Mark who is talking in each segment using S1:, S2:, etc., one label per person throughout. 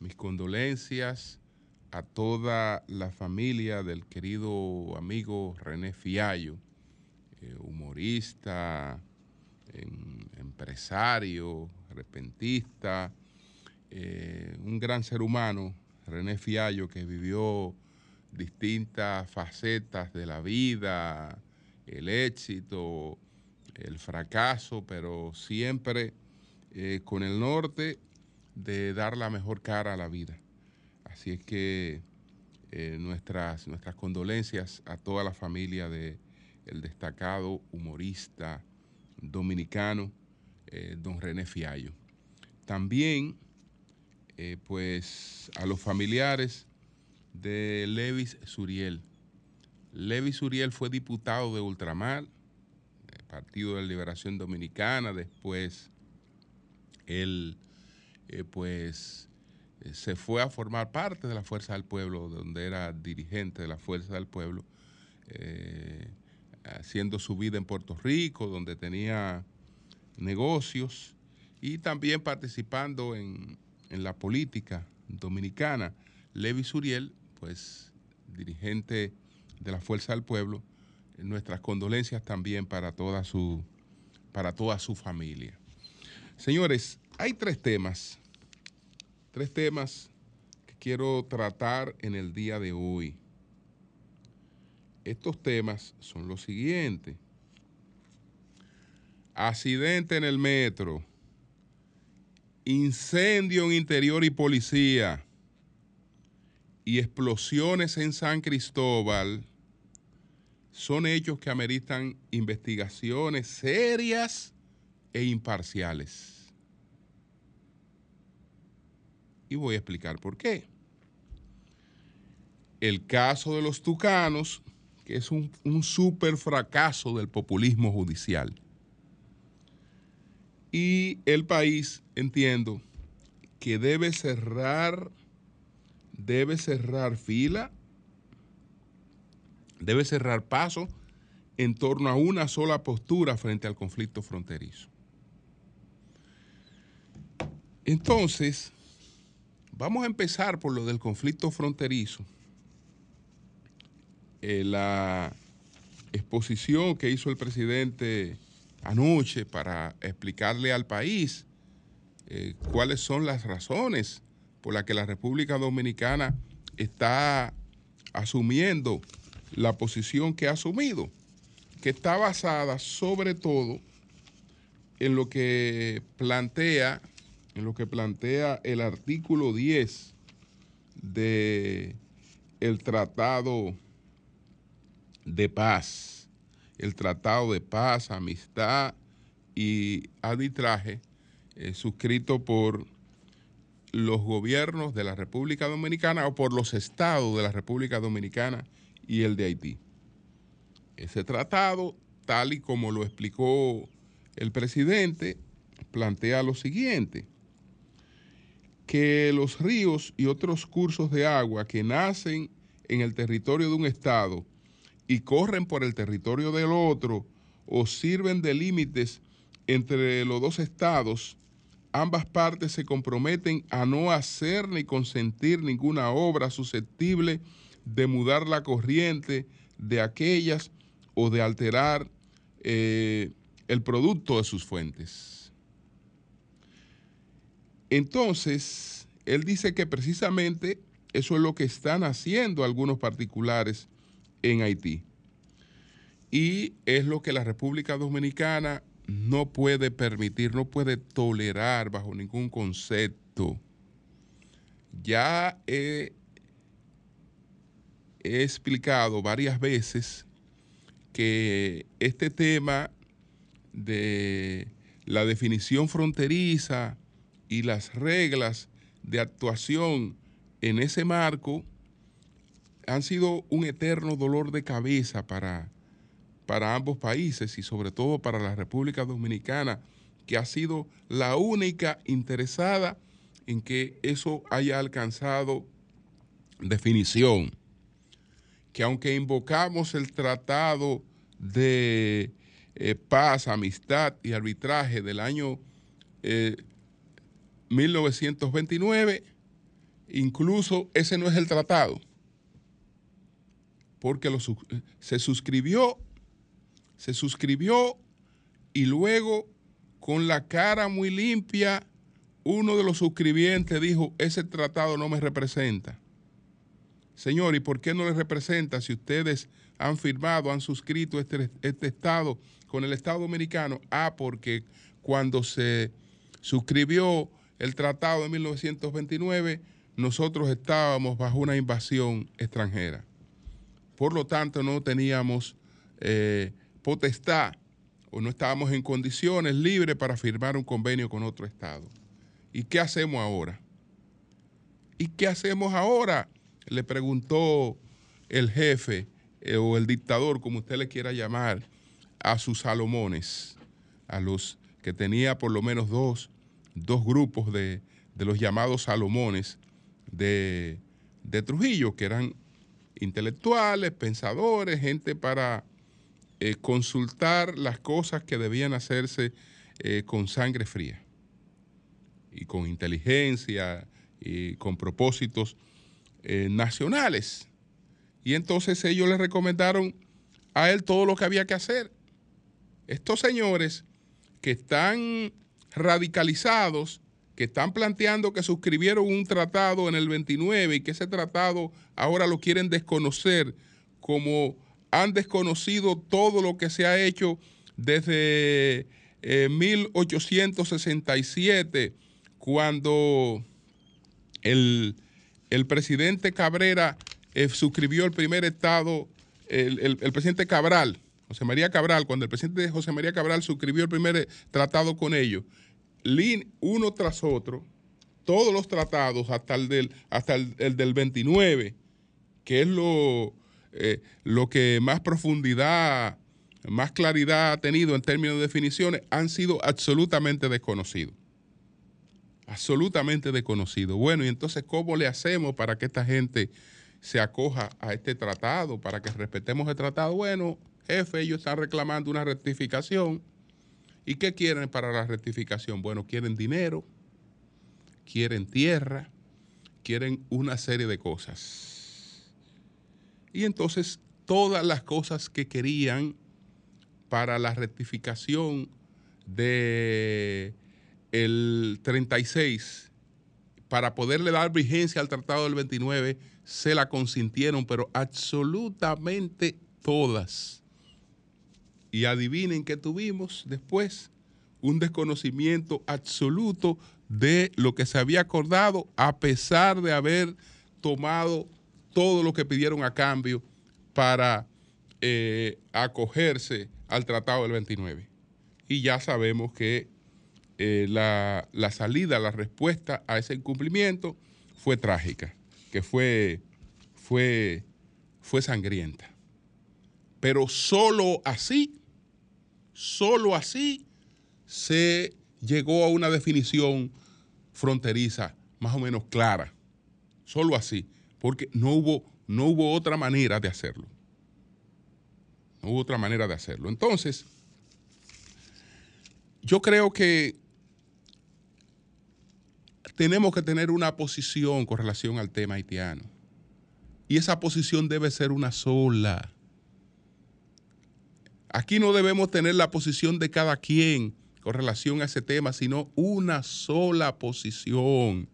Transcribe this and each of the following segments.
S1: mis condolencias a toda la familia del querido amigo René Fiallo, eh, humorista, empresario, repentista, eh, un gran ser humano, René Fiallo, que vivió distintas facetas de la vida, el éxito, el fracaso, pero siempre eh, con el norte de dar la mejor cara a la vida. Así es que eh, nuestras, nuestras condolencias a toda la familia del destacado humorista dominicano, eh, don René Fiallo. También, pues, a los familiares de Levis Suriel. Levis Suriel fue diputado de Ultramar, Partido de Liberación Dominicana, después él eh, pues eh, se fue a formar parte de la Fuerza del Pueblo, donde era dirigente de la Fuerza del Pueblo, eh, haciendo su vida en Puerto Rico, donde tenía negocios y también participando en, en la política dominicana. Levi Suriel, pues dirigente de la Fuerza del Pueblo, nuestras condolencias también para toda su, para toda su familia. Señores, hay tres temas, tres temas que quiero tratar en el día de hoy. Estos temas son los siguientes. Accidente en el metro, incendio en interior y policía y explosiones en San Cristóbal son hechos que ameritan investigaciones serias e imparciales. Y voy a explicar por qué. El caso de los tucanos, que es un, un súper fracaso del populismo judicial. Y el país, entiendo, que debe cerrar, debe cerrar fila debe cerrar paso en torno a una sola postura frente al conflicto fronterizo. Entonces, vamos a empezar por lo del conflicto fronterizo. Eh, la exposición que hizo el presidente anoche para explicarle al país eh, cuáles son las razones por las que la República Dominicana está asumiendo la posición que ha asumido, que está basada sobre todo en lo que plantea, en lo que plantea el artículo 10 de el Tratado de Paz, el Tratado de Paz, Amistad y Arbitraje eh, suscrito por los gobiernos de la República Dominicana o por los estados de la República Dominicana y el de Haití. Ese tratado, tal y como lo explicó el presidente, plantea lo siguiente, que los ríos y otros cursos de agua que nacen en el territorio de un estado y corren por el territorio del otro o sirven de límites entre los dos estados, ambas partes se comprometen a no hacer ni consentir ninguna obra susceptible de mudar la corriente de aquellas o de alterar eh, el producto de sus fuentes. Entonces, él dice que precisamente eso es lo que están haciendo algunos particulares en Haití. Y es lo que la República Dominicana no puede permitir, no puede tolerar bajo ningún concepto. Ya he explicado varias veces que este tema de la definición fronteriza y las reglas de actuación en ese marco han sido un eterno dolor de cabeza para, para ambos países y sobre todo para la República Dominicana, que ha sido la única interesada en que eso haya alcanzado definición. Que aunque invocamos el tratado de eh, paz, amistad y arbitraje del año 1929, eh, incluso ese no es el tratado, porque se suscribió, se suscribió y luego con la cara muy limpia, uno de los suscribientes dijo, ese tratado no me representa. Señor, ¿y por qué no le representa si ustedes han firmado, han suscrito este, este Estado con el Estado Dominicano? Ah, porque cuando se suscribió el tratado de 1929, nosotros estábamos bajo una invasión extranjera. Por lo tanto, no teníamos eh, potestad o no estábamos en condiciones libres para firmar un convenio con otro Estado. ¿Y qué hacemos ahora? ¿Y qué hacemos ahora? Le preguntó el jefe eh, o el dictador, como usted le quiera llamar, a sus Salomones, a los que tenía por lo menos dos, grupos de, los llamados Salomones de, Trujillo, que eran intelectuales, pensadores, gente para eh, consultar las cosas que debían hacerse eh, con sangre fría y con inteligencia y con propósitos eh, nacionales. Y entonces ellos le recomendaron a él todo lo que había que hacer. Estos señores que están radicalizados, que están planteando que suscribieron un tratado en el 29 y que ese tratado ahora lo quieren desconocer, como han desconocido todo lo que se ha hecho desde 1867 eh, cuando el, presidente Cabrera eh, suscribió el primer Estado, el, presidente Cabral, José María Cabral, cuando el presidente José María Cabral suscribió el primer eh, tratado con ellos, uno tras otro, todos los tratados hasta el del, hasta el, del 29, que es lo, eh, lo que más profundidad, más claridad ha tenido en términos de definiciones, han sido absolutamente desconocidos absolutamente desconocido. Bueno, y entonces, ¿cómo le hacemos para que esta gente se acoja a este tratado, para que respetemos el tratado? Bueno, jefe, ellos están reclamando una rectificación. ¿Y qué quieren para la rectificación? Bueno, quieren dinero, quieren tierra, quieren una serie de cosas. Y entonces todas las cosas que querían para la rectificación de el 36, para poderle dar vigencia al Tratado del 29, se la consintieron, pero absolutamente todas. Y adivinen qué tuvimos después, un desconocimiento absoluto de lo que se había acordado, a pesar de haber tomado todo lo que pidieron a cambio para eh, acogerse al Tratado del 29. Y ya sabemos que eh, la, salida, la respuesta a ese incumplimiento fue trágica, que fue, fue, fue sangrienta. Pero solo así, solo así se llegó a una definición fronteriza más o menos clara. Solo así, porque no hubo, no hubo otra manera de hacerlo. No hubo otra manera de hacerlo. Entonces, yo creo que tenemos que tener una posición con relación al tema haitiano. Y esa posición debe ser una sola. Aquí no debemos tener la posición de cada quien con relación a ese tema, sino una sola posición.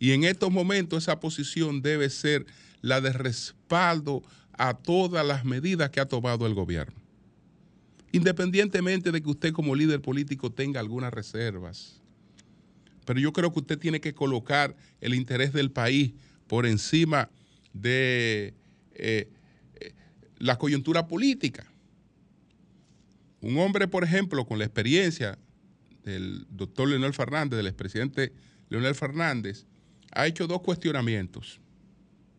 S1: Y en estos momentos esa posición debe ser la de respaldo a todas las medidas que ha tomado el gobierno. Independientemente de que usted como líder político tenga algunas reservas pero yo creo que usted tiene que colocar el interés del país por encima de eh, eh, la coyuntura política. Un hombre, por ejemplo, con la experiencia del doctor Leonel Fernández, del expresidente Leonel Fernández, ha hecho dos cuestionamientos,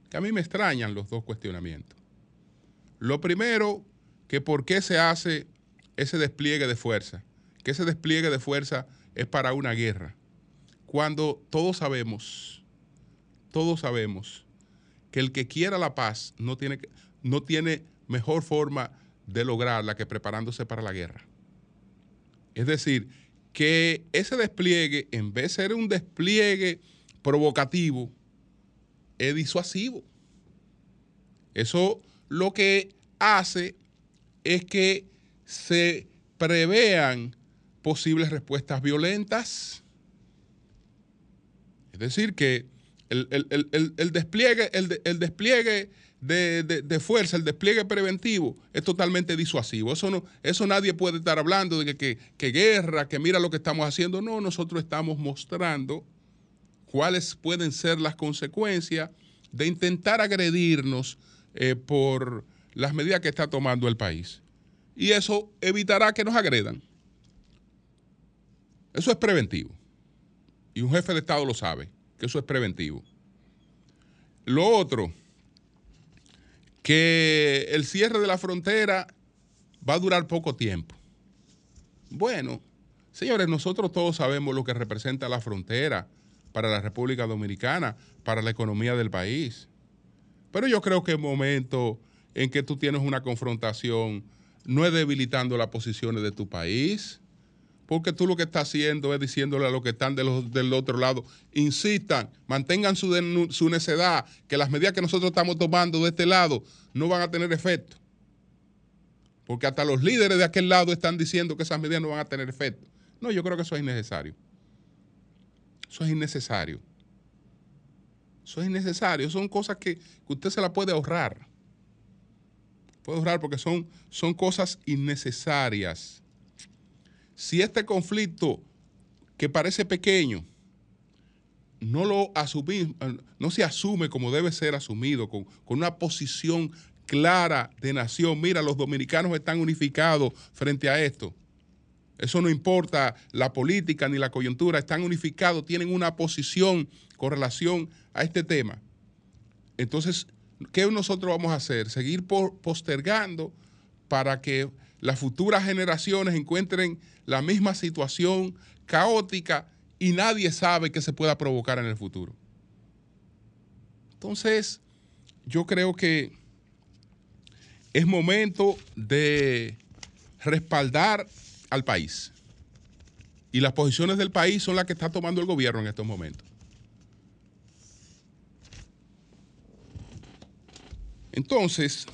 S1: que a mí me extrañan los dos cuestionamientos. Lo primero, que por qué se hace ese despliegue de fuerza, que ese despliegue de fuerza es para una guerra cuando todos sabemos, todos sabemos que el que quiera la paz no tiene, no tiene mejor forma de lograrla que preparándose para la guerra. Es decir, que ese despliegue, en vez de ser un despliegue provocativo, es disuasivo. Eso lo que hace es que se prevean posibles respuestas violentas. Es decir, que el, despliegue, el, despliegue de, fuerza, el despliegue preventivo es totalmente disuasivo. Eso, no, eso nadie puede estar hablando de que, que guerra, que mira lo que estamos haciendo. No, nosotros estamos mostrando cuáles pueden ser las consecuencias de intentar agredirnos eh, por las medidas que está tomando el país. Y eso evitará que nos agredan. Eso es preventivo. Y un jefe de Estado lo sabe, que eso es preventivo. Lo otro, que el cierre de la frontera va a durar poco tiempo. Bueno, señores, nosotros todos sabemos lo que representa la frontera para la República Dominicana, para la economía del país. Pero yo creo que el momento en que tú tienes una confrontación no es debilitando las posiciones de tu país, porque tú lo que estás haciendo es diciéndole a los que están del otro lado, insistan, mantengan su, necedad, que las medidas que nosotros estamos tomando de este lado no van a tener efecto. Porque hasta los líderes de aquel lado están diciendo que esas medidas no van a tener efecto. No, yo creo que eso es innecesario. Eso es innecesario. Eso es innecesario. Son cosas que, usted se la puede ahorrar. Puede ahorrar porque son, son cosas innecesarias. Si este conflicto que parece pequeño no lo no se asume como debe ser asumido, con, con una posición clara de nación. Mira, los dominicanos están unificados frente a esto. Eso no importa la política ni la coyuntura, están unificados, tienen una posición con relación a este tema. Entonces, ¿qué nosotros vamos a hacer? Seguir postergando para que las futuras generaciones encuentren la misma situación caótica y nadie sabe qué se pueda provocar en el futuro. Entonces, yo creo que es momento de respaldar al país. Y las posiciones del país son las que está tomando el gobierno en estos momentos. Entonces,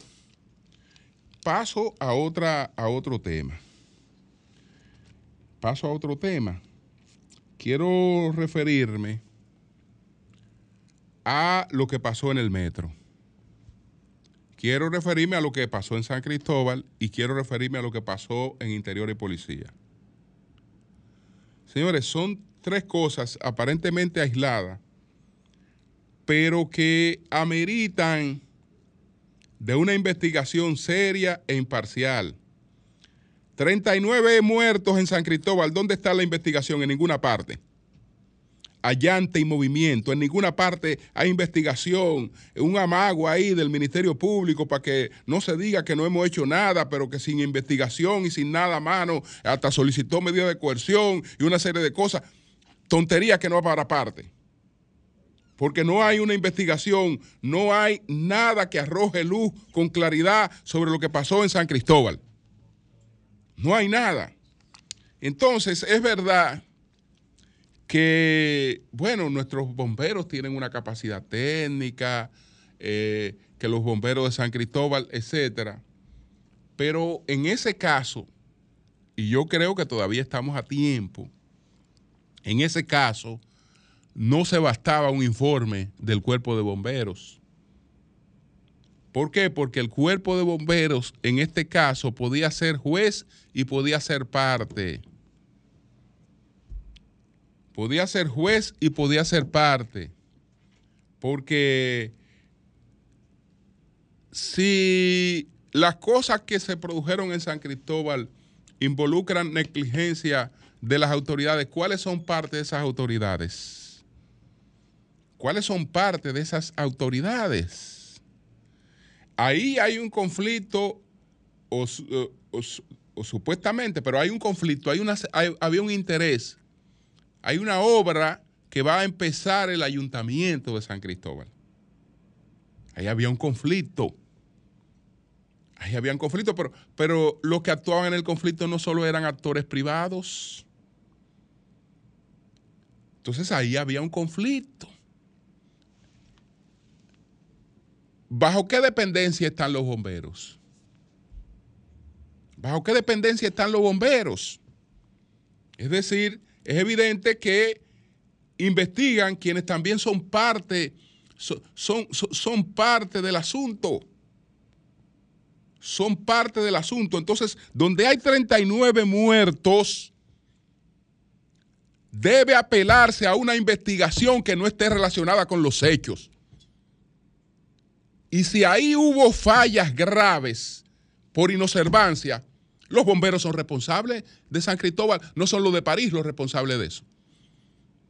S1: paso a, otra, a otro tema. Paso a otro tema. Quiero referirme a lo que pasó en el metro. Quiero referirme a lo que pasó en San Cristóbal y quiero referirme a lo que pasó en Interior y Policía. Señores, son tres cosas aparentemente aisladas, pero que ameritan de una investigación seria e imparcial. 39 muertos en San Cristóbal. ¿Dónde está la investigación? En ninguna parte allante y movimiento. En ninguna parte hay investigación, un amago ahí del Ministerio Público para que no se diga que no hemos hecho nada, pero que sin investigación y sin nada a mano, hasta solicitó medidas de coerción y una serie de cosas. Tonterías que no va para parte. Porque no hay una investigación, no hay nada que arroje luz con claridad sobre lo que pasó en San Cristóbal. No hay nada. Entonces, es verdad que, bueno, nuestros bomberos tienen una capacidad técnica, eh, que los bomberos de San Cristóbal, etcétera. Pero en ese caso, y yo creo que todavía estamos a tiempo, en ese caso no se bastaba un informe del cuerpo de bomberos. ¿Por qué? Porque el cuerpo de bomberos en este caso podía ser juez y podía ser parte. Podía ser juez y podía ser parte. Porque si las cosas que se produjeron en San Cristóbal involucran negligencia de las autoridades, ¿cuáles son parte de esas autoridades? ¿Cuáles son parte de esas autoridades? Ahí hay un conflicto, o, supuestamente, pero hay un conflicto, hay una, había un interés hay una obra que va a empezar el ayuntamiento de San Cristóbal. Ahí había un conflicto. Ahí había un conflicto, pero, pero los que actuaban en el conflicto no solo eran actores privados. Entonces ahí había un conflicto. ¿Bajo qué dependencia están los bomberos? ¿Bajo qué dependencia están los bomberos? Es decir, es evidente que investigan quienes también son parte, son, son, son parte del asunto. Son parte del asunto. Entonces, donde hay 39 muertos, debe apelarse a una investigación que no esté relacionada con los hechos. Y si ahí hubo fallas graves por inobservancia, los bomberos son responsables de San Cristóbal, no son los de París los responsables de eso.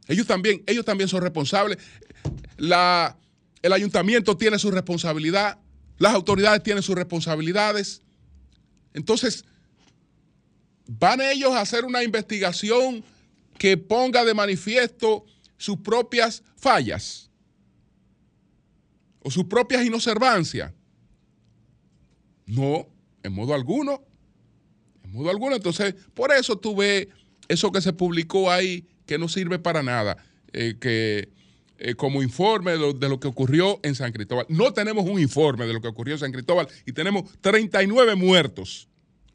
S1: Ellos también, ellos también son responsables. El ayuntamiento tiene su responsabilidad, las autoridades tienen sus responsabilidades. Entonces, van ellos a hacer una investigación que ponga de manifiesto sus propias fallas o sus propias inobservancias. No, en modo alguno. En modo alguno. Entonces, por eso tú ves eso que se publicó ahí que no sirve para nada, eh, que eh, como informe de lo, de lo, que ocurrió en San Cristóbal. No tenemos un informe de lo que ocurrió en San Cristóbal y tenemos 39 muertos,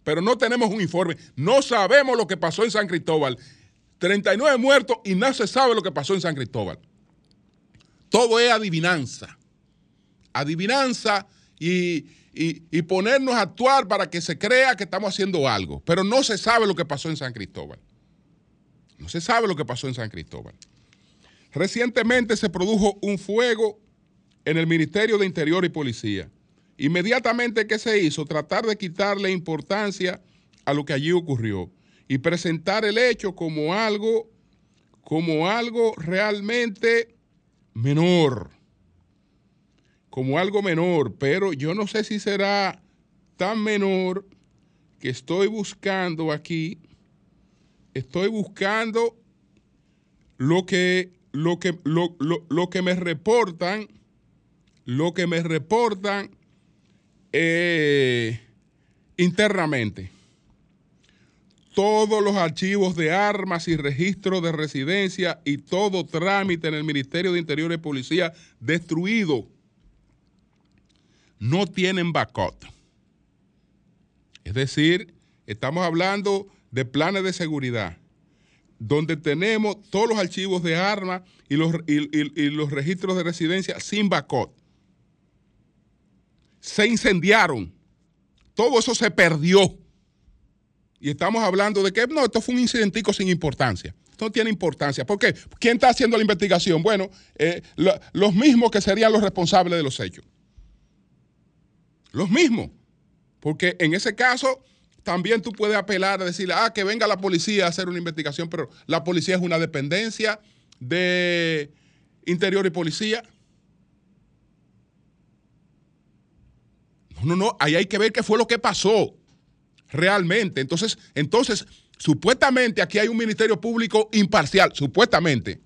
S1: pero no tenemos un informe. No sabemos lo que pasó en San Cristóbal 39 muertos y no se sabe lo que pasó en San Cristóbal. Todo es adivinanza. Adivinanza y, y, ponernos a actuar para que se crea que estamos haciendo algo. Pero no se sabe lo que pasó en San Cristóbal. No se sabe lo que pasó en San Cristóbal. Recientemente se produjo un fuego en el Ministerio de Interior y Policía. Inmediatamente, ¿qué se hizo? Tratar de quitarle importancia a lo que allí ocurrió y presentar el hecho como algo, como algo realmente menor, como algo menor, pero yo no sé si será tan menor que estoy buscando aquí, estoy buscando lo que, lo que, lo, que me reportan, lo que me reportan eh, internamente todos los archivos de armas y registros de residencia y todo trámite en el Ministerio de Interior y Policía destruido. No tienen backup. Es decir, estamos hablando de planes de seguridad, donde tenemos todos los archivos de armas y los, y los registros de residencia sin backup. Se incendiaron. Todo eso se perdió y estamos hablando de que, no, esto fue un incidentico sin importancia. Esto no tiene importancia. ¿Por qué? ¿Quién está haciendo la investigación? Bueno, eh, los mismos que serían los responsables de los hechos. Los mismos. Porque en ese caso también tú puedes apelar a decirle, ah, que venga la policía a hacer una investigación, pero la policía es una dependencia de interior y policía. No, no, no, ahí hay que ver qué fue lo que pasó realmente. Entonces, entonces, supuestamente aquí hay un ministerio público imparcial, supuestamente.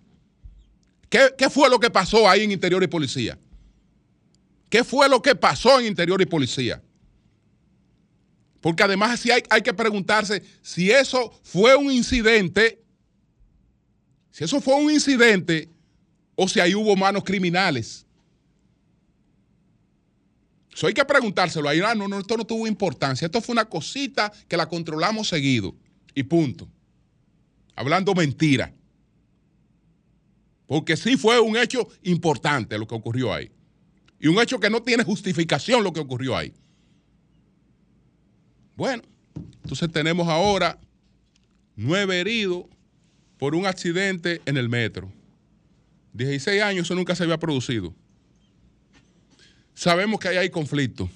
S1: ¿Qué, ¿Qué, fue lo que pasó ahí en Interior y Policía? ¿Qué fue lo que pasó en Interior y Policía? Porque además sí hay, que preguntarse si eso fue un incidente, si eso fue un incidente o si ahí hubo manos criminales. Eso hay que preguntárselo. Ahí, ah, no, no, esto no tuvo importancia. Esto fue una cosita que la controlamos seguido. Y punto. Hablando mentira. Porque sí fue un hecho importante lo que ocurrió ahí. Y un hecho que no tiene justificación lo que ocurrió ahí. Bueno, entonces tenemos ahora nueve heridos por un accidente en el metro. 16 años, eso nunca se había producido. Sabemos que ahí hay conflicto.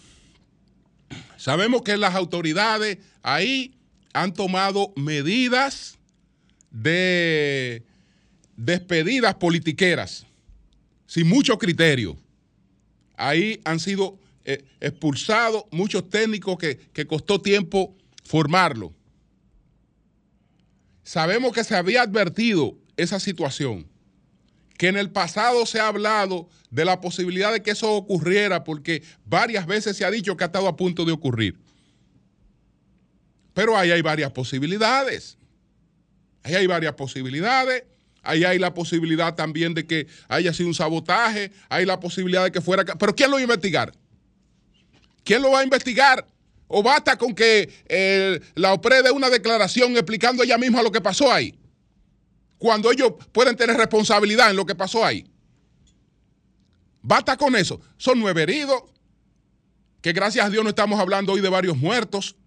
S1: Sabemos que las autoridades ahí han tomado medidas de despedidas politiqueras, sin mucho criterio. Ahí han sido eh, expulsados muchos técnicos que, que costó tiempo formarlo. Sabemos que se había advertido esa situación que en el pasado se ha hablado de la posibilidad de que eso ocurriera porque varias veces se ha dicho que ha estado a punto de ocurrir. Pero ahí hay varias posibilidades. Ahí hay varias posibilidades. Ahí hay la posibilidad también de que haya sido un sabotaje. Hay la posibilidad de que fuera... Pero ¿quién lo va a investigar? ¿Quién lo va a investigar? ¿O basta con que eh, la OPRE dé una declaración explicando ella misma lo que pasó ahí? Cuando ellos pueden tener responsabilidad en lo que pasó ahí. Basta con eso. Son nueve heridos, que gracias a Dios no estamos hablando hoy de varios muertos,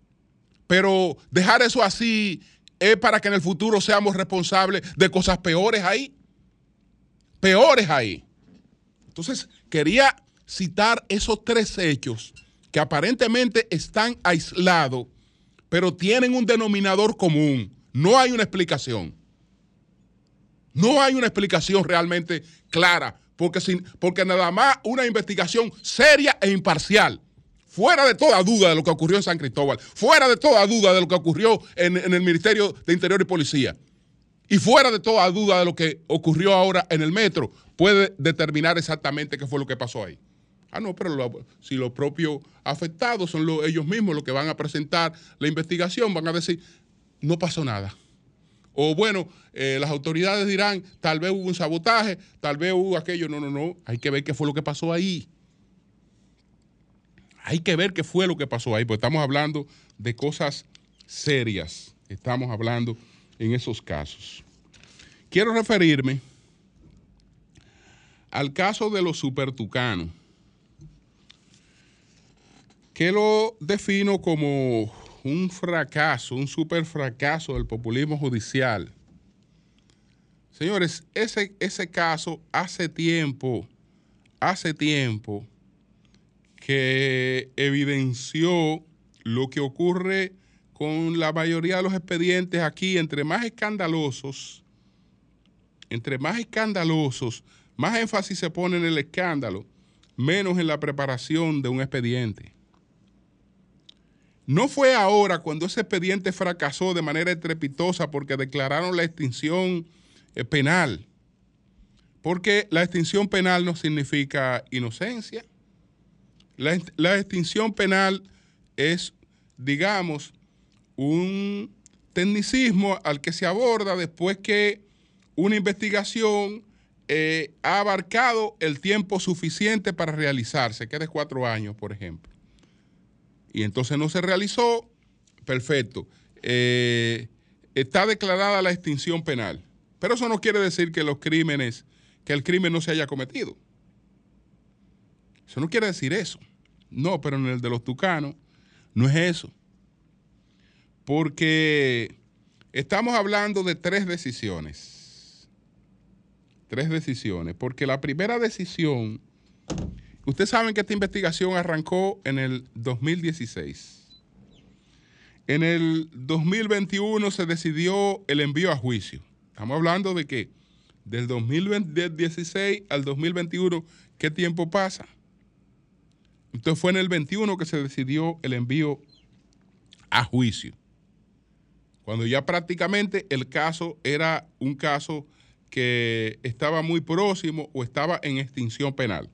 S1: pero dejar eso así es para que en el futuro seamos responsables de cosas peores ahí. Peores ahí. Entonces, quería citar esos tres hechos que aparentemente están aislados, pero tienen un denominador común. No hay una explicación. No hay una explicación realmente clara, porque, sin, porque nada más una investigación seria e imparcial, fuera de toda duda de lo que ocurrió en San Cristóbal, fuera de toda duda de lo que ocurrió en, el Ministerio de Interior y Policía, y fuera de toda duda de lo que ocurrió ahora en el metro, puede determinar exactamente qué fue lo que pasó ahí. Ah, no, pero si los propios afectados son ellos mismos los que van a presentar la investigación, van a decir, no pasó nada. O bueno, eh, las autoridades dirán, tal vez hubo un sabotaje, tal vez hubo aquello. No, no, no. Hay que ver qué fue lo que pasó ahí. Hay que ver qué fue lo que pasó ahí, porque estamos hablando de cosas serias. Estamos hablando en esos casos. Quiero referirme al caso de los supertucanos que lo defino como un fracaso, un super fracaso del populismo judicial. Señores, ese, ese caso hace tiempo, hace tiempo que evidenció lo que ocurre con la mayoría de los expedientes aquí, entre más escandalosos, entre más escandalosos, más énfasis se pone en el escándalo, menos en la preparación de un expediente. No fue ahora cuando ese expediente fracasó de manera estrepitosa porque declararon la extinción eh, penal. Porque la extinción penal no significa inocencia. La, la extinción penal es, digamos, un tecnicismo al que se aborda después que una investigación eh, ha abarcado el tiempo suficiente para realizarse, que es de cuatro años, por ejemplo y entonces no se realizó, perfecto. Eh, está declarada la extinción penal. Pero eso no quiere decir que los crímenes, que el crimen no se haya cometido. Eso no quiere decir eso. No, pero en el de los tucanos no es eso. Porque estamos hablando de tres decisiones. Tres decisiones. Porque la primera decisión Ustedes saben que esta investigación arrancó en el 2016. En el 2021 se decidió el envío a juicio. Estamos hablando de que del 2016 al 2021, ¿qué tiempo pasa? Entonces fue en el 21 que se decidió el envío a juicio. Cuando ya prácticamente el caso era un caso que estaba muy próximo o estaba en extinción penal.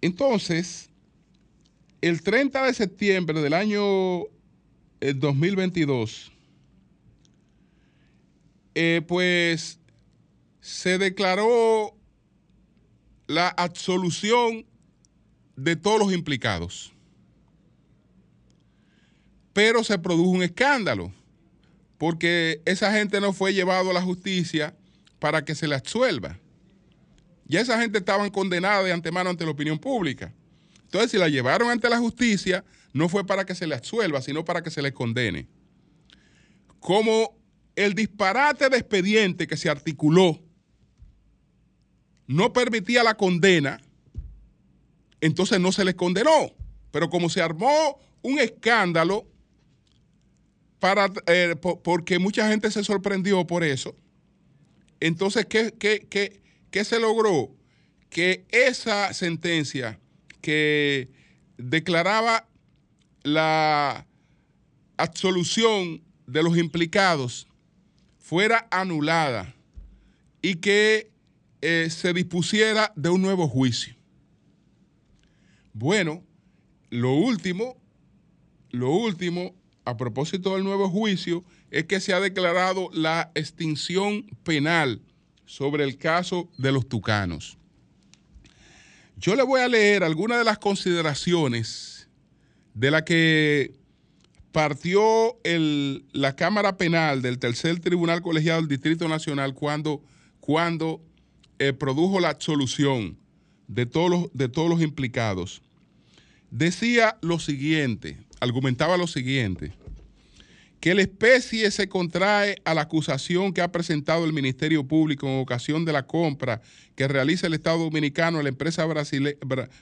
S1: Entonces, el 30 de septiembre del año 2022, eh, pues se declaró la absolución de todos los implicados. Pero se produjo un escándalo, porque esa gente no fue llevado a la justicia para que se le absuelva. Ya esa gente estaban condenada de antemano ante la opinión pública. Entonces, si la llevaron ante la justicia, no fue para que se le absuelva, sino para que se le condene. Como el disparate de expediente que se articuló no permitía la condena, entonces no se les condenó. Pero como se armó un escándalo, para, eh, porque mucha gente se sorprendió por eso, entonces, ¿qué, qué, qué, ¿Qué se logró? Que esa sentencia que declaraba la absolución de los implicados fuera anulada y que eh, se dispusiera de un nuevo juicio. Bueno, lo último, lo último, a propósito del nuevo juicio, es que se ha declarado la extinción penal sobre el caso de los tucanos. Yo le voy a leer algunas de las consideraciones de la que partió la Cámara Penal del Tercer Tribunal Colegiado del Distrito Nacional cuando, cuando eh, produjo la absolución de todos, los, de todos los implicados. Decía lo siguiente, argumentaba lo siguiente que la especie se contrae a la acusación que ha presentado el Ministerio Público en ocasión de la compra que realiza el Estado Dominicano a la empresa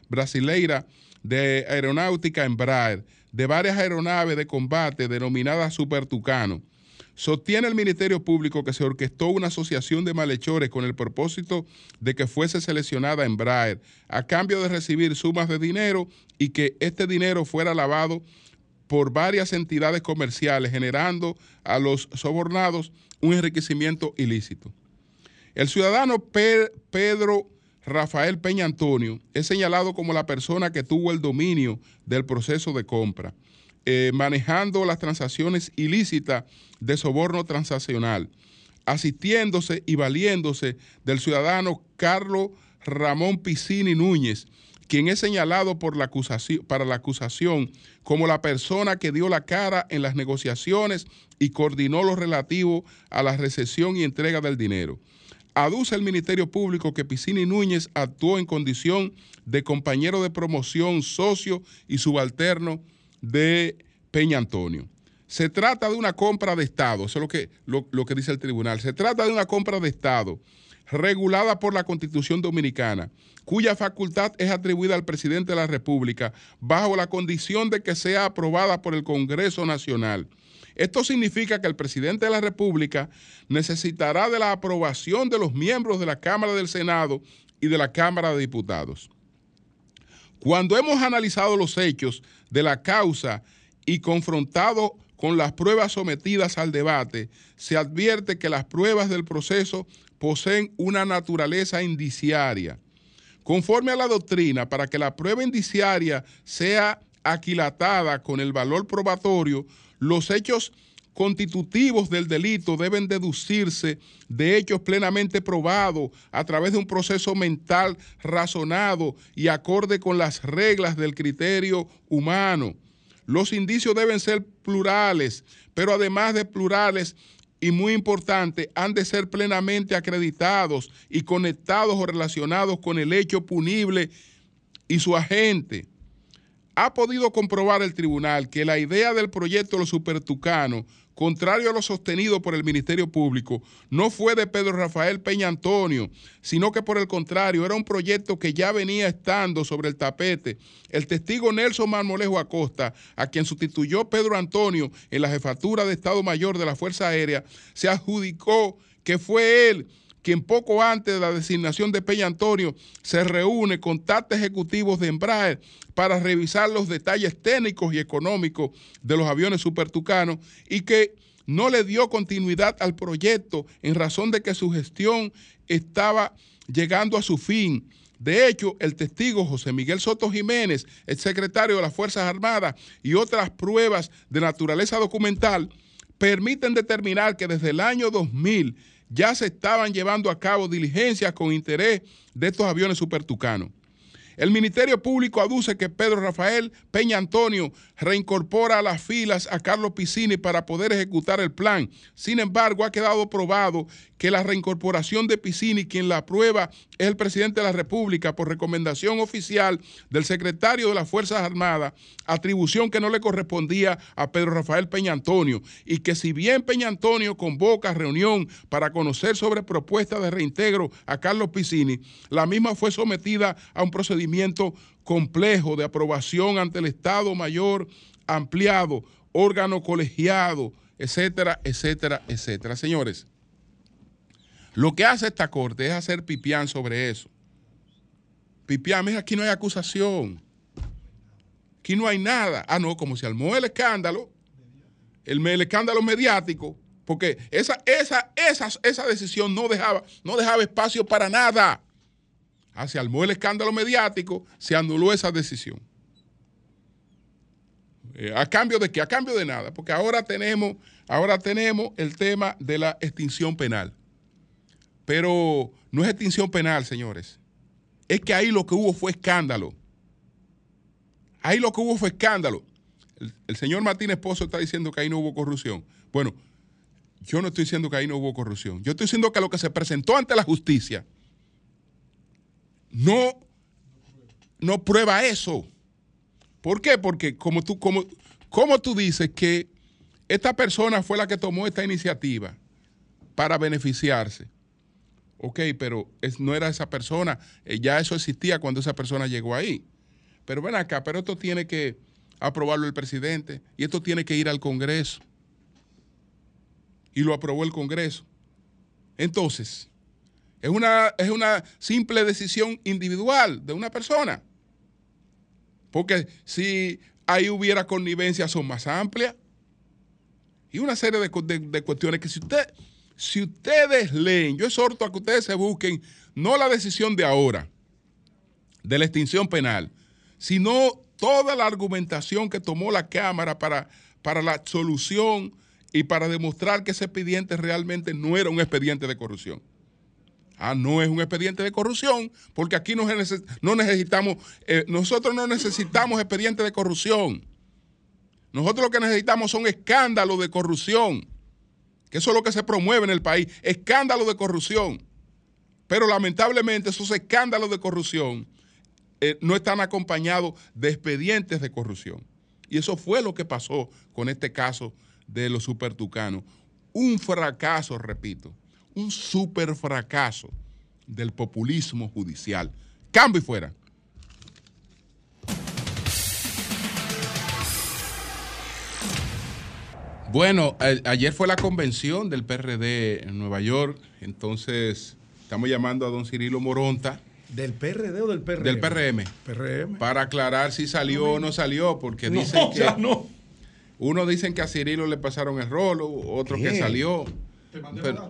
S1: brasileira de aeronáutica Embraer de varias aeronaves de combate denominadas Super Tucano. Sostiene el Ministerio Público que se orquestó una asociación de malhechores con el propósito de que fuese seleccionada Embraer a cambio de recibir sumas de dinero y que este dinero fuera lavado por varias entidades comerciales, generando a los sobornados un enriquecimiento ilícito. El ciudadano Pedro Rafael Peña Antonio es señalado como la persona que tuvo el dominio del proceso de compra, eh, manejando las transacciones ilícitas de soborno transaccional, asistiéndose y valiéndose del ciudadano Carlos Ramón Piscini Núñez, quien es señalado por la acusación, para la acusación como la persona que dio la cara en las negociaciones y coordinó lo relativo a la recepción y entrega del dinero. Aduce el Ministerio Público que Piscini Núñez actuó en condición de compañero de promoción, socio y subalterno de Peña Antonio. Se trata de una compra de Estado, eso es lo que, lo que dice el tribunal. Se trata de una compra de Estado regulada por la Constitución Dominicana, cuya facultad es atribuida al presidente de la República bajo la condición de que sea aprobada por el Congreso Nacional. Esto significa que el presidente de la República necesitará de la aprobación de los miembros de la Cámara del Senado y de la Cámara de Diputados. Cuando hemos analizado los hechos de la causa y confrontado con las pruebas sometidas al debate, se advierte que las pruebas del proceso poseen una naturaleza indiciaria. Conforme a la doctrina, para que la prueba indiciaria sea aquilatada con el valor probatorio, los hechos constitutivos del delito deben deducirse de hechos plenamente probados a través de un proceso mental razonado y acorde con las reglas del criterio humano. Los indicios deben ser plurales, pero además de plurales, y muy importante, han de ser plenamente acreditados y conectados o relacionados con el hecho punible y su agente. Ha podido comprobar el tribunal que la idea del proyecto los supertucanos contrario a lo sostenido por el Ministerio Público, no fue de Pedro Rafael Peña Antonio, sino que por el contrario era un proyecto que ya venía estando sobre el tapete. El testigo Nelson Marmolejo Acosta, a quien sustituyó Pedro Antonio en la jefatura de Estado Mayor de la Fuerza Aérea, se adjudicó que fue él quien poco antes de la designación de Peña Antonio se reúne con tantos ejecutivos de Embraer para revisar los detalles técnicos y económicos de los aviones supertucanos y que no le dio continuidad al proyecto en razón de que su gestión estaba llegando a su fin. De hecho, el testigo José Miguel Soto Jiménez, el secretario de las Fuerzas Armadas y otras pruebas de naturaleza documental permiten determinar que desde el año 2000 ya se estaban llevando a cabo diligencias con interés de estos aviones supertucanos. El Ministerio Público aduce que Pedro Rafael Peña Antonio reincorpora a las filas a Carlos Piscini para poder ejecutar el plan. Sin embargo, ha quedado probado que la reincorporación de Piscini, quien la aprueba, es el presidente de la República por recomendación oficial del secretario de las Fuerzas Armadas, atribución que no le correspondía a Pedro Rafael Peña Antonio, y que si bien Peña Antonio convoca reunión para conocer sobre propuesta de reintegro a Carlos Piscini, la misma fue sometida a un procedimiento complejo de aprobación ante el Estado Mayor ampliado, órgano colegiado, etcétera, etcétera, etcétera. Señores, lo que hace esta corte es hacer pipián sobre eso. Pipián, mira, aquí no hay acusación. Aquí no hay nada. Ah, no, como se armó el escándalo, el, escándalo mediático, porque esa, esa, esa, esa decisión no dejaba, no dejaba espacio para nada. Ah, se armó el escándalo mediático, se anuló esa decisión. Eh, ¿A cambio de qué? A cambio de nada, porque ahora tenemos, ahora tenemos el tema de la extinción penal. Pero no es extinción penal, señores. es que ahí lo que hubo fue escándalo. Ahí lo que hubo fue escándalo. El, señor Martínez Pozo está diciendo que ahí no hubo corrupción. Bueno, yo no estoy diciendo que ahí no hubo corrupción. Yo estoy diciendo que lo que se presentó ante la justicia no, no prueba eso. ¿Por qué? Porque como tú, como, como tú dices que esta persona fue la que tomó esta iniciativa para beneficiarse. Ok, pero no era esa persona, eh, ya eso existía cuando esa persona llegó ahí. Pero ven acá, pero esto tiene que aprobarlo el presidente y esto tiene que ir al Congreso. Y lo aprobó el Congreso. Entonces, es una, es una simple decisión individual de una persona. Porque si ahí hubiera connivencia son más amplias. Y una serie de, de cuestiones que si usted si ustedes leen, yo exhorto a que ustedes se busquen no la decisión de ahora, de la extinción penal, sino toda la argumentación que tomó la Cámara para, para la solución y para demostrar que ese expediente realmente no era un expediente de corrupción. Ah, no es un expediente de corrupción, porque aquí no, necesitamos, eh, nosotros no necesitamos expediente de corrupción. Nosotros lo que necesitamos son escándalos de corrupción que eso es lo que se promueve en el país, escándalos de corrupción. Pero lamentablemente esos escándalos de corrupción eh, no están acompañados de expedientes de corrupción. Y eso fue lo que pasó con este caso de los supertucanos. Un fracaso, repito, un super fracaso del populismo judicial. Cambio y fuera. Bueno, ayer fue la convención del PRD en Nueva York, entonces estamos llamando a don Cirilo Moronta.
S2: ¿Del PRD o del PRM?
S1: Del PRM.
S2: PRM.
S1: Para aclarar si salió o no salió, porque dicen que.
S2: no.
S1: Unos dicen que a Cirilo le pasaron el rolo, otros que salió.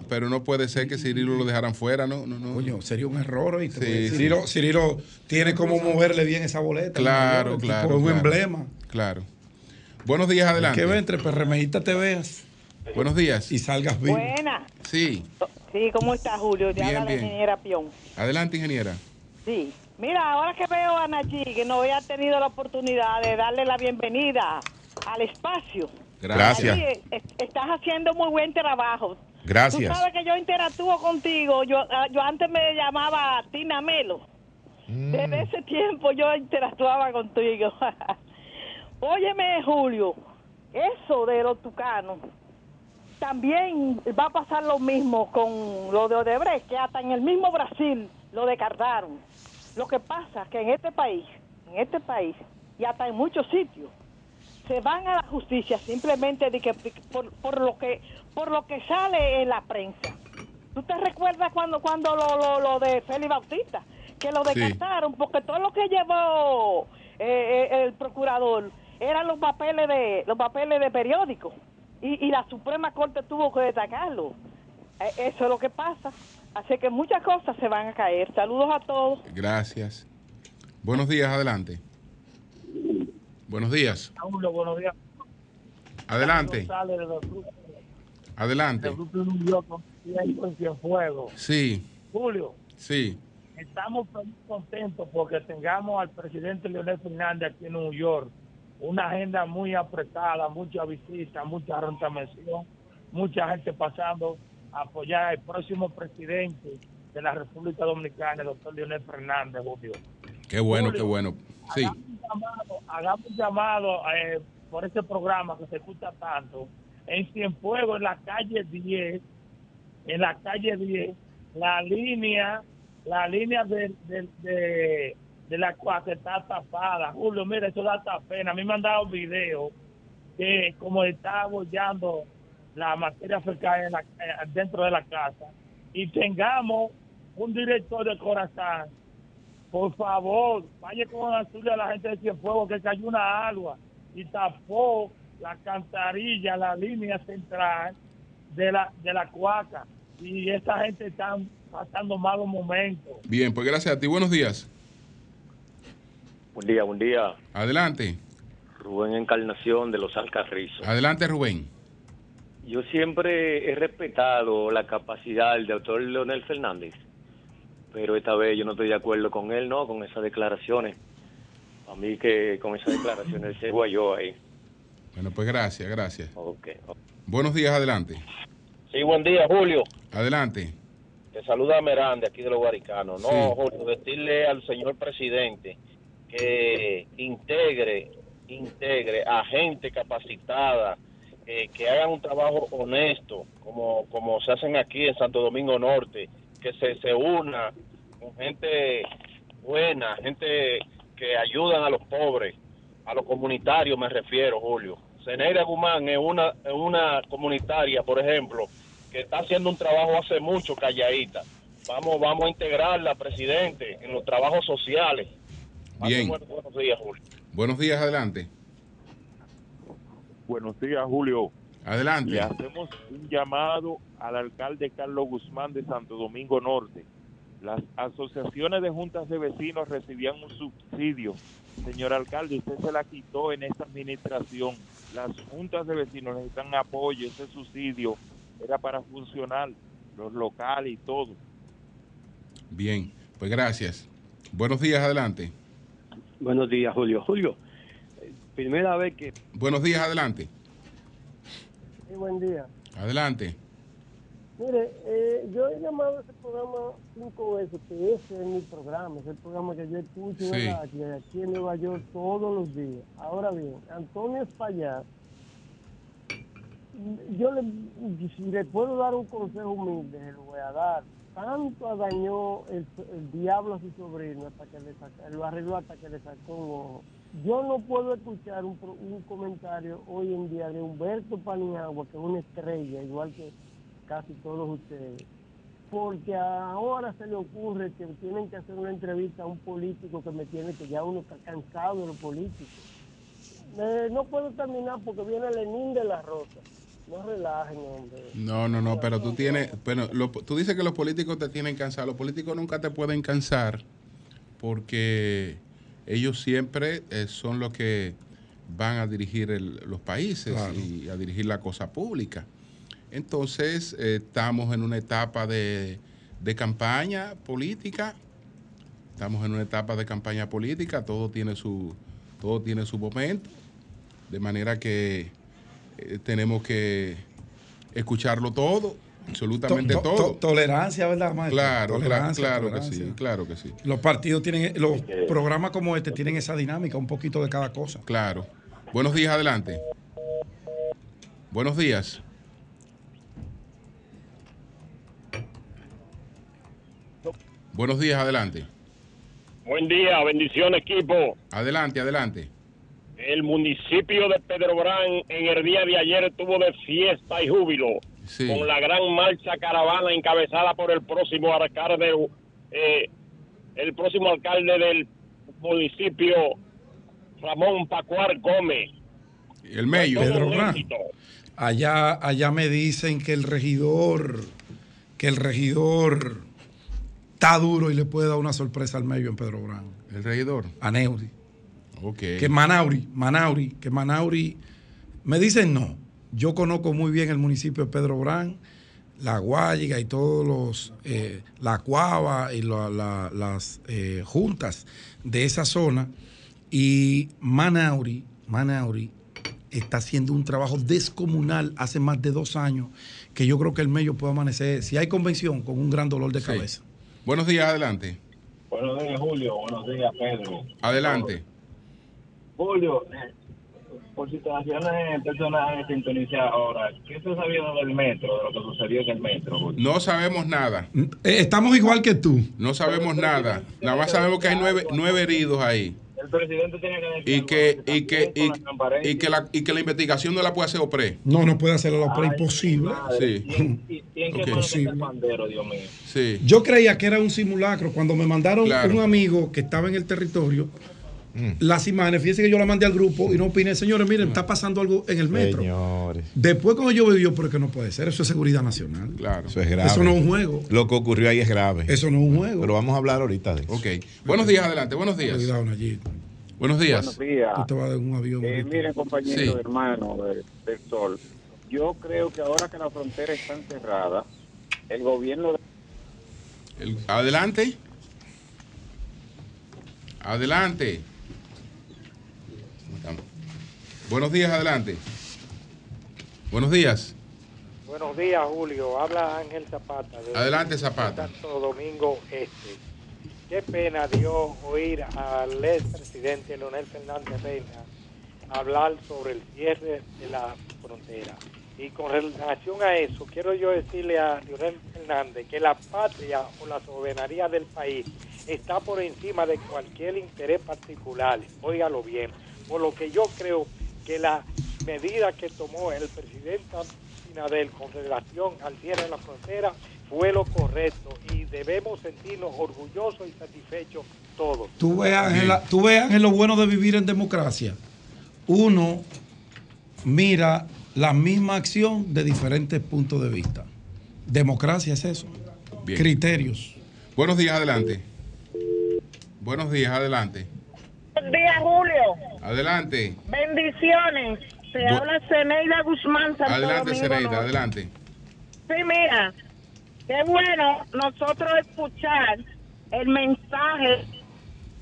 S1: Pero, no puede ser que Cirilo lo dejaran fuera, ¿no? no, no.
S2: Coño, sería un error. Cirilo, Cirilo, tiene como moverle bien esa boleta.
S1: Claro, claro.
S2: Es un emblema.
S1: Claro. Buenos días, adelante.
S2: Que entre PRMista te veas.
S1: Buenos días.
S2: Y salgas bien.
S3: Buena.
S1: Sí.
S3: Sí, ¿cómo está Julio? Te habla la ingeniera Pion.
S1: Adelante, ingeniera.
S3: Sí. Mira, ahora que veo a Nachi, que no había tenido la oportunidad de darle la bienvenida al espacio.
S1: Gracias.
S3: estás haciendo muy buen trabajo.
S1: Gracias.
S3: Tú sabes que yo interactúo contigo. Yo, ah, yo antes me llamaba Tina Melo. Mm. Desde ese tiempo yo interactuaba contigo. Óyeme, Julio, eso de los tucanos, también va a pasar lo mismo con lo de Odebrecht, que hasta en el mismo Brasil lo descartaron. Lo que pasa es que en este país, en este país, y hasta en muchos sitios, se van a la justicia simplemente de que por, lo que por lo que sale en la prensa. ¿Tú te recuerdas cuando cuando lo, lo, de Félix Bautista? Que lo descartaron porque todo lo que llevó eh, eh, el procurador eran los papeles de los papeles de periódico y, la Suprema Corte tuvo que destacarlo. E, eso es lo que pasa. Así que muchas cosas se van a caer. Saludos a todos.
S1: Gracias. Buenos días, adelante. Buenos días.
S4: buenos días.
S1: Adelante. Adelante. Sí.
S4: Julio.
S1: Sí.
S4: Estamos muy contentos porque tengamos al presidente Leonel Fernández aquí en Nueva York una agenda muy apretada, mucha visita, mucha rentamención, mucha gente pasando a apoyar al próximo presidente de la República Dominicana, el doctor Leonel Fernández, Julio.
S1: Qué bueno, qué bueno. Sí.
S4: Hagamos un llamado, eh, por este programa que se escucha tanto. En Cienfuegos, en la calle 10, en la calle 10, la línea, la línea de de la cual está tapada. Julio, mira, eso da hasta pena. A mí me han dado video que como está abollando la materia fecal en la, eh, dentro de la casa y tengamos un director de corazón, por favor, vaya con a la gente de Cienfuegos que cayó una agua y tapó la cantarilla, la línea central de la, de la cuaca. Y esa gente está pasando malos momentos.
S1: Bien, pues gracias a ti. Buenos días.
S5: Buen día, buen día.
S1: Adelante.
S5: Rubén Encarnación de Los Alcarrizos.
S1: Adelante, Rubén.
S5: Yo siempre he respetado la capacidad del doctor Leonel Fernández, pero esta vez yo no estoy de acuerdo con él, ¿no? Con esas declaraciones. A mí que con esas declaraciones se guayó ahí.
S1: Bueno, pues gracias, gracias.
S5: Ok.
S1: Buenos días, adelante.
S6: Sí, buen día, Julio.
S1: Adelante.
S6: Te saluda Merán de aquí de los Guaricanos. No,
S1: Sí.
S6: Julio, decirle al señor presidente que integre, integre a gente capacitada, eh, que hagan un trabajo honesto, como, como se hacen aquí en Santo Domingo Norte, que se, se una con gente buena, gente que ayudan a los pobres, a los comunitarios me refiero, Julio. Zeneida Guzmán es una, es una comunitaria, por ejemplo, que está haciendo un trabajo hace mucho calladita. Vamos, vamos a integrarla, presidente, en los trabajos sociales.
S1: Bien.
S6: Buenos, buenos días, Julio.
S1: Buenos días, adelante.
S7: Buenos días, Julio.
S1: Adelante.
S7: Le hacemos un llamado al alcalde Carlos Guzmán de Santo Domingo Norte. Las asociaciones de juntas de vecinos recibían un subsidio. Señor alcalde, usted se la quitó en esta administración. Las juntas de vecinos necesitan apoyo. Ese subsidio era para funcionar, los locales y todo.
S1: Bien, pues gracias. Buenos días, adelante.
S8: Buenos días, Julio. Julio, eh, primera vez que...
S1: Buenos días, adelante.
S9: Sí, buen día.
S1: Adelante.
S9: Mire, eh, yo he llamado a ese programa cinco veces, que ese es mi programa, es el programa que yo escucho
S1: Sí.
S9: aquí, aquí en Nueva York todos los días. Ahora bien, Antonio Espaillat, yo le, si le puedo dar un consejo humilde, lo voy a dar. Tanto dañó el, el diablo a su sobrino hasta que le saca, lo arregló hasta que le sacó un ojo. Yo no puedo escuchar un, un comentario hoy en día de Humberto Paniagua, que es una estrella, igual que casi todos ustedes, porque ahora se le ocurre que tienen que hacer una entrevista a un político que me tiene que ya uno está cansado de los políticos. Eh, no puedo terminar porque viene Lenín de la Rosa. No relajen, hombre.
S1: No, no, no, pero tú tienes, bueno, lo- tú dices que los políticos te tienen cansado. Los políticos nunca te pueden cansar porque ellos siempre eh, son los que van a dirigir el- los países
S2: Claro.
S1: y a dirigir la cosa pública. Entonces, eh, estamos en una etapa de, de campaña política. Estamos en una etapa de campaña política, todo tiene su, todo tiene su momento, de manera que eh, tenemos que escucharlo todo, absolutamente
S2: To- to-
S1: todo.
S2: to- tolerancia, ¿verdad, maestro?
S1: Claro, cla-
S2: Tolerancia,
S1: claro que
S2: tolerancia.
S1: sí, claro que sí.
S2: Los partidos tienen, los programas como este tienen esa dinámica, un poquito de cada cosa.
S1: Claro. Buenos días, adelante. Buenos días. Buenos días, adelante.
S10: Buen día, bendición equipo.
S1: Adelante, adelante.
S10: El municipio de Pedro Brán en el día de ayer estuvo de fiesta y júbilo
S1: Sí.
S10: con la gran marcha caravana encabezada por el próximo alcalde, eh, el próximo alcalde del municipio, Ramón Pacuar Gómez.
S1: El medio.
S2: Pedro. Allá, allá me dicen que el regidor, que el regidor está duro y le puede dar una sorpresa al medio en Pedro Brán.
S1: El regidor.
S2: A Neuri. Que Manauri, Manauri, que Manauri. Me dicen no. Yo conozco muy bien el municipio de Pedro Brán, La Guayiga y todos los, eh, la Cuava y la- la- las eh, juntas de esa zona. Y Manauri, Manauri está haciendo un trabajo descomunal hace más de dos años que yo creo que el medio puede amanecer, si hay convención, con un gran dolor de
S1: Sí.
S2: cabeza.
S1: Buenos días, adelante.
S11: Buenos días, Julio. Buenos días, Pedro.
S1: Adelante.
S11: Julio, eh, por situaciones personales que sintonicé ahora, ¿qué se ha sabido del metro, de lo que sucedió en el metro? Julio?
S1: No sabemos nada.
S2: Eh, estamos igual que tú.
S1: No sabemos nada. Nada más sabemos que hay nueve, nueve heridos ahí.
S11: El presidente tiene que decir
S1: Y que, y que, y, que la, y que la investigación no la puede hacer OPRE.
S2: No, no puede hacerlo, la
S11: Ay,
S2: imposible.
S1: Sí.
S11: ¿Y en Dios mío?
S1: Sí.
S2: Yo creía que era un simulacro. Cuando me mandaron
S1: Claro.
S2: un amigo que estaba en el territorio, las imágenes, fíjense que yo la mandé al grupo y no opiné, señores, miren, está pasando algo en el metro.
S12: Señores.
S2: Después cuando yo vi, yo, pero es que no puede ser, eso es seguridad nacional.
S1: Claro.
S12: Eso es grave.
S2: Eso no es un juego.
S12: Lo que ocurrió ahí es grave.
S2: Eso no es un juego.
S12: Pero vamos a hablar ahorita de eso.
S1: Ok. Buenos días, adelante. Buenos días.
S2: Cuidado, Nayib.
S1: Buenos días.
S13: Buenos días.
S2: Tú te vas de un avión.
S13: Eh, miren, compañeros,
S1: Sí.
S13: hermanos de- del Sol, yo creo que ahora que la frontera está cerrada, el gobierno
S1: El- adelante. Adelante. Estamos. Buenos días, adelante. Buenos días.
S14: Buenos días, Julio. Habla Ángel Zapata. de
S1: Adelante, Zapata.
S14: Santo Domingo Este. Qué pena dio oír al expresidente Leonel Fernández Reina hablar sobre el cierre de la frontera. Y con relación a eso, quiero yo decirle a Leonel Fernández que la patria o la soberanía del país está por encima de cualquier interés particular. Óigalo bien. Por lo que yo creo que la medida que tomó el presidente Abinader con relación al cierre de la frontera fue lo correcto y debemos sentirnos orgullosos y satisfechos todos.
S2: Tú ves, Ángela, tú lo bueno de vivir en democracia. Uno mira la misma acción de diferentes puntos de vista. Democracia es eso.
S1: Bien.
S2: Criterios.
S1: Buenos días, adelante. Buenos días, adelante.
S15: Buenos días, Julio.
S1: Adelante.
S15: Bendiciones. Se
S1: Bu-
S15: habla Zeneida Guzmán, Santo
S1: Adelante,
S15: Norte.
S1: adelante.
S15: Sí, mira, qué bueno nosotros escuchar el mensaje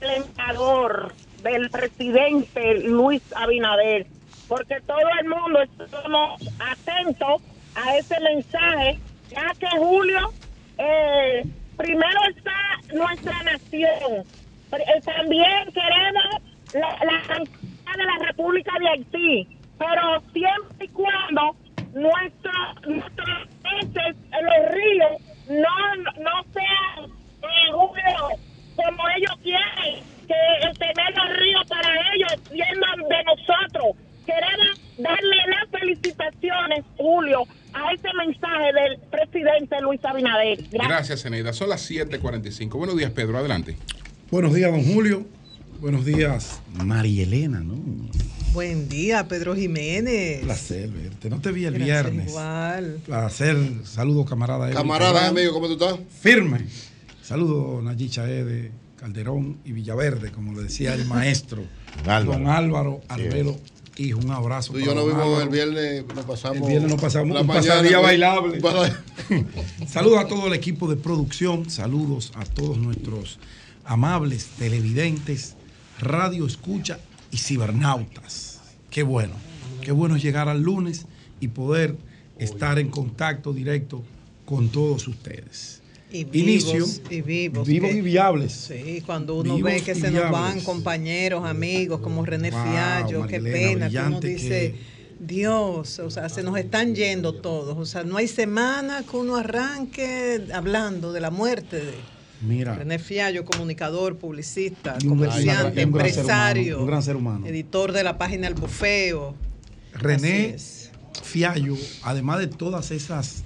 S15: alentador del presidente Luis Abinader, porque todo el mundo estamos atentos a ese mensaje, ya que Julio, eh, primero está nuestra nación, también queremos la, la de la República de Haití, pero siempre y cuando nuestro- nuestros peces los ríos no, no sean eh, como ellos quieren, que el tener los ríos para ellos siendo de nosotros. Queremos darle las felicitaciones, Julio, a ese mensaje del presidente Luis Abinader. Gracias.
S1: Gracias, Zeneida. Son las 7:45. Buenos días, Pedro, adelante.
S2: Buenos días, don Julio. Buenos días, María Elena, ¿no?
S16: Buen día, Pedro Jiménez.
S2: Placer verte. No te vi el
S16: Gracias,
S2: viernes.
S16: Igual.
S2: Placer. Saludos, camarada.
S17: Camarada, amigo, ¿cómo tú estás?
S2: Firme. Saludos, Nayicha Ede, Calderón y Villaverde, como le decía el maestro.
S12: Álvaro.
S2: Don Álvaro
S12: Sí.
S2: Albelo. Hijo, un abrazo.
S17: Tú y yo nos
S2: don
S17: vimos el viernes, nos pasamos.
S2: El viernes nos pasamos
S17: la
S2: un
S17: mañana,
S2: pasadía
S17: pues,
S2: bailable.
S17: para-
S2: Saludos a todo el equipo de producción, saludos a todos nuestros amables televidentes, radio escucha y cibernautas. Qué bueno, qué bueno llegar al lunes y poder estar en contacto directo con todos ustedes.
S16: Y
S2: Inicio.
S16: vivos, y vivos.
S2: Vivos
S16: que-
S2: y viables.
S16: Sí, cuando uno
S2: Vivos
S16: ve que se nos van compañeros, amigos como René
S2: Wow,
S16: Fiallo, qué pena, que uno dice, Dios, o sea, se nos están yendo todos. O sea, no hay semana que uno arranque hablando de la muerte de
S2: Mira,
S16: René Fiallo, comunicador, publicista,
S2: un
S16: comerciante,
S2: un gran ser
S16: empresario,
S2: humano, un gran ser humano.
S16: editor de la página El Bufeo.
S2: René Fiallo, además de todas esas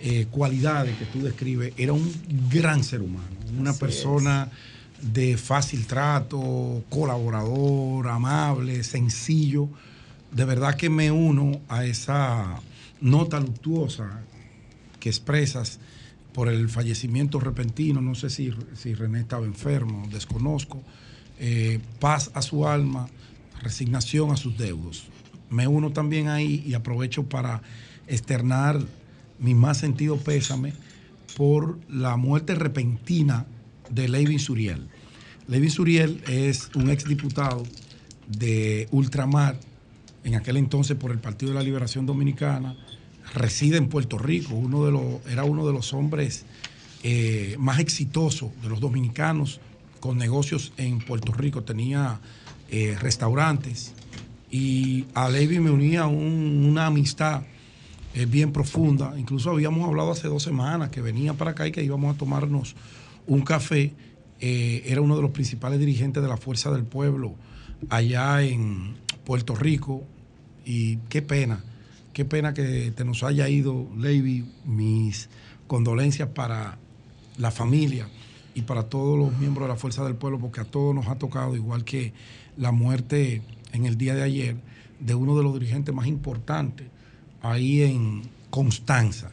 S2: eh, cualidades que tú describes, era un gran ser humano, una
S16: Así
S2: persona de fácil trato, colaborador, amable, sencillo. De verdad que me uno a esa nota luctuosa que expresas por el fallecimiento repentino, no sé si, si René estaba enfermo, desconozco, eh, paz a su alma, resignación a sus deudos. Me uno también ahí y aprovecho para externar mi más sentido pésame por la muerte repentina de Levin Suriel. Levin Suriel es un exdiputado de Ultramar, en aquel entonces por el Partido de la Liberación Dominicana, reside en Puerto Rico, uno de los, era uno de los hombres eh, más exitosos de los dominicanos con negocios en Puerto Rico, tenía eh, restaurantes y a Levi me unía un- una amistad eh, bien profunda, incluso habíamos hablado hace dos semanas que venía para acá y que íbamos a tomarnos un café, era uno de los principales dirigentes de la Fuerza del Pueblo allá en Puerto Rico. Y qué pena, qué pena que te nos haya ido, Levi. Mis condolencias para la familia y para todos los miembros de la Fuerza del Pueblo, porque a todos nos ha tocado, igual que la muerte en el día de ayer de uno de los dirigentes más importantes ahí en Constanza,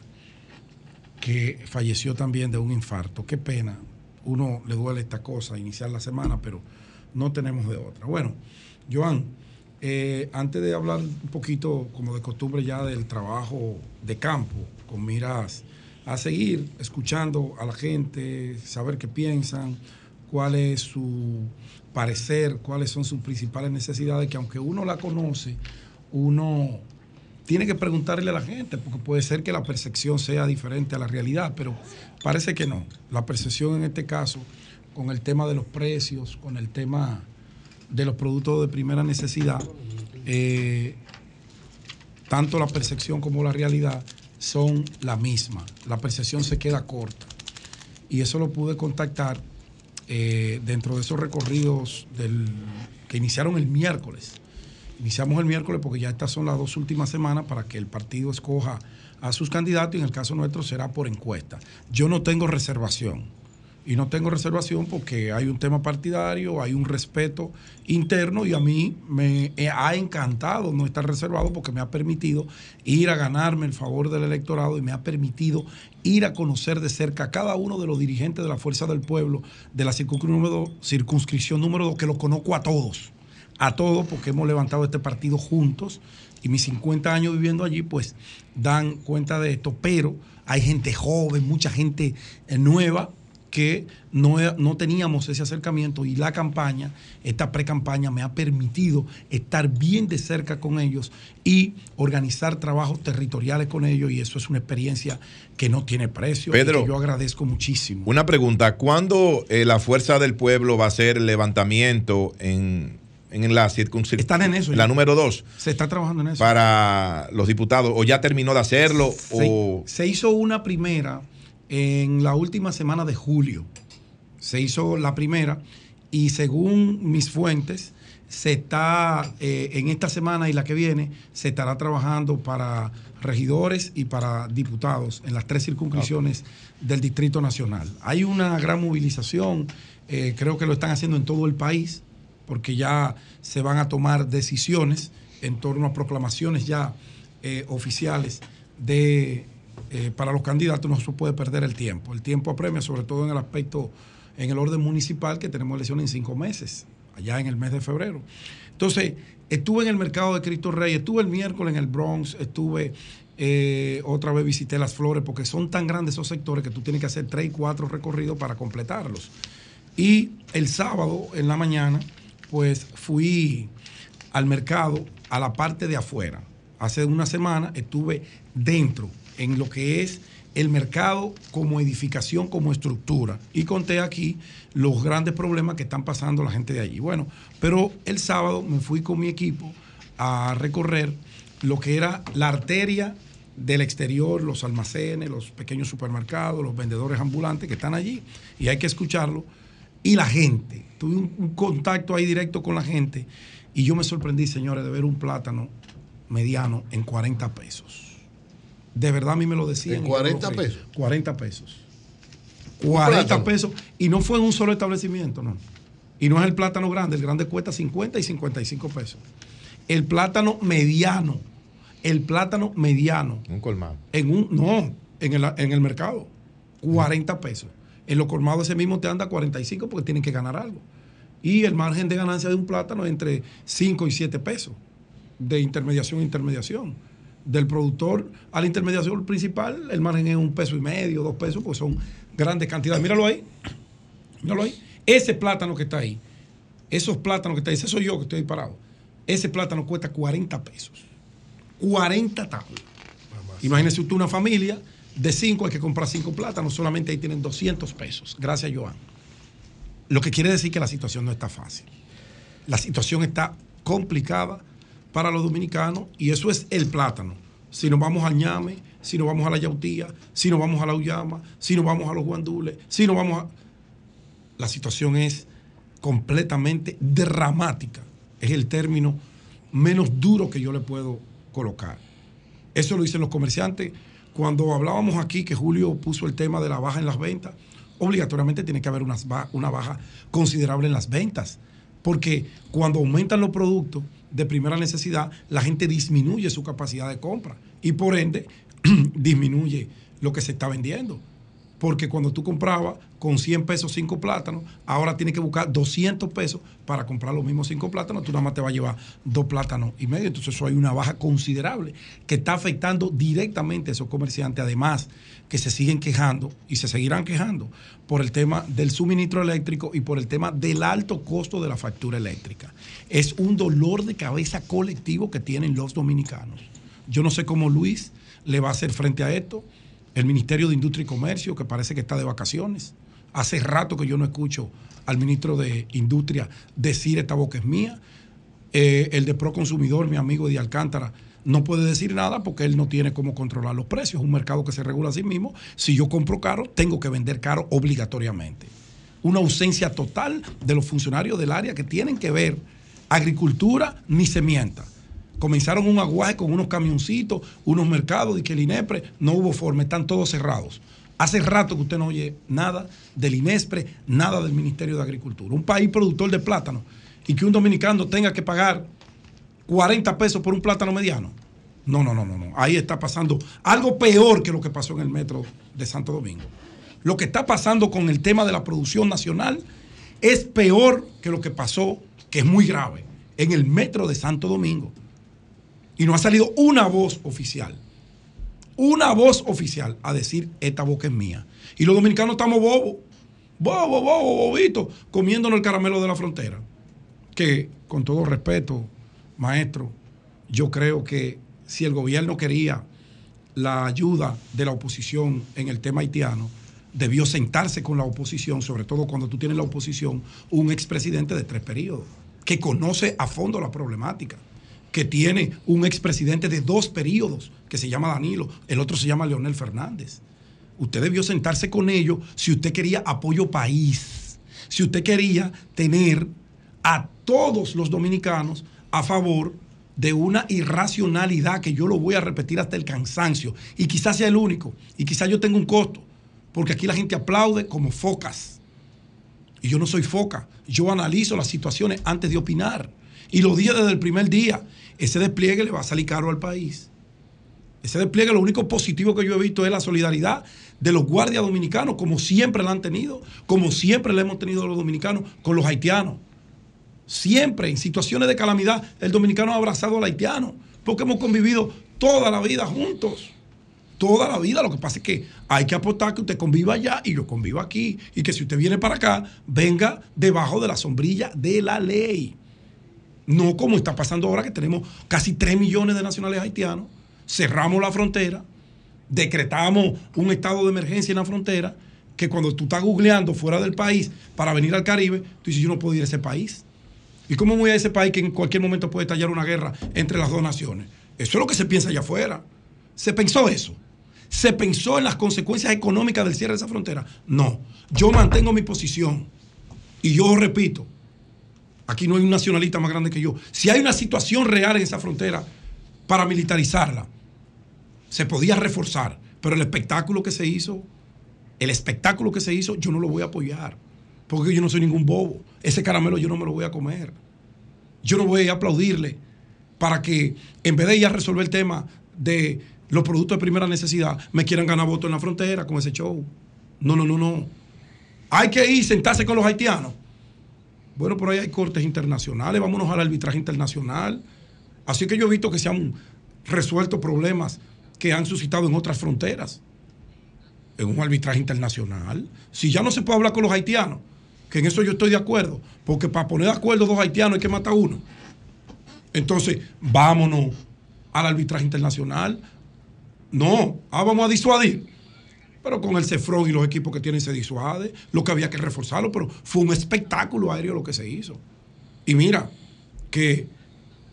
S2: que falleció también de un infarto. Qué pena. Uno le duele esta cosa, iniciar la semana, pero no tenemos de otra. Bueno, Joan, eh, antes de hablar un poquito, como de costumbre ya, del trabajo de campo, con miras a seguir escuchando a la gente, saber qué piensan, cuál es su parecer, cuáles son sus principales necesidades, que aunque uno la conoce, uno tiene que preguntarle a la gente, porque puede ser que la percepción sea diferente a la realidad, pero parece que no. La percepción en este caso, con el tema de los precios, con el tema de los productos de primera necesidad, eh, tanto la percepción como la realidad son la misma. La percepción se queda corta. Y eso lo pude contactar eh, dentro de esos recorridos del, que iniciaron el miércoles. Iniciamos el miércoles porque ya estas son las dos últimas semanas para que el partido escoja a sus candidatos y en el caso nuestro será por encuesta. Yo no tengo reservación y no tengo reservación porque hay un tema partidario, hay un respeto interno y a mí me ha encantado no estar reservado porque me ha permitido ir a ganarme el favor del electorado y me ha permitido ir a conocer de cerca a cada uno de los dirigentes de la Fuerza del Pueblo de la circunscripción número 2, que lo conozco a todos, a todos porque hemos levantado este partido juntos y mis 50 años viviendo allí pues dan cuenta de esto, pero hay gente joven, mucha gente eh, nueva que no, no, teníamos ese acercamiento y la campaña, esta pre-campaña me ha permitido estar bien de cerca con ellos y organizar trabajos territoriales con ellos y eso es una experiencia que no tiene precio
S12: Pedro,
S2: y que yo agradezco muchísimo.
S12: Una pregunta, ¿cuándo eh, la Fuerza del Pueblo va a hacer el levantamiento en, en la circunscripción?
S2: Están en eso.
S12: La número dos.
S2: Se está trabajando en eso.
S12: Para los diputados, o ya terminó de hacerlo,
S2: se,
S12: o...
S2: se hizo una primera en la última semana de julio. Se hizo la primera y según mis fuentes, se está eh, en esta semana y la que viene, se estará trabajando para regidores y para diputados en las tres circunscripciones del Distrito Nacional. Hay una gran movilización, eh, creo que lo están haciendo en todo el país, porque ya se van a tomar decisiones en torno a proclamaciones ya eh, oficiales de eh, para los candidatos no se puede perder el tiempo. El tiempo apremia, sobre todo en el aspecto, en el orden municipal, que tenemos elecciones en cinco meses, allá en el mes de febrero. Entonces, estuve en el mercado de Cristo Rey, estuve el miércoles en el Bronx, estuve eh, otra vez visité las flores, porque son tan grandes esos sectores que tú tienes que hacer tres cuatro recorridos para completarlos. Y el sábado en la mañana, pues fui al mercado, a la parte de afuera. Hace una semana estuve dentro en lo que es el mercado como edificación, como estructura. Y conté aquí los grandes problemas que están pasando la gente de allí. Bueno, pero el sábado me fui con mi equipo a recorrer lo que era la arteria del exterior, los almacenes, los pequeños supermercados, los vendedores ambulantes que están allí. Y hay que escucharlo. Y la gente. Tuve un, un contacto ahí directo con la gente. Y yo me sorprendí, señores, de ver un plátano mediano en 40 pesos. De verdad a mí me lo decían.
S18: ¿En 40 pesos?
S2: 40 pesos. 40 pesos. Y no fue en un solo establecimiento, no. Y no es el plátano grande. El grande cuesta 50 y 55 pesos. El plátano mediano. El plátano mediano.
S12: Un colmado.
S2: En un, no, en el, en el mercado. 40 pesos. En los colmados ese mismo te anda 45 porque tienen que ganar algo. Y el margen de ganancia de un plátano es entre 5 y 7 pesos. De intermediación a intermediación del productor a la intermediación principal, el margen es un peso y medio, dos pesos, pues son grandes cantidades. Míralo ahí. Míralo ahí. Ese plátano que está ahí, esos plátanos que está ahí, ese soy yo que estoy parado. Ese plátano cuesta 40 pesos. 40 tablas. Imagínese usted una familia de 5, hay que comprar 5 plátanos, solamente ahí tienen 200 pesos. Gracias, Joan. Lo que quiere decir que la situación no está fácil. La situación está complicada para los dominicanos y eso es el plátano. Si nos vamos al ñame, si nos vamos a la yautía, si nos vamos a la uyama, si nos vamos a los guandules, si nos vamos a... La situación es completamente dramática. Es el término menos duro que yo le puedo colocar. Eso lo dicen los comerciantes. Cuando hablábamos aquí que Julio puso el tema de la baja en las ventas, obligatoriamente tiene que haber una, una baja considerable en las ventas. Porque cuando aumentan los productos, de primera necesidad, la gente disminuye su capacidad de compra y por ende disminuye lo que se está vendiendo. porque cuando tú comprabas con 100 pesos 5 plátanos, ahora tienes que buscar 200 pesos para comprar los mismos 5 plátanos, tú nada más te vas a llevar dos plátanos y medio, entonces eso hay una baja considerable que está afectando directamente a esos comerciantes, además que se siguen quejando y se seguirán quejando por el tema del suministro eléctrico y por el tema del alto costo de la factura eléctrica. Es un dolor de cabeza colectivo que tienen los dominicanos. Yo no sé cómo Luis le va a hacer frente a esto el Ministerio de Industria y Comercio, que parece que está de vacaciones. Hace rato que yo no escucho al ministro de Industria decir esta boca es mía. Eh, el de Proconsumidor, mi amigo de Alcántara, no puede decir nada porque él no tiene cómo controlar los precios. Un mercado que se regula a sí mismo. Si yo compro caro, tengo que vender caro obligatoriamente. Una ausencia total de los funcionarios del área que tienen que ver agricultura ni se mienta comenzaron un aguaje con unos camioncitos, unos mercados, y que el INEPRE no hubo forma, están todos cerrados. Hace rato que usted no oye nada del INESPRE, nada del Ministerio de Agricultura. Un país productor de plátano y que un dominicano tenga que pagar 40 pesos por un plátano mediano. No, no, no, no, no. Ahí está pasando algo peor que lo que pasó en el metro de Santo Domingo. Lo que está pasando con el tema de la producción nacional es peor que lo que pasó, que es muy grave, en el metro de Santo Domingo. Y no ha salido una voz oficial. Una voz oficial a decir, esta boca es mía. Y los dominicanos estamos bobos. Bobo, bobo, bobito, comiéndonos el caramelo de la frontera. Que, con todo respeto, maestro, yo creo que si el gobierno quería la ayuda de la oposición en el tema haitiano, debió sentarse con la oposición, sobre todo cuando tú tienes la oposición, un expresidente de tres periodos, que conoce a fondo la problemática que tiene un expresidente de dos periodos, que se llama Danilo, el otro se llama Leonel Fernández. Usted debió sentarse con ellos si usted quería apoyo país, si usted quería tener a todos los dominicanos a favor de una irracionalidad que yo lo voy a repetir hasta el cansancio y quizás sea el único y quizás yo tenga un costo, porque aquí la gente aplaude como focas. Y yo no soy foca, yo analizo las situaciones antes de opinar. Y lo dije desde el primer día ese despliegue le va a salir caro al país. Ese despliegue, lo único positivo que yo he visto es la solidaridad de los guardias dominicanos, como siempre la han tenido, como siempre la hemos tenido los dominicanos con los haitianos. Siempre, en situaciones de calamidad, el dominicano ha abrazado al haitiano, porque hemos convivido toda la vida juntos. Toda la vida. Lo que pasa es que hay que apostar que usted conviva allá y yo convivo aquí. Y que si usted viene para acá, venga debajo de la sombrilla de la ley. No como está pasando ahora que tenemos casi 3 millones de nacionales haitianos, cerramos la frontera, decretamos un estado de emergencia en la frontera, que cuando tú estás googleando fuera del país para venir al Caribe, tú dices, yo no puedo ir a ese país. ¿Y cómo voy a ese país que en cualquier momento puede estallar una guerra entre las dos naciones? Eso es lo que se piensa allá afuera. ¿Se pensó eso? ¿Se pensó en las consecuencias económicas del cierre de esa frontera? No. Yo mantengo mi posición. Y yo repito, Aquí no hay un nacionalista más grande que yo. Si hay una situación real en esa frontera para militarizarla, se podía reforzar. Pero el espectáculo que se hizo, el espectáculo que se hizo, yo no lo voy a apoyar. Porque yo no soy ningún bobo. Ese caramelo yo no me lo voy a comer. Yo no voy a aplaudirle para que en vez de ir a resolver el tema de los productos de primera necesidad, me quieran ganar votos en la frontera con ese show. No, no, no, no. Hay que ir, sentarse con los haitianos bueno, por ahí hay cortes internacionales, vámonos al arbitraje internacional. Así que yo he visto que se han resuelto problemas que han suscitado en otras fronteras, en un arbitraje internacional. Si ya no se puede hablar con los haitianos, que en eso yo estoy de acuerdo, porque para poner de acuerdo dos haitianos hay que matar uno. Entonces, vámonos al arbitraje internacional. No, ah, vamos a disuadir. Pero con el Cefrón y los equipos que tienen se disuade, lo que había que reforzarlo, pero fue un espectáculo aéreo lo que se hizo. Y mira, que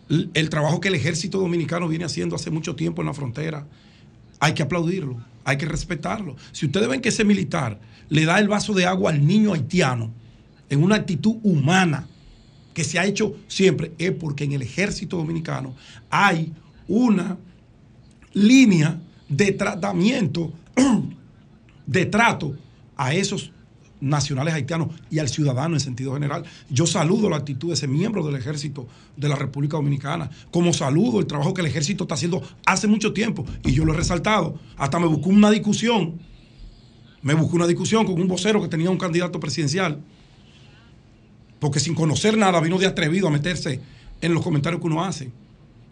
S2: el trabajo que el ejército dominicano viene haciendo hace mucho tiempo en la frontera, hay que aplaudirlo, hay que respetarlo. Si ustedes ven que ese militar le da el vaso de agua al niño haitiano en una actitud humana que se ha hecho siempre, es porque en el ejército dominicano hay una línea de tratamiento de trato a esos nacionales haitianos y al ciudadano en sentido general. Yo saludo la actitud de ese miembro del ejército de la República Dominicana, como saludo el trabajo que el ejército está haciendo hace mucho tiempo, y yo lo he resaltado, hasta me buscó una discusión. Me busqué una discusión con un vocero que tenía un candidato presidencial, porque sin conocer nada vino de atrevido a meterse en los comentarios que uno hace.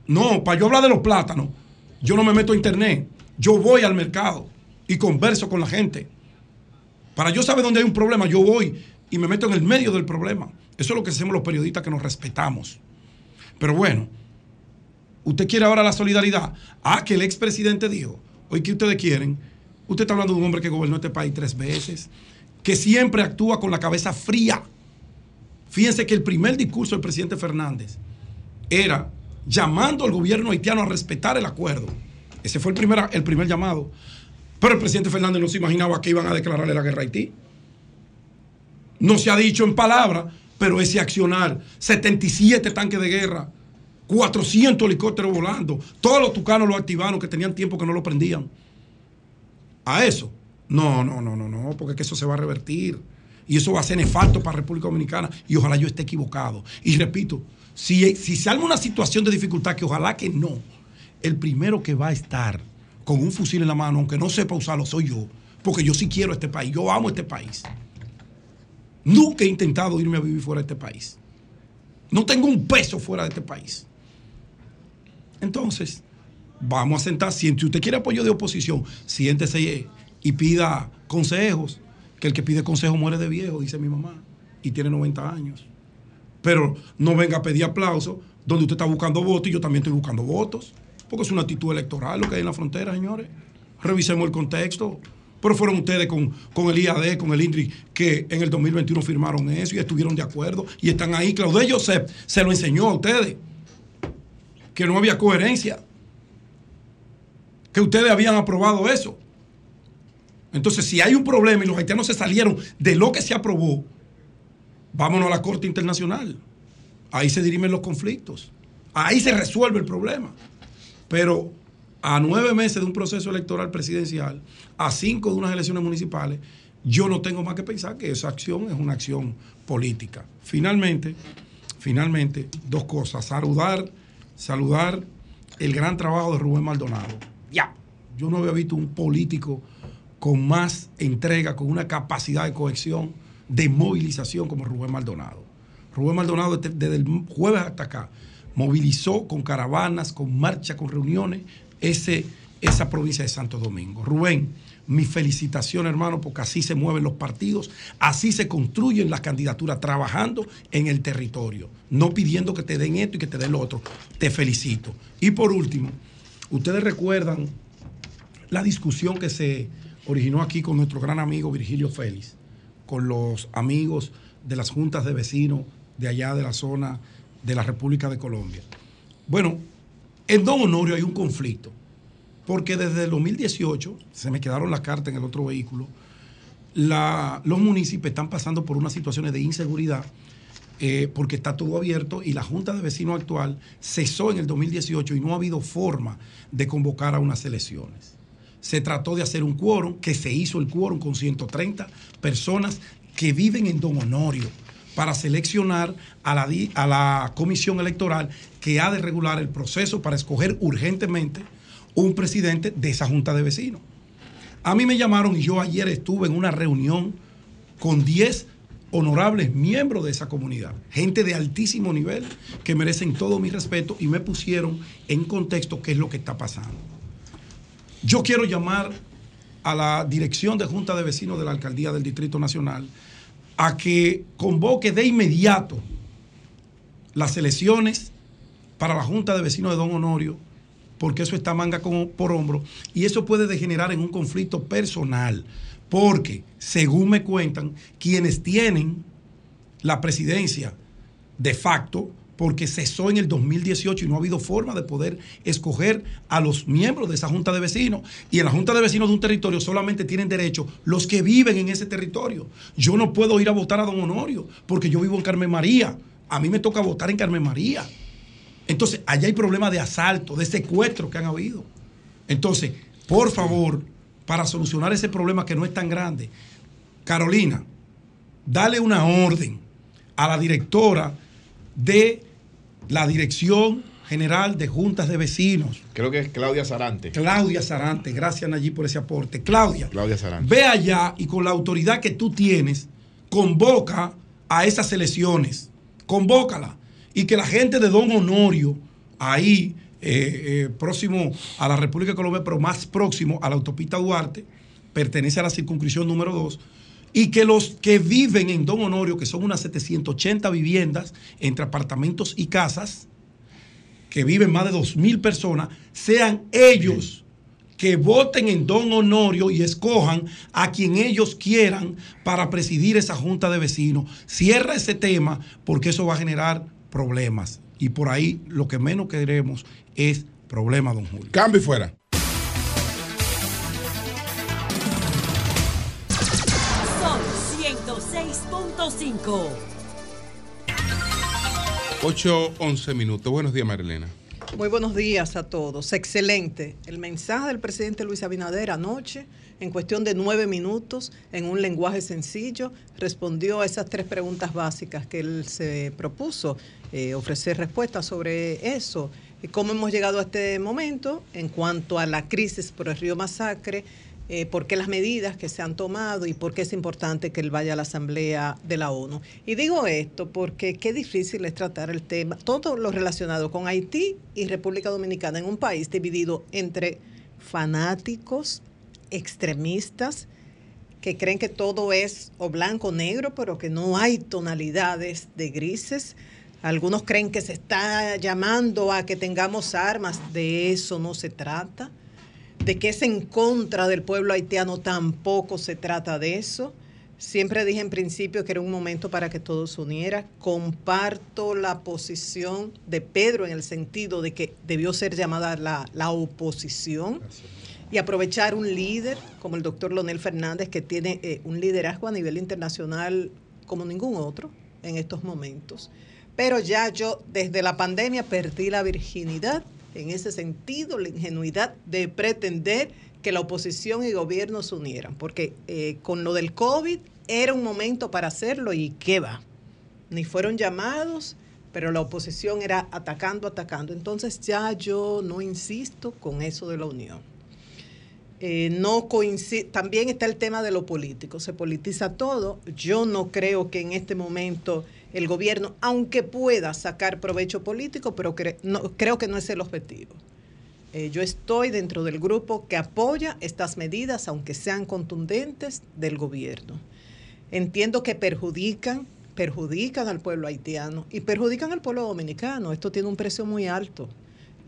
S2: No, para yo hablar de los plátanos, yo no me meto a internet, yo voy al mercado y converso con la gente. Para yo saber dónde hay un problema, yo voy y me meto en el medio del problema. Eso es lo que hacemos los periodistas que nos respetamos. Pero bueno, usted quiere ahora la solidaridad. Ah, que el expresidente dijo, hoy que ustedes quieren, usted está hablando de un hombre que gobernó este país tres veces, que siempre actúa con la cabeza fría. Fíjense que el primer discurso del presidente Fernández era llamando al gobierno haitiano a respetar el acuerdo. Ese fue el primer, el primer llamado. Pero el presidente Fernández no se imaginaba que iban a declararle la guerra a Haití. No se ha dicho en palabras, pero ese accionar, 77 tanques de guerra, 400 helicópteros volando, todos los tucanos los activaron que tenían tiempo que no lo prendían. A eso, no, no, no, no, no, porque que eso se va a revertir. Y eso va a ser nefasto para República Dominicana y ojalá yo esté equivocado. Y repito, si, si se una situación de dificultad, que ojalá que no, el primero que va a estar con un fusil en la mano, aunque no sepa usarlo, soy yo. Porque yo sí quiero este país, yo amo este país. Nunca he intentado irme a vivir fuera de este país. No tengo un peso fuera de este país. Entonces, vamos a sentar, si usted quiere apoyo de oposición, siéntese y pida consejos, que el que pide consejo muere de viejo, dice mi mamá, y tiene 90 años. Pero no venga a pedir aplauso donde usted está buscando votos y yo también estoy buscando votos, porque es una actitud electoral lo que hay en la frontera, señores. Revisemos el contexto. Pero fueron ustedes con, el IAD, con el INDRI, que en el 2021 firmaron eso y estuvieron de acuerdo y están ahí. Claudio Josep se lo enseñó a ustedes, que no había coherencia, que ustedes habían aprobado eso. Entonces, si hay un problema y los haitianos se salieron de lo que se aprobó, vámonos a la Corte Internacional. Ahí se dirimen los conflictos. Ahí se resuelve el problema. Pero a nueve meses de un proceso electoral presidencial, a cinco de unas elecciones municipales, yo no tengo más que pensar que esa acción es una acción política. Finalmente, finalmente, dos cosas. Saludar, saludar el gran trabajo de Rubén Maldonado. Ya, yo no había visto un político con más entrega, con una capacidad de cohesión, de movilización como Rubén Maldonado. Rubén Maldonado desde, el jueves hasta acá movilizó con caravanas, con marchas, con reuniones, ese, esa provincia de Santo Domingo. Rubén, mi felicitación, hermano, porque así se mueven los partidos, así se construyen las candidaturas, trabajando en el territorio, no pidiendo que te den esto y que te den lo otro. Te felicito. Y por último, ustedes recuerdan la discusión que se originó aquí con nuestro gran amigo Virgilio Félix, con los amigos de las juntas de vecinos de allá de la zona de la República de Colombia. Bueno, en Don Honorio hay un conflicto, porque desde el 2018, se me quedaron las cartas en el otro vehículo, los municipios están pasando por unas situaciones de inseguridad eh, porque está todo abierto y la Junta de Vecinos actual cesó en el 2018 y no ha habido forma de convocar a unas elecciones. Se trató de hacer un quórum, que se hizo el quórum con 130 personas que viven en Don Honorio para seleccionar a la, a la comisión electoral que ha de regular el proceso para escoger urgentemente un presidente de esa junta de vecinos. A mí me llamaron y yo ayer estuve en una reunión con 10 honorables miembros de esa comunidad, gente de altísimo nivel que merecen todo mi respeto y me pusieron en contexto qué es lo que está pasando. Yo quiero llamar a la dirección de Junta de Vecinos de la Alcaldía del Distrito Nacional a que convoque de inmediato las elecciones para la Junta de Vecinos de Don Honorio, porque eso está manga por hombro, y eso puede degenerar en un conflicto personal, porque, según me cuentan, quienes tienen la presidencia de facto porque cesó en el 2018 y no ha habido forma de poder escoger a los miembros de esa junta de vecinos. Y en la junta de vecinos de un territorio solamente tienen derecho los que viven en ese territorio. Yo no puedo ir a votar a don Honorio porque yo vivo en Carmen María. A mí me toca votar en Carmen María. Entonces, allá hay problemas de asalto, de secuestro que han habido. Entonces, por favor, para solucionar ese problema que no es tan grande, Carolina, dale una orden a la directora de la Dirección general de juntas de vecinos.
S12: Creo que es Claudia Sarante.
S2: Claudia Sarante, gracias Nayib por ese aporte. Claudia,
S12: Claudia Sarante.
S2: ve allá y con la autoridad que tú tienes, convoca a esas elecciones. Convócala. Y que la gente de Don Honorio, ahí, eh, eh, próximo a la República de Colombia, pero más próximo a la autopista Duarte, pertenece a la circunscripción número 2, y que los que viven en Don Honorio, que son unas 780 viviendas entre apartamentos y casas, que viven más de 2.000 personas, sean ellos que voten en Don Honorio y escojan a quien ellos quieran para presidir esa junta de vecinos. Cierra ese tema porque eso va a generar problemas. Y por ahí lo que menos queremos es problemas, don Julio.
S1: Cambio fuera.
S18: 106.5.
S1: 8, 11 minutos. Buenos días, Marilena.
S16: Muy buenos días a todos. Excelente. El mensaje del presidente Luis Abinader anoche, en cuestión de nueve minutos, en un lenguaje sencillo, respondió a esas tres preguntas básicas que él se propuso eh, ofrecer respuestas sobre eso. Y ¿Cómo hemos llegado a este momento en cuanto a la crisis por el río Masacre? Eh, por qué las medidas que se han tomado y por qué es importante que él vaya a la Asamblea de la ONU. Y digo esto porque qué difícil es tratar el tema, todo lo relacionado con Haití y República Dominicana en un país dividido entre fanáticos, extremistas, que creen que todo es o blanco o negro, pero que no hay tonalidades de grises. Algunos creen que se está llamando a que tengamos armas, de eso no se trata de que es en contra del pueblo haitiano, tampoco se trata de eso. Siempre dije en principio que era un momento para que todo se uniera. Comparto la posición de Pedro en el sentido de que debió ser llamada la, la oposición y aprovechar un líder como el doctor Leonel Fernández, que tiene eh, un liderazgo a nivel internacional como ningún otro en estos momentos. Pero ya yo desde la pandemia perdí la virginidad en ese sentido la ingenuidad de pretender que la oposición y gobierno se unieran, porque eh, con lo del COVID era un momento para hacerlo y qué va. Ni fueron llamados, pero la oposición era atacando, atacando. Entonces ya yo no insisto con eso de la unión. Eh, no también está el tema de lo político, se politiza todo. Yo no creo que en este momento el gobierno, aunque pueda sacar provecho político, pero creo que no es el objetivo. Eh, yo estoy dentro del grupo que apoya estas medidas, aunque sean contundentes, del gobierno. Entiendo que perjudican, perjudican al pueblo haitiano y perjudican al pueblo dominicano. Esto tiene un precio muy alto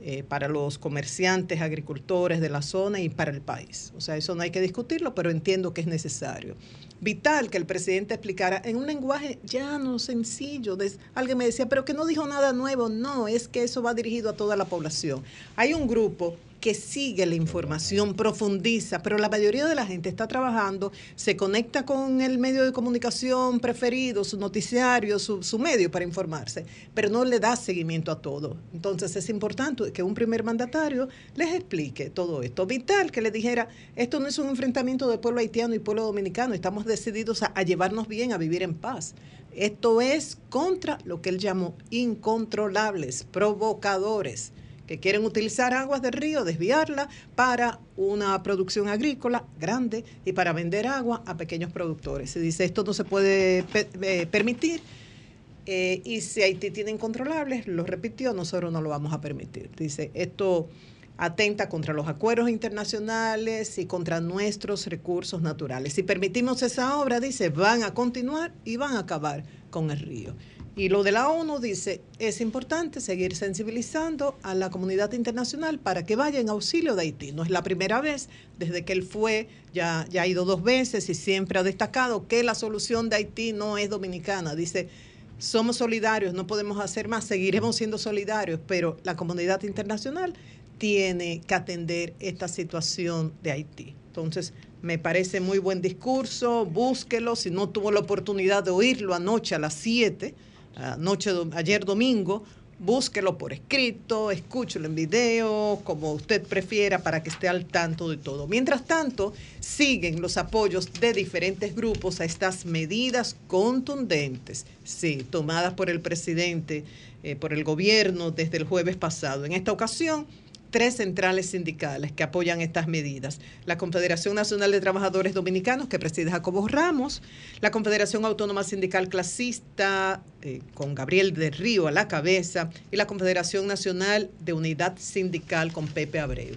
S16: eh, para los comerciantes, agricultores de la zona y para el país. O sea, eso no hay que discutirlo, pero entiendo que es necesario. Vital que el presidente explicara en un lenguaje llano, sencillo. Alguien me decía, pero que no dijo nada nuevo. No, es que eso va dirigido a toda la población. Hay un grupo que sigue la información, profundiza, pero la mayoría de la gente está trabajando, se conecta con el medio de comunicación preferido, su noticiario, su, su medio para informarse, pero no le da seguimiento a todo. Entonces es importante que un primer mandatario les explique todo esto. Vital que le dijera, esto no es un enfrentamiento del pueblo haitiano y pueblo dominicano, estamos decididos a, a llevarnos bien, a vivir en paz. Esto es contra lo que él llamó incontrolables, provocadores que quieren utilizar aguas del río, desviarla para una producción agrícola grande y para vender agua a pequeños productores. Se dice, esto no se puede eh, permitir eh, y si Haití tiene incontrolables, lo repitió, nosotros no lo vamos a permitir. Dice, esto atenta contra los acuerdos internacionales y contra nuestros recursos naturales. Si permitimos esa obra, dice, van a continuar y van a acabar con el río. Y lo de la ONU dice, es importante seguir sensibilizando a la comunidad internacional para que vaya en auxilio de Haití. No es la primera vez, desde que él fue, ya, ya ha ido dos veces y siempre ha destacado que la solución de Haití no es dominicana. Dice, somos solidarios, no podemos hacer más, seguiremos siendo solidarios, pero la comunidad internacional tiene que atender esta situación de Haití. Entonces, me parece muy buen discurso, búsquelo, si no tuvo la oportunidad de oírlo anoche a las 7, anoche, ayer domingo, Búsquelo por escrito, escúchelo en video, como usted prefiera, para que esté al tanto de todo. Mientras tanto, siguen los apoyos de diferentes grupos a estas medidas contundentes, sí, tomadas por el presidente, eh, por el gobierno desde el jueves pasado. En esta ocasión, tres centrales sindicales que apoyan estas medidas. La Confederación Nacional de Trabajadores Dominicanos, que preside Jacobo Ramos, la Confederación Autónoma Sindical Clasista, eh, con Gabriel de Río a la cabeza, y la Confederación Nacional de Unidad Sindical con Pepe Abreu.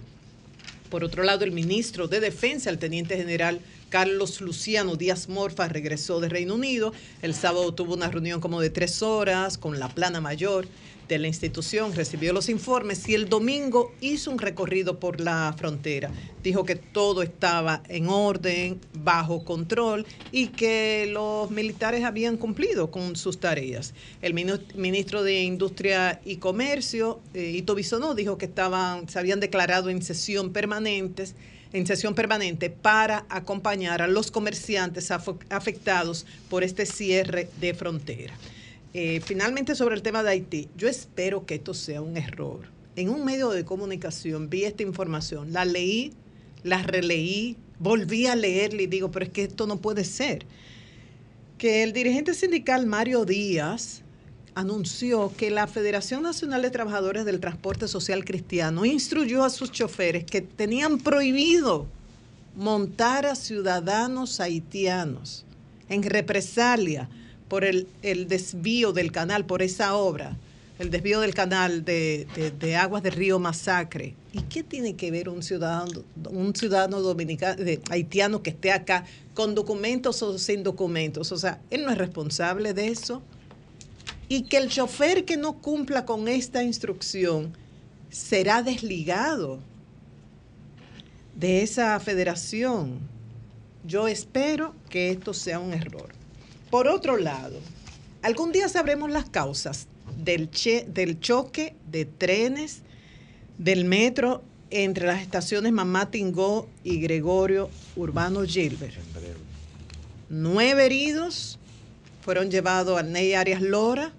S16: Por otro lado, el ministro de Defensa, el teniente general Carlos Luciano Díaz Morfa, regresó de Reino Unido. El sábado tuvo una reunión como de tres horas con la plana mayor de la institución, recibió los informes y el domingo hizo un recorrido por la frontera. Dijo que todo estaba en orden, bajo control y que los militares habían cumplido con sus tareas. El ministro de Industria y Comercio, eh, Ito Bisonó, dijo que estaban, se habían declarado en sesión permanentes en sesión permanente para acompañar a los comerciantes afectados por este cierre de frontera. Eh, finalmente sobre el tema de Haití, yo espero que esto sea un error. En un medio de comunicación vi esta información, la leí, la releí, volví a leerla y digo, pero es que esto no puede ser. Que el dirigente sindical Mario Díaz anunció que la Federación Nacional de Trabajadores del Transporte Social Cristiano instruyó a sus choferes que tenían prohibido montar a ciudadanos haitianos en represalia por el, desvío del canal, por esa obra, el desvío del canal de, aguas del río Masacre. ¿Y qué tiene que ver un ciudadano, un ciudadano dominicano, haitiano que esté acá con documentos o sin documentos? O sea, él no es responsable de eso. Y que el chofer que no cumpla con esta instrucción será desligado de esa federación. Yo espero que esto sea un error. Por otro lado, algún día sabremos las causas del, del choque de trenes del metro entre las estaciones Mamá Tingó y Gregorio Urbano Gilbert. Nueve heridos fueron llevados al Ney Arias Lora.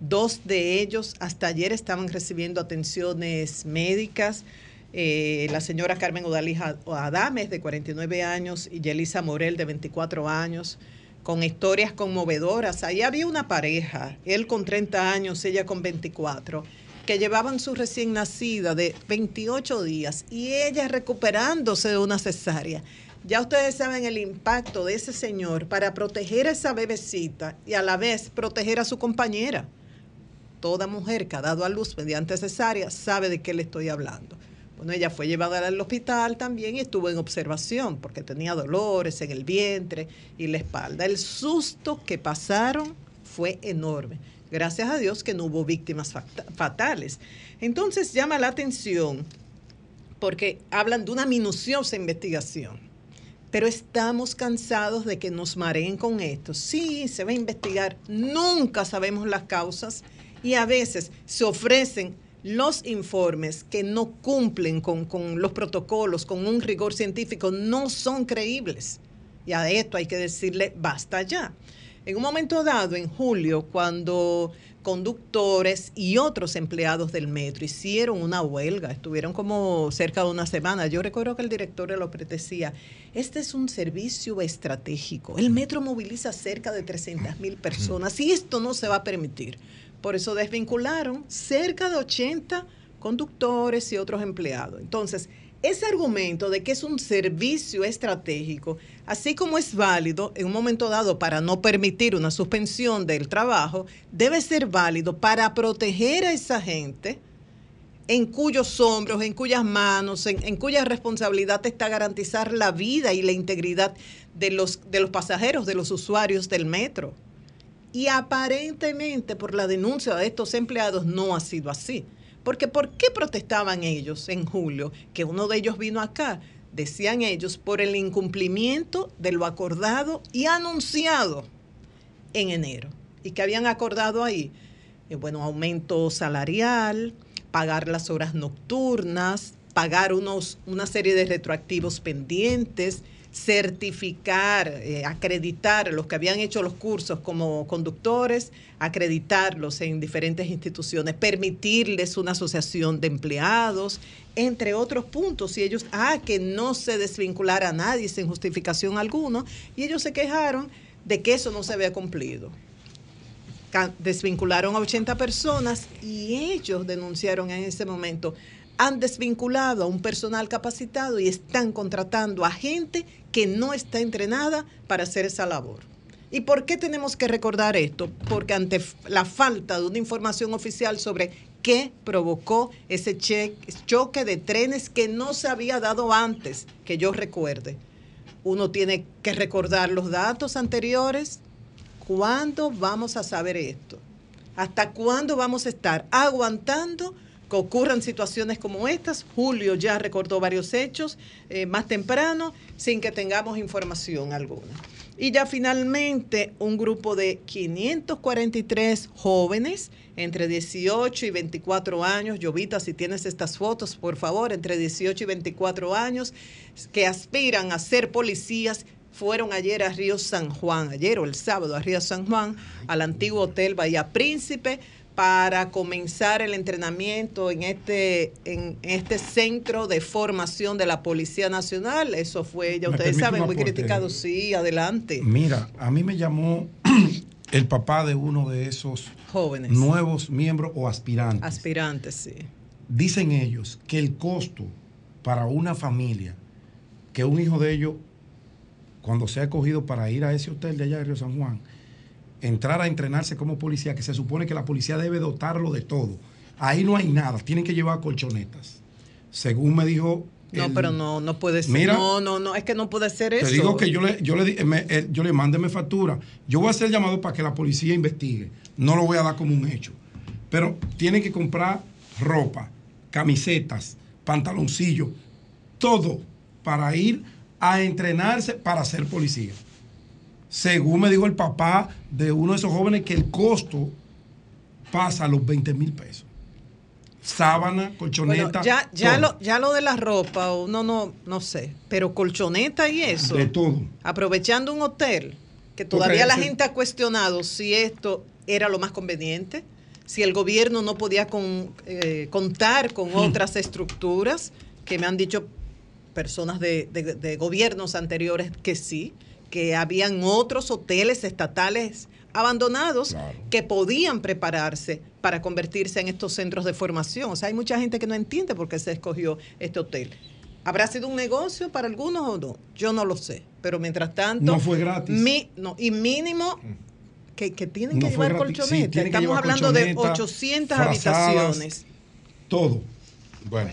S16: Dos de ellos hasta ayer estaban recibiendo atenciones médicas. Eh, la señora Carmen Udalija Adames, de 49 años, y Yelisa Morel, de 24 años con historias conmovedoras. Ahí había una pareja, él con 30 años, ella con 24, que llevaban su recién nacida de 28 días y ella recuperándose de una cesárea. Ya ustedes saben el impacto de ese señor para proteger a esa bebecita y a la vez proteger a su compañera. Toda mujer que ha dado a luz mediante cesárea sabe de qué le estoy hablando. Ella fue llevada al hospital también y estuvo en observación porque tenía dolores en el vientre y la espalda. El susto que pasaron fue enorme. Gracias a Dios que no hubo víctimas fatales. Entonces llama la atención porque hablan de una minuciosa investigación. Pero estamos cansados de que nos mareen con esto. Sí, se va a investigar, nunca sabemos las causas y a veces se ofrecen los informes que no cumplen con, los protocolos, con un rigor científico, no son creíbles. Y a esto hay que decirle, basta ya. En un momento dado, en julio, cuando conductores y otros empleados del metro hicieron una huelga, estuvieron como cerca de una semana. Yo recuerdo que el director de lo decía, este es un servicio estratégico. El metro moviliza cerca de 300 mil personas y esto no se va a permitir. Por eso desvincularon cerca de 80 conductores y otros empleados. Entonces, ese argumento de que es un servicio estratégico, así como es válido en un momento dado para no permitir una suspensión del trabajo, debe ser válido para proteger a esa gente en cuyos hombros, en cuyas manos, en, cuya responsabilidad está garantizar la vida y la integridad de los, de los pasajeros, de los usuarios del metro. Y aparentemente por la denuncia de estos empleados no ha sido así. Porque ¿por qué protestaban ellos en julio? Que uno de ellos vino acá, decían ellos, por el incumplimiento de lo acordado y anunciado en enero. ¿Y que habían acordado ahí? Eh, bueno, aumento salarial, pagar las horas nocturnas, pagar unos, una serie de retroactivos pendientes, certificar, eh, acreditar los que habían hecho los cursos como conductores, acreditarlos en diferentes instituciones, permitirles una asociación de empleados, entre otros puntos. Y ellos, ah, que no se desvinculara a nadie sin justificación alguna, y ellos se quejaron de que eso no se había cumplido. Desvincularon a 80 personas y ellos denunciaron en ese momento han desvinculado a un personal capacitado y están contratando a gente que no está entrenada para hacer esa labor. ¿Y por qué tenemos que recordar esto? Porque ante la falta de una información oficial sobre qué provocó ese choque de trenes que no se había dado antes, que yo recuerde, uno tiene que recordar los datos anteriores. ¿Cuándo vamos a saber esto? ¿Hasta cuándo vamos a estar aguantando ocurran situaciones como estas? Julio ya recordó varios hechos eh, más temprano sin que tengamos información alguna. Y ya finalmente un grupo de 543 jóvenes entre 18 y 24 años, Llovita, si tienes estas fotos, por favor, entre 18 y 24 años, que aspiran a ser policías, fueron ayer a Río San Juan, ayer o el sábado a Río San Juan, al antiguo Hotel Bahía Príncipe, para comenzar el entrenamiento en este, en este centro de formación de la Policía Nacional. Eso fue, ya
S2: ¿Me
S16: ustedes saben, muy criticado. Sí, adelante.
S2: Mira, a mí me llamó el papá de uno de esos
S16: Jóvenes.
S2: nuevos miembros o aspirantes.
S16: Aspirantes, sí.
S2: Dicen ellos que el costo para una familia, que un hijo de ellos, cuando sea acogido para ir a ese hotel de allá de Río San Juan, entrar a entrenarse como policía, que se supone que la policía debe dotarlo de todo. Ahí no hay nada, tienen que llevar colchonetas. Según me dijo...
S16: No,
S2: el-
S16: pero no, no puede ser.
S2: Mira,
S16: no, no, no, es que no puede ser eso.
S2: Te digo que yo le, yo le, me- eh, yo le mándeme factura. Yo voy a hacer llamado para que la policía investigue. No lo voy a dar como un hecho. Pero tienen que comprar ropa, camisetas, pantaloncillos, todo para ir a entrenarse para ser policía. Según me dijo el papá de uno de esos jóvenes que el costo pasa a los 20 mil pesos. Sábana, colchoneta.
S16: Bueno, ya, ya,
S2: todo.
S16: lo, ya lo de la ropa, uno no, no sé, pero colchoneta y eso.
S2: De todo.
S16: Aprovechando un hotel, que todavía la gente ha cuestionado si esto era lo más conveniente, si el gobierno no podía con- eh, contar con
S2: Hmm.
S16: otras estructuras, que me han dicho personas de, de- de gobiernos anteriores que sí, que habían otros hoteles estatales abandonados que podían prepararse para convertirse en estos centros de formación. O sea, hay mucha gente que no entiende por qué se escogió este hotel. ¿Habrá sido un negocio para algunos o no? Yo no lo sé. Pero mientras tanto...
S2: No fue gratis.
S16: mi- no, y mínimo que, que tienen que
S2: No
S16: llevar.
S2: Sí,
S16: colchonetas. Estamos
S2: llevar
S16: hablando de
S2: colchoneta,
S16: 800
S2: frazadas,
S16: habitaciones.
S2: Todo.
S1: Bueno.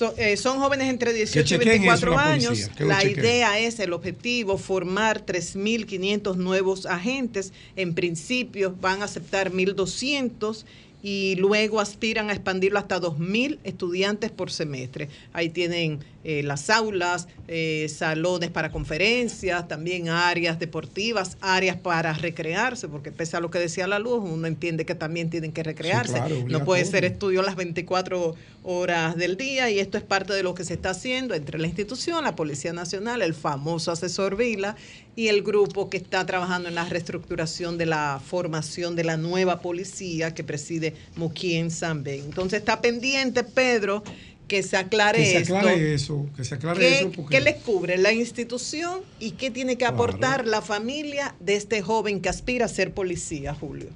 S16: So- eh, son jóvenes entre 18 y
S2: chequen eso
S16: 24
S2: la
S16: años. La
S2: chequen.
S16: idea es, el objetivo, formar 3.500 nuevos agentes. En principio van a aceptar 1.200 y luego aspiran a expandirlo hasta 2.000 estudiantes por semestre. Ahí tienen eh, las aulas, eh, salones para conferencias, también áreas deportivas, áreas para recrearse, porque pese a lo que decía la luz, uno entiende que también tienen que recrearse.
S2: claro,
S16: no puede ser estudio las 24 horas del día y esto es parte de lo que se está haciendo entre la institución, la Policía Nacional, el famoso asesor Vila y el grupo que está trabajando en la reestructuración de la formación de la nueva policía que preside Muquien Samben. Entonces está pendiente, Pedro, que se aclare,
S2: Que se
S16: esto.
S2: aclare eso, que se aclare
S16: ¿Qué,
S2: eso porque
S16: qué les cubre la institución y qué tiene que aportar la familia de este joven que aspira a ser policía, Julio?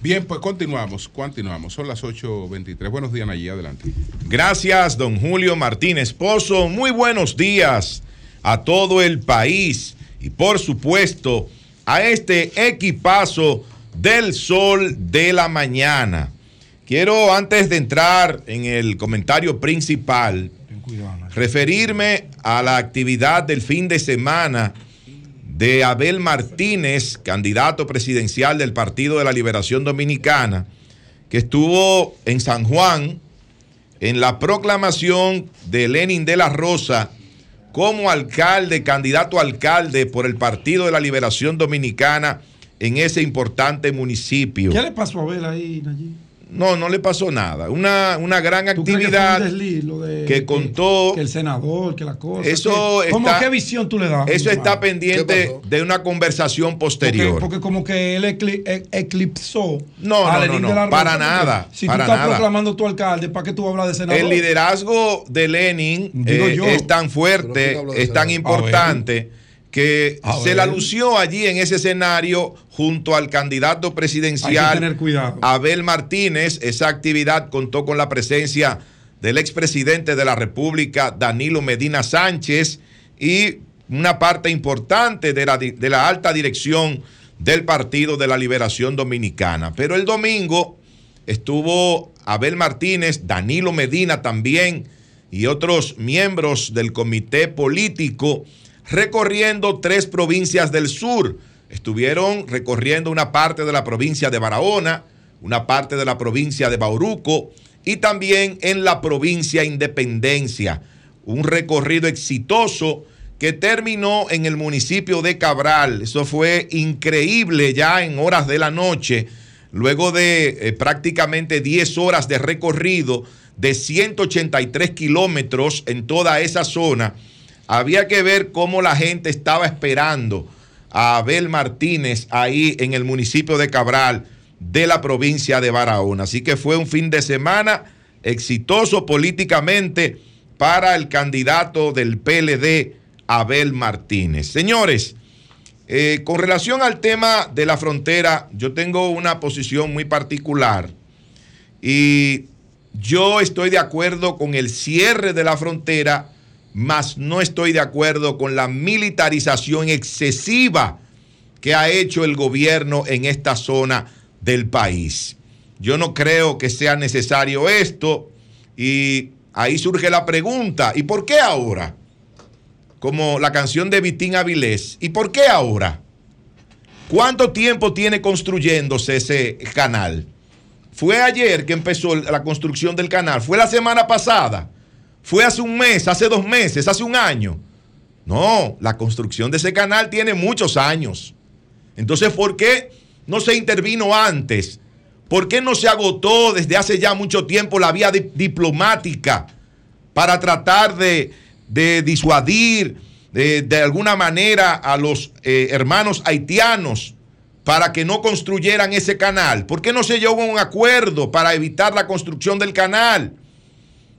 S1: Bien, pues continuamos, continuamos. Son las 8.23. Buenos días, Nayí, adelante.
S12: Gracias, don Julio Martínez Pozo. Muy buenos días a todo el país y por supuesto a este equipazo del sol de la mañana. Quiero antes de entrar en el comentario principal, referirme a la actividad del fin de semana de Abel Martínez, candidato presidencial del Partido de la Liberación Dominicana, que estuvo en San Juan en la proclamación de Lenin de la Rosa como alcalde, candidato a alcalde por el Partido de la Liberación Dominicana en ese importante municipio.
S2: ¿Qué le pasó a Abel ahí, Nayib?
S12: No, no le pasó nada. Una, una gran
S2: ¿Tú crees que fue
S12: actividad
S2: un desliz, lo de-
S12: que contó.
S2: que el senador, que la cosa.
S12: Eso
S2: que- ¿Cómo
S12: está-
S2: qué visión tú le das?
S12: Eso está pendiente de una conversación posterior.
S2: porque como que él ecli- e- eclipsó.
S12: No,
S2: a
S12: no, no,
S2: de
S12: no, para nada,
S2: Si
S12: para
S2: tú estás
S12: nada.
S2: proclamando tu alcalde, ¿para qué tú hablas de senador?
S12: El liderazgo de Lenin eh,
S2: yo.
S12: es tan fuerte,
S2: ¿quién habla de
S12: es tan
S2: senador?
S12: importante que
S2: A
S12: se
S2: ver.
S12: la lució allí en ese escenario junto al candidato presidencial. Abel Martínez. Esa actividad contó con la presencia del expresidente de la República, Danilo Medina Sánchez, y una parte importante de la, de la alta dirección del Partido de la Liberación Dominicana. Pero el domingo estuvo Abel Martínez, Danilo Medina también y otros miembros del comité político recorriendo tres provincias del sur. Estuvieron recorriendo una parte de la provincia de Barahona, una parte de la provincia de Bauruco y también en la provincia Independencia. Un recorrido exitoso que terminó en el municipio de Cabral. Eso fue increíble ya en horas de la noche, luego de eh, prácticamente 10 horas de recorrido de 183 kilómetros en toda esa zona. Había que ver cómo la gente estaba esperando a Abel Martínez ahí en el municipio de Cabral de la provincia de Barahona. Así que fue un fin de semana exitoso políticamente para el candidato del PLD, Abel Martínez. Señores, eh, con relación al tema de la frontera, yo tengo una posición muy particular y yo estoy de acuerdo con el cierre de la frontera, mas no estoy de acuerdo con la militarización excesiva que ha hecho el gobierno en esta zona del país. Yo no creo que sea necesario esto y ahí surge la pregunta, ¿y por qué ahora? Como la canción de Vitín Avilés, ¿y por qué ahora? ¿Cuánto tiempo tiene construyéndose ese canal? Fue ayer que empezó la construcción del canal, fue la semana pasada, fue hace un mes, hace dos meses, hace un año. No, la construcción de ese canal tiene muchos años. Entonces, ¿por qué no se intervino antes? ¿Por qué no se agotó desde hace ya mucho tiempo la vía di- diplomática para tratar de, de disuadir de, de alguna manera a los eh, hermanos haitianos para que no construyeran ese canal? ¿Por qué no se llegó a un acuerdo para evitar la construcción del canal?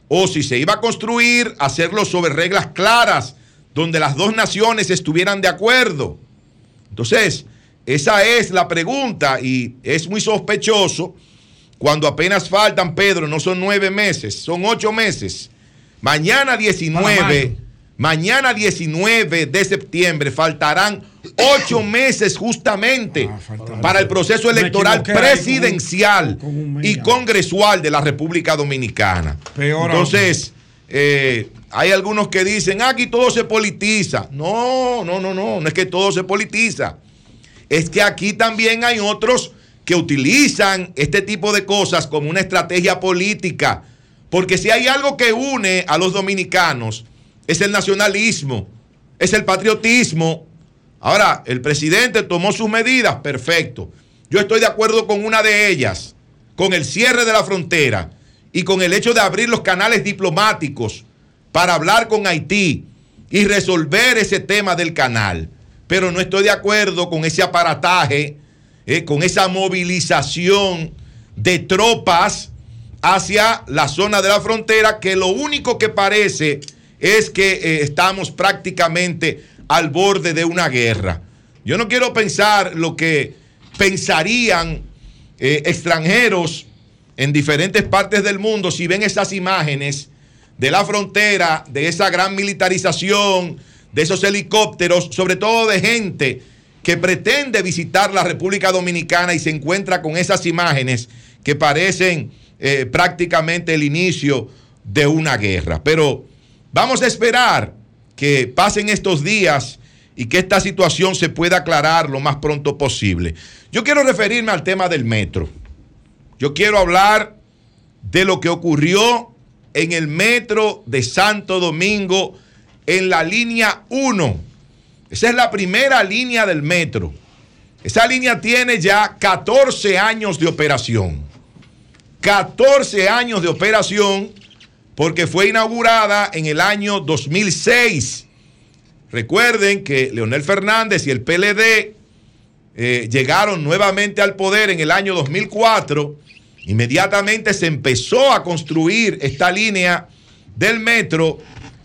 S12: O si se iba a construir, hacerlo sobre reglas claras, donde las dos naciones estuvieran de acuerdo. Entonces, esa es la pregunta y es muy sospechoso cuando apenas faltan, Pedro, no son nueve meses, son ocho meses. Mañana 19, mañana 19 de septiembre faltarán ocho meses justamente para el proceso electoral
S2: con
S12: presidencial y congresual de la República Dominicana.
S2: Peor.
S12: Entonces, eh, hay algunos que dicen, "Ah, aquí todo se politiza. No, no, no, no, no es que todo se politiza. Es que aquí también hay otros que utilizan este tipo de cosas como una estrategia política. Porque si hay algo que une a los dominicanos, es el nacionalismo, es el patriotismo. Ahora, el presidente tomó sus medidas, perfecto. Yo estoy de acuerdo con una de ellas, con el cierre de la frontera y con el hecho de abrir los canales diplomáticos para hablar con Haití y resolver ese tema del canal. Pero no estoy de acuerdo con ese aparataje, eh, con esa movilización de tropas hacia la zona de la frontera, que lo único que parece es que eh, estamos prácticamente al borde de una guerra. Yo no quiero pensar lo que pensarían eh, extranjeros en diferentes partes del mundo si ven esas imágenes de la frontera, de esa gran militarización, de esos helicópteros, sobre todo de gente que pretende visitar la República Dominicana y se encuentra con esas imágenes que parecen eh, prácticamente el inicio de una guerra. Pero vamos a esperar que pasen estos días y que esta situación se pueda aclarar lo más pronto posible. Yo quiero referirme al tema del metro. Yo quiero hablar de lo que ocurrió en el metro de Santo Domingo en la línea 1. Esa es la primera línea del metro. Esa línea tiene ya 14 años de operación. 14 años de operación porque fue inaugurada en el año 2006. Recuerden que Leonel Fernández y el PLD eh, llegaron nuevamente al poder en el año 2004. Inmediatamente se empezó a construir esta línea del metro,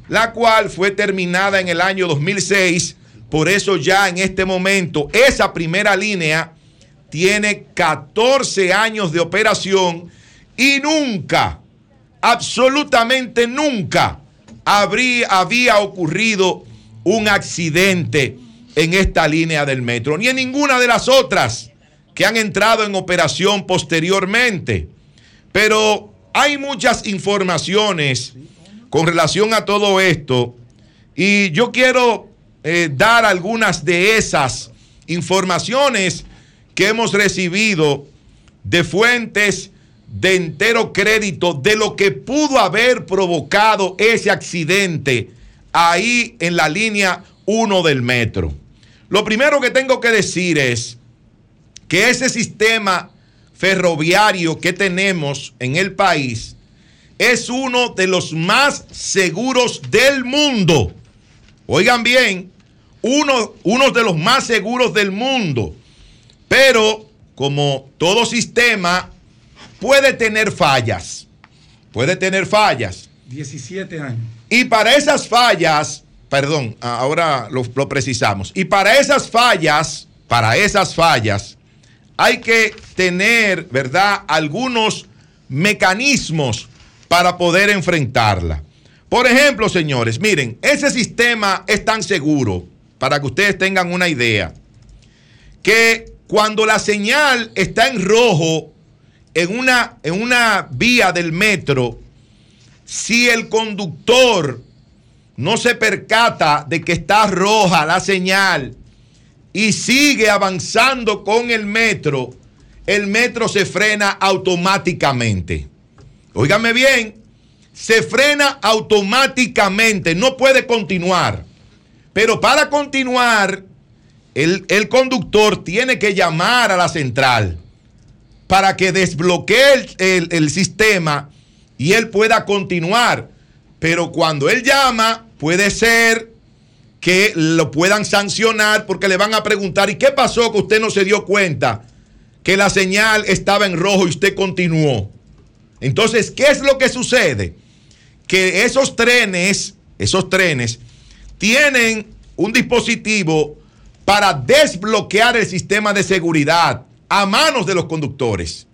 S12: la cual fue terminada en el año 2006. Por eso ya en este momento esa primera línea tiene 14 años de operación y nunca, absolutamente nunca, habría, había ocurrido un accidente en esta línea del metro, ni en ninguna de las otras que han entrado en operación posteriormente. Pero hay muchas informaciones con relación a todo esto y yo quiero eh, dar algunas de esas informaciones que hemos recibido de fuentes de entero crédito de lo que pudo haber provocado ese accidente ahí en la línea 1 del metro. Lo primero que tengo que decir es que ese sistema ferroviario que tenemos en el país es uno de los más seguros del mundo. Oigan bien, uno, uno de los más seguros del mundo. Pero como todo sistema puede tener fallas. Puede tener fallas.
S2: 17 años.
S12: Y para esas fallas, perdón, ahora lo, lo, precisamos. Y para esas fallas, para esas fallas, hay que tener, ¿verdad?, algunos mecanismos para poder enfrentarla. Por ejemplo, señores, miren, ese sistema es tan seguro, para que ustedes tengan una idea, que cuando la señal está en rojo en una, en una vía del metro, si el conductor no se percata de que está roja la señal y sigue avanzando con el metro, el metro se frena automáticamente. Óigame bien, se frena automáticamente, no puede continuar. Pero para continuar, el, el, conductor tiene que llamar a la central para que desbloquee el, el, el sistema y él pueda continuar. Pero cuando él llama, puede ser que lo puedan sancionar porque le van a preguntar, ¿y qué pasó que usted no se dio cuenta que la señal estaba en rojo y usted continuó? Entonces, ¿qué es lo que sucede? Que esos trenes, esos trenes, tienen un dispositivo para desbloquear el sistema de seguridad a manos de los conductores.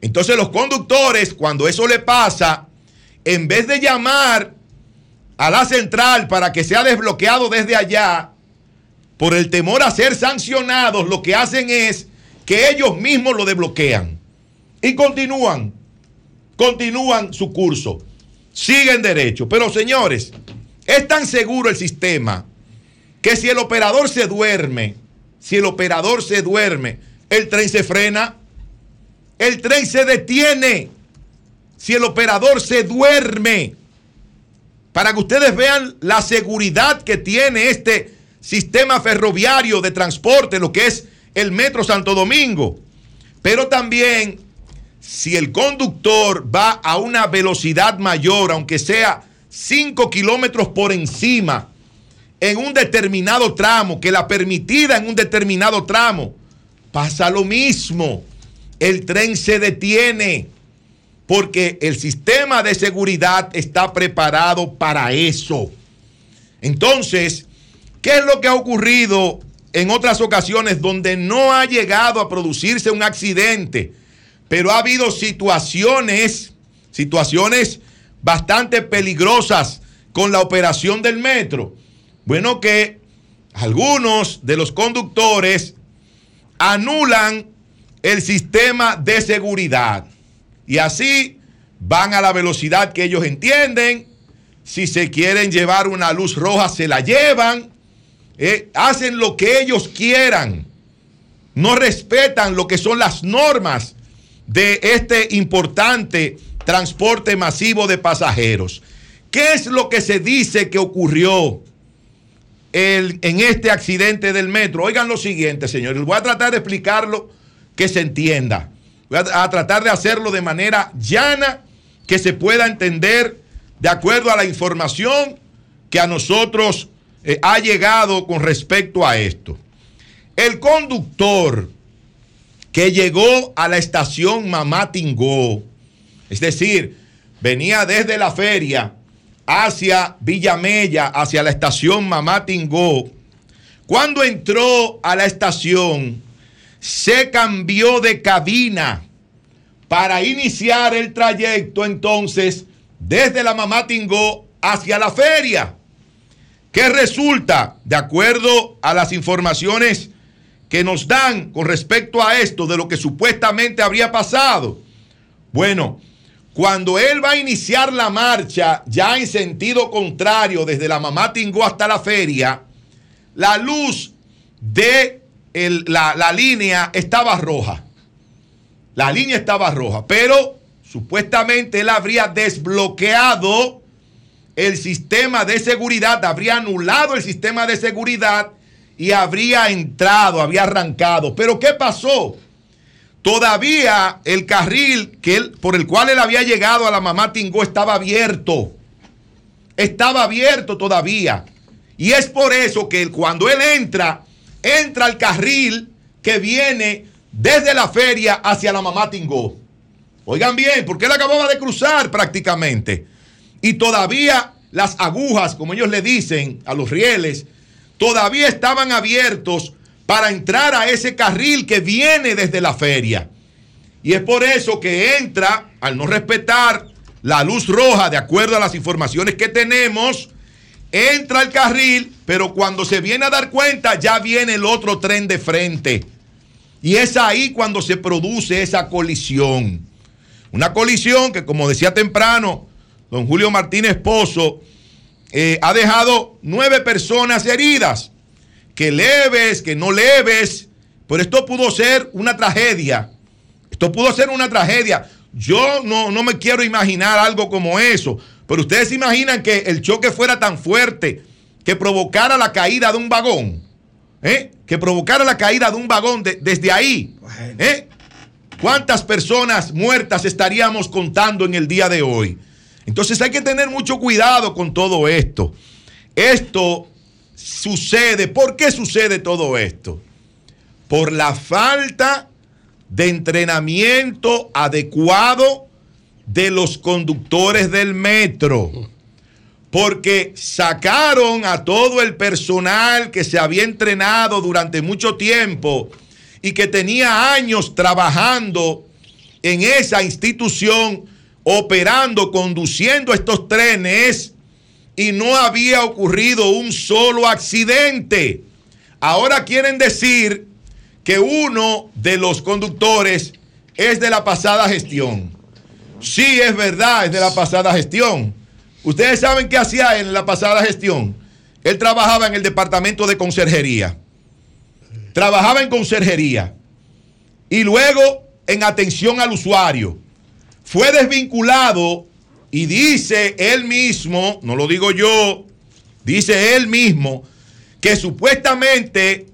S12: Entonces los conductores, cuando eso le pasa, en vez de llamar a la central para que sea desbloqueado desde allá, por el temor a ser sancionados, lo que hacen es que ellos mismos lo desbloquean y continúan, continúan su curso, siguen derecho. Pero señores, es tan seguro el sistema que si el operador se duerme, si el operador se duerme, el tren se frena, el tren se detiene, si el operador se duerme. Para que ustedes vean la seguridad que tiene este sistema ferroviario de transporte, lo que es el Metro Santo Domingo. Pero también, si el conductor va a una velocidad mayor, aunque sea 5 kilómetros por encima, en un determinado tramo, que la permitida en un determinado tramo, pasa lo mismo. El tren se detiene porque el sistema de seguridad está preparado para eso. Entonces, ¿qué es lo que ha ocurrido en otras ocasiones donde no ha llegado a producirse un accidente, pero ha habido situaciones, situaciones bastante peligrosas con la operación del metro? Bueno, que algunos de los conductores anulan el sistema de seguridad. Y así van a la velocidad que ellos entienden. Si se quieren llevar una luz roja, se la llevan. Eh, hacen lo que ellos quieran. No respetan lo que son las normas de este importante transporte masivo de pasajeros. ¿Qué es lo que se dice que ocurrió en este accidente del metro? Oigan lo siguiente, señores. Voy a tratar de explicarlo que se entienda. Voy a, a tratar de hacerlo de manera llana, que se pueda entender de acuerdo a la información que a nosotros eh, ha llegado con respecto a esto. El conductor que llegó a la estación Mamá Tingó, es decir, venía desde la feria hacia Villamella, hacia la estación Mamá Tingó, cuando entró a la estación, se cambió de cabina para iniciar el trayecto entonces desde la Mamá Tingó hacia la feria. ¿Qué resulta? De acuerdo a las informaciones que nos dan con respecto a esto, de lo que supuestamente habría pasado. Bueno, cuando él va a iniciar la marcha ya en sentido contrario desde la Mamá Tingó hasta la feria, la luz de la, la línea estaba roja. La línea estaba roja, pero supuestamente él habría desbloqueado el sistema de seguridad, habría anulado el sistema de seguridad y habría entrado, había arrancado. Pero ¿qué pasó? Todavía el carril que él, por el cual él había llegado a la mamá Tingó estaba abierto. Estaba abierto todavía. Y es por eso que él, cuando él entra, entra al carril que viene desde la feria hacia la mamá Tingó. Oigan bien, porque él acababa de cruzar prácticamente. Y todavía las agujas, como ellos le dicen a los rieles, todavía estaban abiertos para entrar a ese carril que viene desde la feria. Y es por eso que entra, al no respetar la luz roja, de acuerdo a las informaciones que tenemos, entra al carril, pero cuando se viene a dar cuenta, ya viene el otro tren de frente. Y es ahí cuando se produce esa colisión. Una colisión que, como decía temprano, don Julio Martínez Pozo eh, ha dejado nueve personas heridas, que leves, que no leves, pero esto pudo ser una tragedia. Esto pudo ser una tragedia. Yo no, no me quiero imaginar algo como eso, pero ustedes se imaginan que el choque fuera tan fuerte que provocara la caída de un vagón, ¿eh? que provocara la caída de un vagón de- desde ahí. ¿eh? ¿Cuántas personas muertas estaríamos contando en el día de hoy? Entonces hay que tener mucho cuidado con todo esto. Esto sucede. ¿Por qué sucede todo esto? Por la falta de entrenamiento adecuado de los conductores del metro. Porque sacaron a todo el personal que se había entrenado durante mucho tiempo y que tenía años trabajando en esa institución, operando, conduciendo estos trenes y no había ocurrido un solo accidente. Ahora quieren decir que uno de los conductores es de la pasada gestión. Sí, es verdad, es de la pasada gestión. Ustedes saben qué hacía él en la pasada gestión. Él trabajaba en el departamento de conserjería. Trabajaba en conserjería. Y luego en atención al usuario. Fue desvinculado y dice él mismo, no lo digo yo, dice él mismo, que supuestamente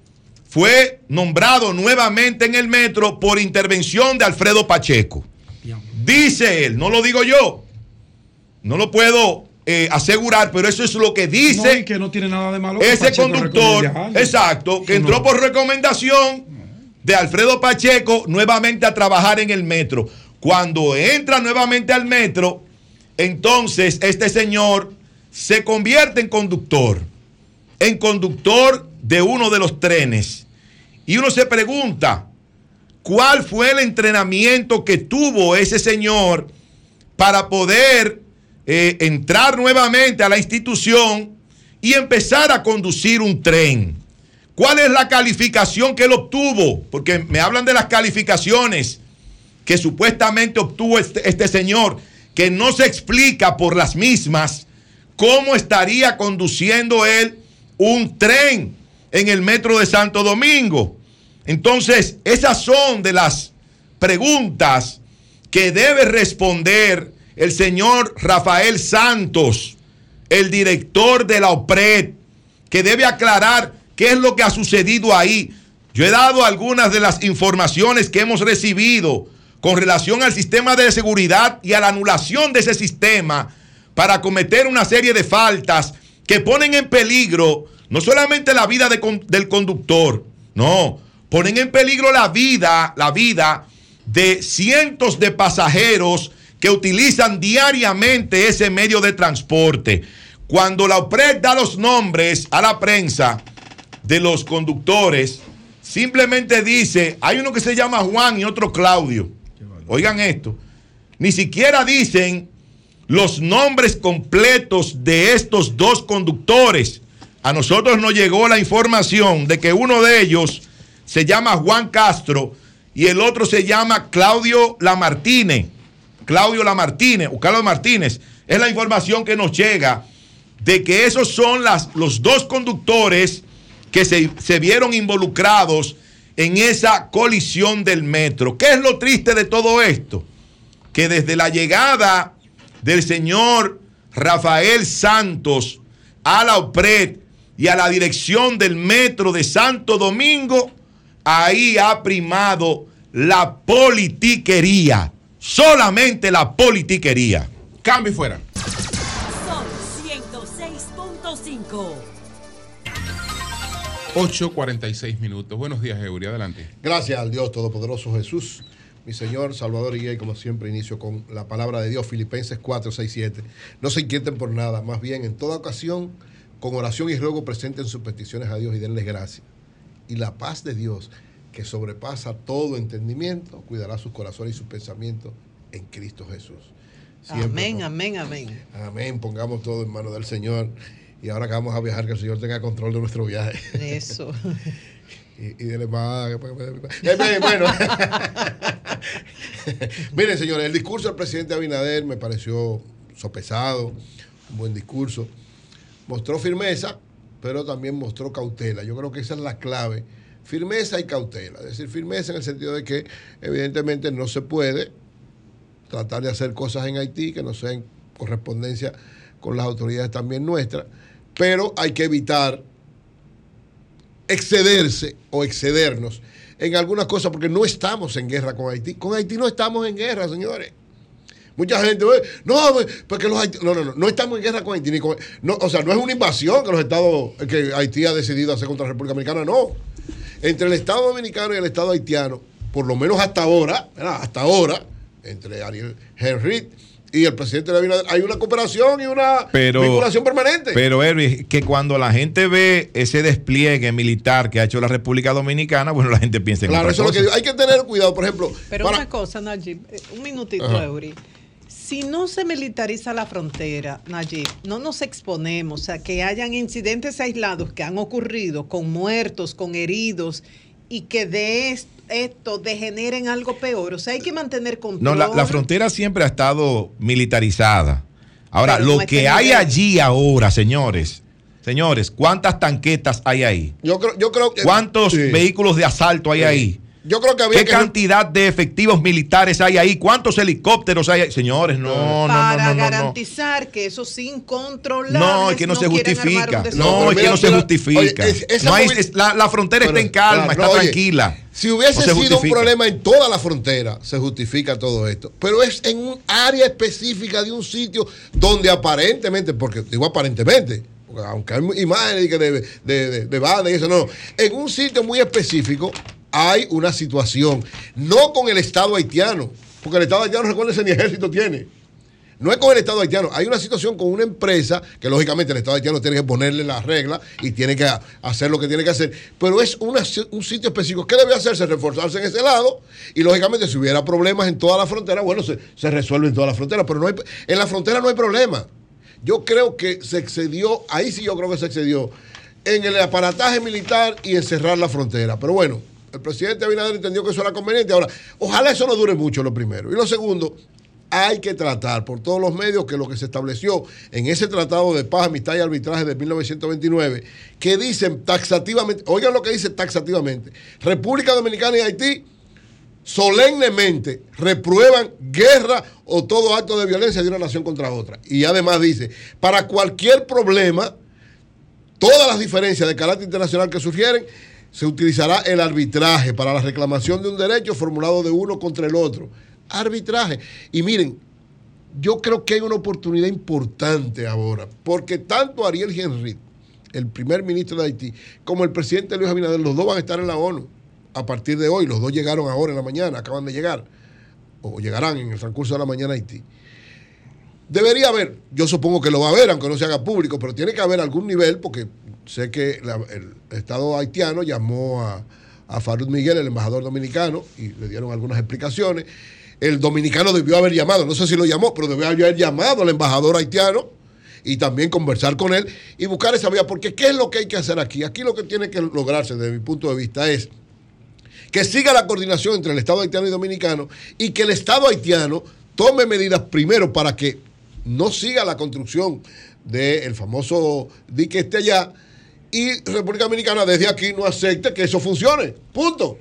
S12: fue nombrado nuevamente en el metro por intervención de Alfredo Pacheco. Dice él, no lo digo yo, no lo puedo eh, asegurar, pero eso es lo que dice
S2: No, y que no tiene nada de malo.
S12: ese
S2: Pacheco
S12: conductor, exacto, que entró
S2: no.
S12: por recomendación de Alfredo Pacheco nuevamente a trabajar en el metro. Cuando entra nuevamente al metro, entonces este señor se convierte en conductor, en conductor de uno de los trenes. Y uno se pregunta, ¿cuál fue el entrenamiento que tuvo ese señor para poder eh, entrar nuevamente a la institución y empezar a conducir un tren? ¿Cuál es la calificación que él obtuvo? Porque me hablan de las calificaciones que supuestamente obtuvo este, este señor, que no se explica por las mismas cómo estaría conduciendo él un tren en el metro de Santo Domingo. Entonces, esas son de las preguntas que debe responder el señor Rafael Santos, el director de la OPRED, que debe aclarar qué es lo que ha sucedido ahí. Yo he dado algunas de las informaciones que hemos recibido con relación al sistema de seguridad y a la anulación de ese sistema para cometer una serie de faltas que ponen en peligro no solamente la vida del conductor, no, ponen en peligro la vida, la vida de cientos de pasajeros que utilizan diariamente ese medio de transporte. Cuando la OPRED da los nombres a la prensa de los conductores, simplemente dice, hay uno que se llama Juan y otro Claudio. Oigan esto, ni siquiera dicen los nombres completos de estos dos conductores. A nosotros nos llegó la información de que uno de ellos se llama Juan Castro y el otro se llama Claudio Lamartine. Claudio Lamartine o Carlos Martínez. Es la información que nos llega de que esos son los dos conductores que se vieron involucrados en esa colisión del metro. ¿Qué es lo triste de todo esto? Que desde la llegada del señor Rafael Santos a la OPRED y a la dirección del metro de Santo Domingo, ahí ha primado la politiquería. Solamente la politiquería.
S1: Cambio y fuera. 8.46 minutos. Buenos días, Eury. Adelante.
S17: Gracias al Dios Todopoderoso Jesús, mi Señor, Salvador y Guía, y como siempre inicio con la palabra de Dios, Filipenses 4, 6, 7. No se inquieten por nada, más bien en toda ocasión, con oración y ruego, presenten sus peticiones a Dios y denles gracias. Y la paz de Dios, que sobrepasa todo entendimiento, cuidará sus corazones y sus pensamientos en Cristo Jesús.
S16: Amén, amén, amén.
S17: Amén. Pongamos todo en manos del Señor. Y ahora que vamos a viajar, que el Señor tenga control de nuestro viaje.
S16: Eso.
S17: Y, y dele más. Eh, bien, Bueno. Miren, señores, el discurso del presidente Abinader me pareció sopesado, un buen discurso. Mostró firmeza, pero también mostró cautela. Yo creo que esa es la clave. Firmeza y cautela. Es decir, firmeza en el sentido de que evidentemente no se puede tratar de hacer cosas en Haití que no sean en correspondencia con las autoridades también nuestras, pero hay que evitar excederse o excedernos en algunas cosas porque no estamos en guerra con Haití. Con Haití no estamos en guerra, señores. Mucha gente, "Eh, no, porque los haiti-". no, no, no, no estamos en guerra con Haití. Ni con- no, o sea, no es una invasión que los Estados, que Haití ha decidido hacer contra la República Dominicana, no. Entre el Estado Dominicano y el Estado haitiano, por lo menos hasta ahora, ¿verdad? hasta ahora, entre Ariel Henry y el presidente de Abinader, hay una cooperación y una
S12: Pero,
S17: vinculación permanente.
S12: pero Erwin, que cuando la gente ve ese despliegue militar que ha hecho la República Dominicana, bueno, la gente piensa en
S17: Claro,
S12: otra
S17: eso es lo que digo. Hay que tener cuidado, por ejemplo.
S16: Pero
S17: para-
S16: una cosa, Najib, eh, un minutito,
S17: Ajá.
S16: Eury. Si no se militariza la frontera, Najib, no nos exponemos a que hayan incidentes aislados que han ocurrido con muertos, con heridos y que de est- esto degeneren algo peor. O sea, hay que mantener control.
S12: No, la, la frontera siempre ha estado militarizada. Ahora,
S16: Pero
S12: lo
S16: a
S12: que
S16: este
S12: hay
S16: nivel.
S12: allí ahora, señores, señores, ¿cuántas tanquetas hay ahí?
S17: Yo creo, yo creo que-
S12: ¿Cuántos
S17: Sí.
S12: vehículos de asalto hay
S17: Sí.
S12: ahí?
S17: Yo creo que había
S12: ¿Qué
S17: que-
S12: cantidad de efectivos militares hay ahí? ¿Cuántos helicópteros hay ahí? Señores, no, no, no,
S16: para
S12: no, no, no.
S16: garantizar que esos incontrolables
S12: No, es que no, se justifica. No, es que no se justifica.
S17: oye, es- esa
S12: no hay-
S17: movi-
S12: es- la, la frontera está en calma,
S17: claro,
S12: está
S17: no, oye,
S12: tranquila.
S17: Si hubiese sido un problema en toda la frontera, se justifica todo esto. Pero es en un área específica de un sitio donde aparentemente, porque digo aparentemente, aunque hay imágenes de, de, de, de, de bandas y eso, no, en un sitio muy específico hay una situación, no con el Estado haitiano, porque el Estado haitiano, recuérdense, ni ejército tiene. No es con el Estado haitiano, hay una situación con una empresa que lógicamente el Estado haitiano tiene que ponerle las reglas y tiene que hacer lo que tiene que hacer, pero es un sitio específico. ¿Qué debe hacerse? Reforzarse en ese lado y lógicamente si hubiera problemas en toda la frontera, bueno, se, se resuelve en toda la frontera, pero no en la frontera no hay problema. Yo creo que se excedió, ahí sí yo creo que se excedió, en el aparataje militar y en cerrar la frontera. Pero bueno, el presidente Abinader entendió que eso era conveniente. Ahora, ojalá eso no dure mucho, lo primero. Y lo segundo, hay que tratar por todos los medios que lo que se estableció en ese tratado de paz, amistad y arbitraje de 1929, que dicen taxativamente, oigan lo que dice taxativamente, República Dominicana y Haití solemnemente reprueban guerra o todo acto de violencia de una nación contra otra. Y además dice, para cualquier problema, todas las diferencias de carácter internacional que surgieren, se utilizará el arbitraje para la reclamación de un derecho formulado de uno contra el otro. arbitraje. Y miren, yo creo que hay una oportunidad importante ahora, porque tanto Ariel Henry, el primer ministro de Haití, como el presidente Luis Abinader, los dos van a estar en la ONU a partir de hoy. Los dos llegaron ahora en la mañana, acaban de llegar, o llegarán en el transcurso de la mañana a Haití. Debería haber, yo supongo que lo va a haber, aunque no se haga público, pero tiene que haber algún nivel, porque sé que el Estado haitiano llamó a, a Farud Miguel, el embajador dominicano, y le dieron algunas explicaciones. El dominicano debió haber llamado, no sé si lo llamó, pero debió haber llamado al embajador haitiano y también conversar con él y buscar esa vía, porque ¿qué es lo que hay que hacer aquí? Aquí lo que tiene que lograrse, desde mi punto de vista, es que siga la coordinación entre el Estado haitiano y dominicano y que el Estado haitiano tome medidas primero para que no siga la construcción del famoso dique este allá y República Dominicana desde aquí no acepte que eso funcione. Punto.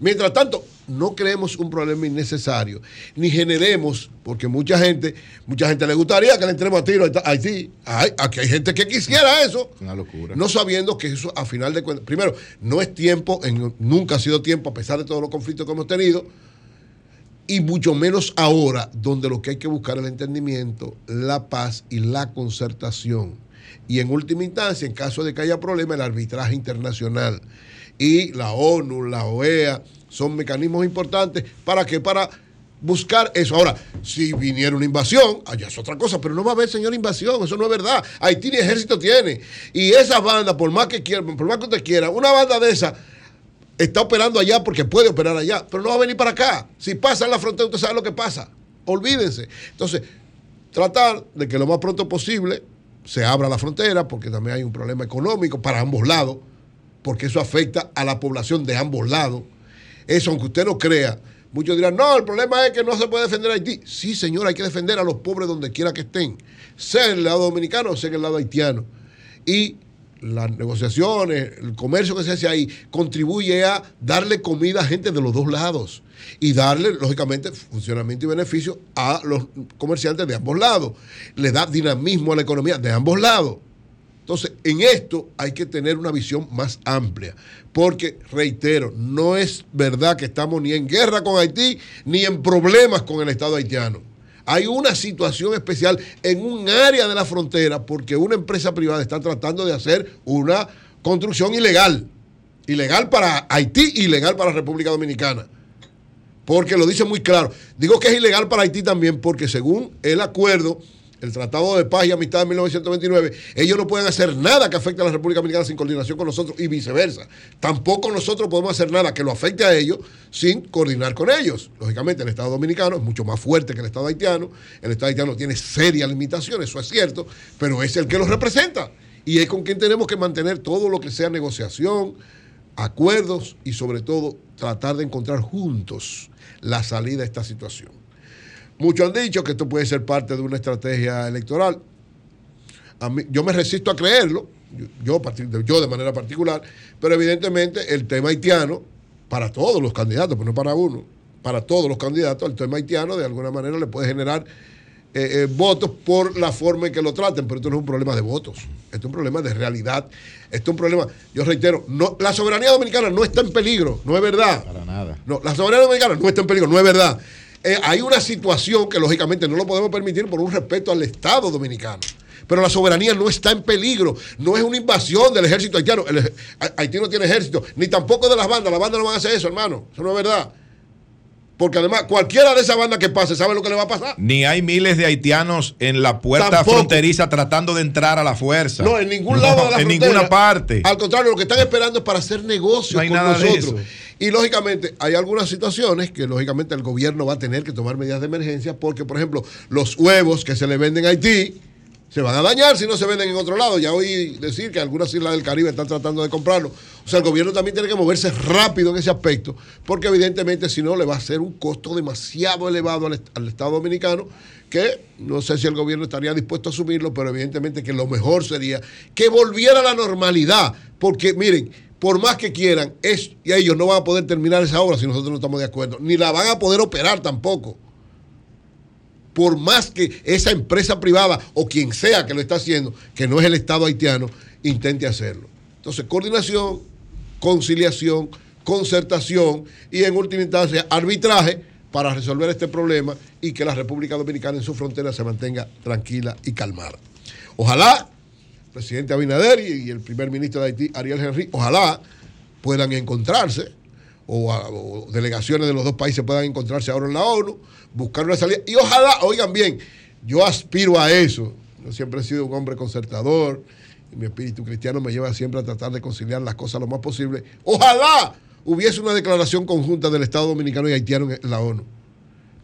S17: Mientras tanto, no creemos un problema innecesario, ni generemos, porque mucha gente, mucha gente le gustaría que le entremos a tiro a Haití. Ay, aquí hay gente que quisiera eso.
S12: Una locura.
S17: No sabiendo que eso, a final de cuentas, primero, no es tiempo, en- nunca ha sido tiempo, a pesar de todos los conflictos que hemos tenido, y mucho menos ahora, donde lo que hay que buscar es el entendimiento, la paz y la concertación. Y en última instancia, en caso de que haya problemas, el arbitraje internacional. Y la ONU, la OEA, son mecanismos importantes para que para buscar eso. Ahora, si viniera una invasión, allá es otra cosa, pero no va a haber, señor, invasión, eso no es verdad. Haití ni ejército tiene. Y esas bandas, por más que quieran, por más que usted quiera, una banda de esas está operando allá porque puede operar allá, pero no va a venir para acá. Si pasa en la frontera, usted sabe lo que pasa. Olvídense. Entonces, tratar de que lo más pronto posible se abra la frontera, porque también hay un problema económico para ambos lados, porque eso afecta a la población de ambos lados. Eso, aunque usted no crea, muchos dirán, no, el problema es que no se puede defender a Haití. Sí, señor, hay que defender a los pobres donde quiera que estén, sea en el lado dominicano o sea en el lado haitiano. Y las negociaciones, el comercio que se hace ahí, contribuye a darle comida a gente de los dos lados y darle, lógicamente, funcionamiento y beneficio a los comerciantes de ambos lados. Le da dinamismo a la economía de ambos lados. Entonces, en esto hay que tener una visión más amplia, porque, reitero, no es verdad que estamos ni en guerra con Haití, ni en problemas con el Estado haitiano. Hay una situación especial en un área de la frontera porque una empresa privada está tratando de hacer una construcción ilegal. Ilegal para Haití, ilegal para la República Dominicana. Porque lo dice muy claro. Digo que es ilegal para Haití también porque según el acuerdo, el Tratado de Paz y Amistad de 1929, ellos no pueden hacer nada que afecte a la República Dominicana sin coordinación con nosotros y viceversa. Tampoco nosotros podemos hacer nada que lo afecte a ellos sin coordinar con ellos. Lógicamente el Estado Dominicano es mucho más fuerte que el Estado haitiano. El Estado haitiano tiene serias limitaciones, eso es cierto, pero es el que los representa. Y es con quien tenemos que mantener todo lo que sea negociación, acuerdos y sobre todo tratar de encontrar juntos la salida a esta situación. Muchos han dicho que esto puede ser parte de una estrategia electoral. A mí- yo me resisto a creerlo, yo, de manera particular, pero evidentemente el tema haitiano, para todos los candidatos, pues no para uno, para todos los candidatos, el tema haitiano de alguna manera le puede generar eh, eh, votos por la forma en que lo traten, pero esto no es un problema de votos, esto es un problema de realidad, esto es un problema, yo reitero, no, la soberanía dominicana no está en peligro, no es verdad.
S12: Para nada.
S17: No, la soberanía dominicana no está en peligro, no es verdad. Eh, hay una situación que lógicamente no lo podemos permitir por un respeto al Estado dominicano. Pero la soberanía no está en peligro, no es una invasión del ejército haitiano. El Haití no tiene ejército, ni tampoco de las bandas. Las bandas no van a hacer eso, hermano. Eso no es verdad. Porque además, cualquiera de esas bandas que pase sabe lo que le va a pasar.
S12: Ni hay miles de haitianos en la puerta
S17: Tampoco.
S12: fronteriza tratando de entrar a la fuerza.
S17: No, en ningún
S12: No,
S17: lado de la
S12: En
S17: frontera.
S12: ninguna parte.
S17: Al contrario, lo que están esperando es para hacer negocios
S12: No hay
S17: con
S12: nada de
S17: nosotros.
S12: eso.
S17: Y lógicamente, hay algunas situaciones que lógicamente el gobierno va a tener que tomar medidas de emergencia porque, por ejemplo, los huevos que se le venden a Haití se van a dañar si no se venden en otro lado. Ya oí decir que algunas islas del Caribe están tratando de comprarlo. O sea, el gobierno también tiene que moverse rápido en ese aspecto, porque evidentemente si no le va a ser un costo demasiado elevado al, est- al Estado Dominicano, que no sé si el gobierno estaría dispuesto a asumirlo, pero evidentemente que lo mejor sería que volviera a la normalidad, porque miren, por más que quieran, es, y ellos no van a poder terminar esa obra si nosotros no estamos de acuerdo, ni la van a poder operar tampoco por más que esa empresa privada o quien sea que lo está haciendo, que no es el Estado haitiano, intente hacerlo. Entonces, coordinación, conciliación, concertación y en última instancia arbitraje para resolver este problema y que la República Dominicana en su frontera se mantenga tranquila y calmada. Ojalá el presidente Abinader y el primer ministro de Haití, Ariel Henry, ojalá puedan encontrarse, o, o delegaciones de los dos países puedan encontrarse ahora en la ONU, buscar una salida. Y ojalá, oigan bien, yo aspiro a eso. Yo siempre he sido un hombre concertador mi espíritu cristiano me lleva siempre a tratar de conciliar las cosas lo más posible. Ojalá hubiese una declaración conjunta del Estado Dominicano y haitiano en la ONU.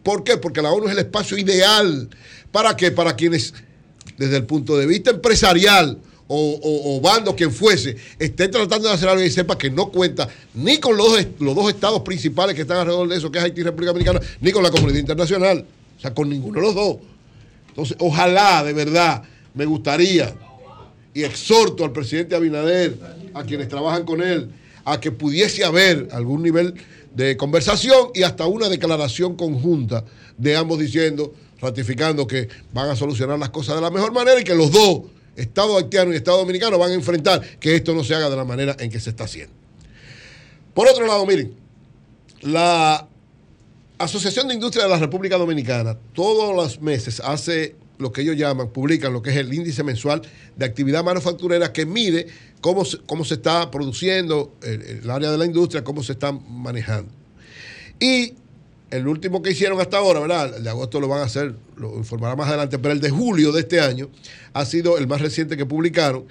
S17: ¿Por qué? Porque la ONU es el espacio ideal. ¿Para qué? Para quienes, desde el punto de vista empresarial o, o- o bando, quien fuese, esté tratando de hacer algo y sepa que no cuenta ni con los, los dos estados principales que están alrededor de eso, que es Haití y República Dominicana, ni con la comunidad internacional. O sea, con ninguno de los dos. Entonces, ojalá, de verdad, me gustaría y exhorto al presidente Abinader, a quienes trabajan con él, a que pudiese haber algún nivel de conversación y hasta una declaración conjunta de ambos diciendo, ratificando que van a solucionar las cosas de la mejor manera y que los dos, Estado haitiano y Estado dominicano, van a enfrentar que esto no se haga de la manera en que se está haciendo. Por otro lado, miren, la Asociación de Industria de la República Dominicana todos los meses hace lo que ellos llaman, publican lo que es el índice mensual de actividad manufacturera que mide cómo cómo se está produciendo el, el área de la industria, cómo se está manejando. Y el último que hicieron hasta ahora, ¿verdad? El de agosto lo van a hacer, lo informará más adelante, pero el de julio de este año ha sido el más reciente que publicaron.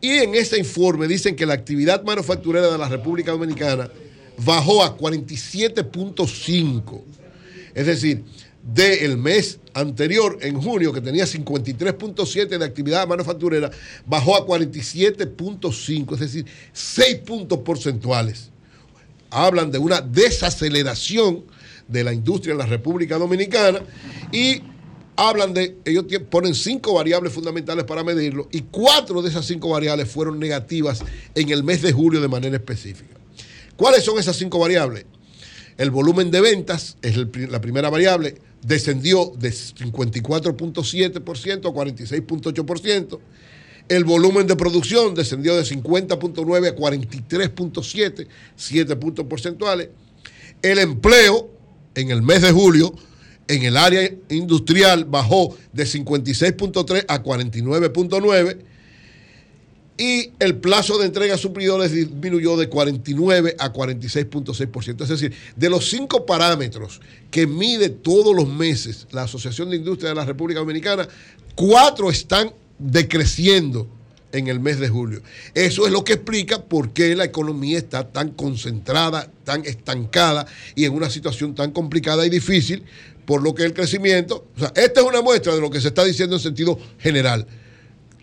S17: Y en ese informe dicen que la actividad manufacturera de la República Dominicana bajó a 47.5. Es decir, del mes anterior, en junio, que tenía 53.7 de actividad manufacturera, bajó a 47.5, es decir, 6 puntos porcentuales. Hablan de una desaceleración de la industria en la República Dominicana y hablan de, ellos ponen cinco variables fundamentales para medirlo y cuatro de esas cinco variables fueron negativas en el mes de julio de manera específica. ¿Cuáles son esas cinco variables? El volumen de ventas es la primera variable, descendió de 54.7% a 46.8%. El volumen de producción descendió de 50.9 a 43.7, 7 puntos porcentuales. El empleo en el mes de julio en el área industrial bajó de 56.3 a 49.9 y el plazo de entrega a suplidores disminuyó de 49 a 46.6%. Es decir, de los cinco parámetros que mide todos los meses la Asociación de Industria de la República Dominicana, cuatro están decreciendo en el mes de julio. Eso es lo que explica por qué la economía está tan concentrada, tan estancada y en una situación tan complicada y difícil, por lo que el crecimiento, o sea, esta es una muestra de lo que se está diciendo en sentido general.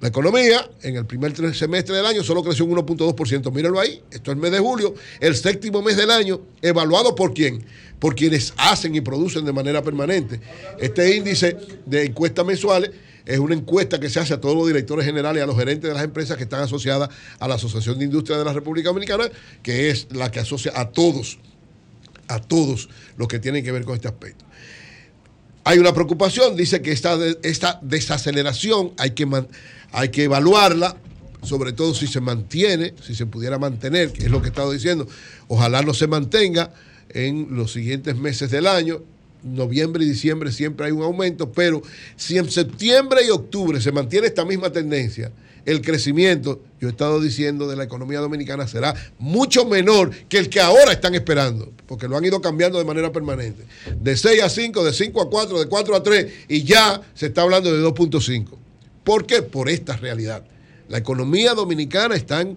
S17: La economía en el primer semestre del año solo creció un 1.2%. Mírenlo ahí, esto es el mes de julio, el séptimo mes del año, evaluado por quién? Por quienes hacen y producen de manera permanente. Este índice de encuestas mensuales es una encuesta que se hace a todos los directores generales y a los gerentes de las empresas que están asociadas a la Asociación de Industria de la República Dominicana, que es la que asocia a todos, a todos los que tienen que ver con este aspecto. Hay una preocupación, dice que esta, esta desaceleración hay que, man- hay que evaluarla, sobre todo si se mantiene, si se pudiera mantener, que es lo que he estado diciendo. Ojalá no se mantenga en los siguientes meses del año. Noviembre y diciembre siempre hay un aumento, pero si en septiembre y octubre se mantiene esta misma tendencia, el crecimiento, yo he estado diciendo, de la economía dominicana será mucho menor que el que ahora están esperando, porque lo han ido cambiando de manera permanente. De 6 a 5, de 5 a 4, de 4 a 3, y ya se está hablando de 2.5. ¿Por qué? Por esta realidad. La economía dominicana está en...